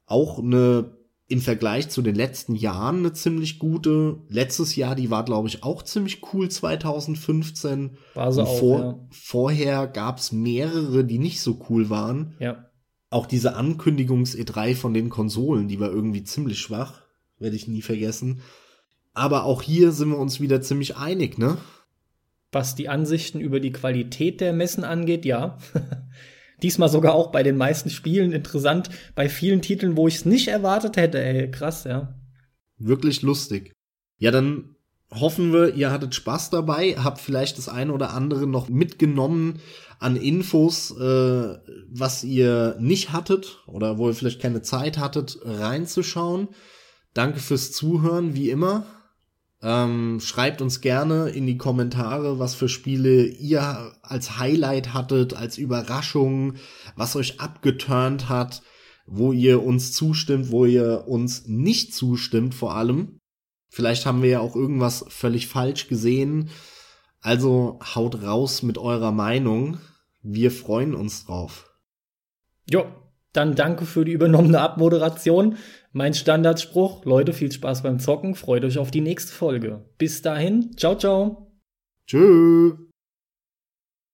Auch eine im Vergleich zu den letzten Jahren eine ziemlich gute. Letztes Jahr, die war, glaube ich, auch ziemlich cool, 2015. War sie auch, vor, ja. Vorher gab es mehrere, die nicht so cool waren. Ja. Auch diese Ankündigungs-E3 von den Konsolen, die war irgendwie ziemlich schwach. Werde ich nie vergessen. Aber auch hier sind wir uns wieder ziemlich einig, ne? Was die Ansichten über die Qualität der Messen angeht, ja. Diesmal sogar auch bei den meisten Spielen interessant. Bei vielen Titeln, wo ich es nicht erwartet hätte, ey, krass, ja. Wirklich lustig. Ja, dann hoffen wir, ihr hattet Spaß dabei, habt vielleicht das eine oder andere noch mitgenommen an Infos, äh, was ihr nicht hattet oder wo ihr vielleicht keine Zeit hattet, reinzuschauen. Danke fürs Zuhören, wie immer. Ähm, schreibt uns gerne in die Kommentare, was für Spiele ihr als Highlight hattet, als Überraschung, was euch abgeturnt hat, wo ihr uns zustimmt, wo ihr uns nicht zustimmt vor allem. Vielleicht haben wir ja auch irgendwas völlig falsch gesehen. Also haut raus mit eurer Meinung. Wir freuen uns drauf. Jo, dann danke für die übernommene Abmoderation. Mein Standardspruch, Leute, viel Spaß beim Zocken, freut euch auf die nächste Folge. Bis dahin, ciao, ciao. Tschüss.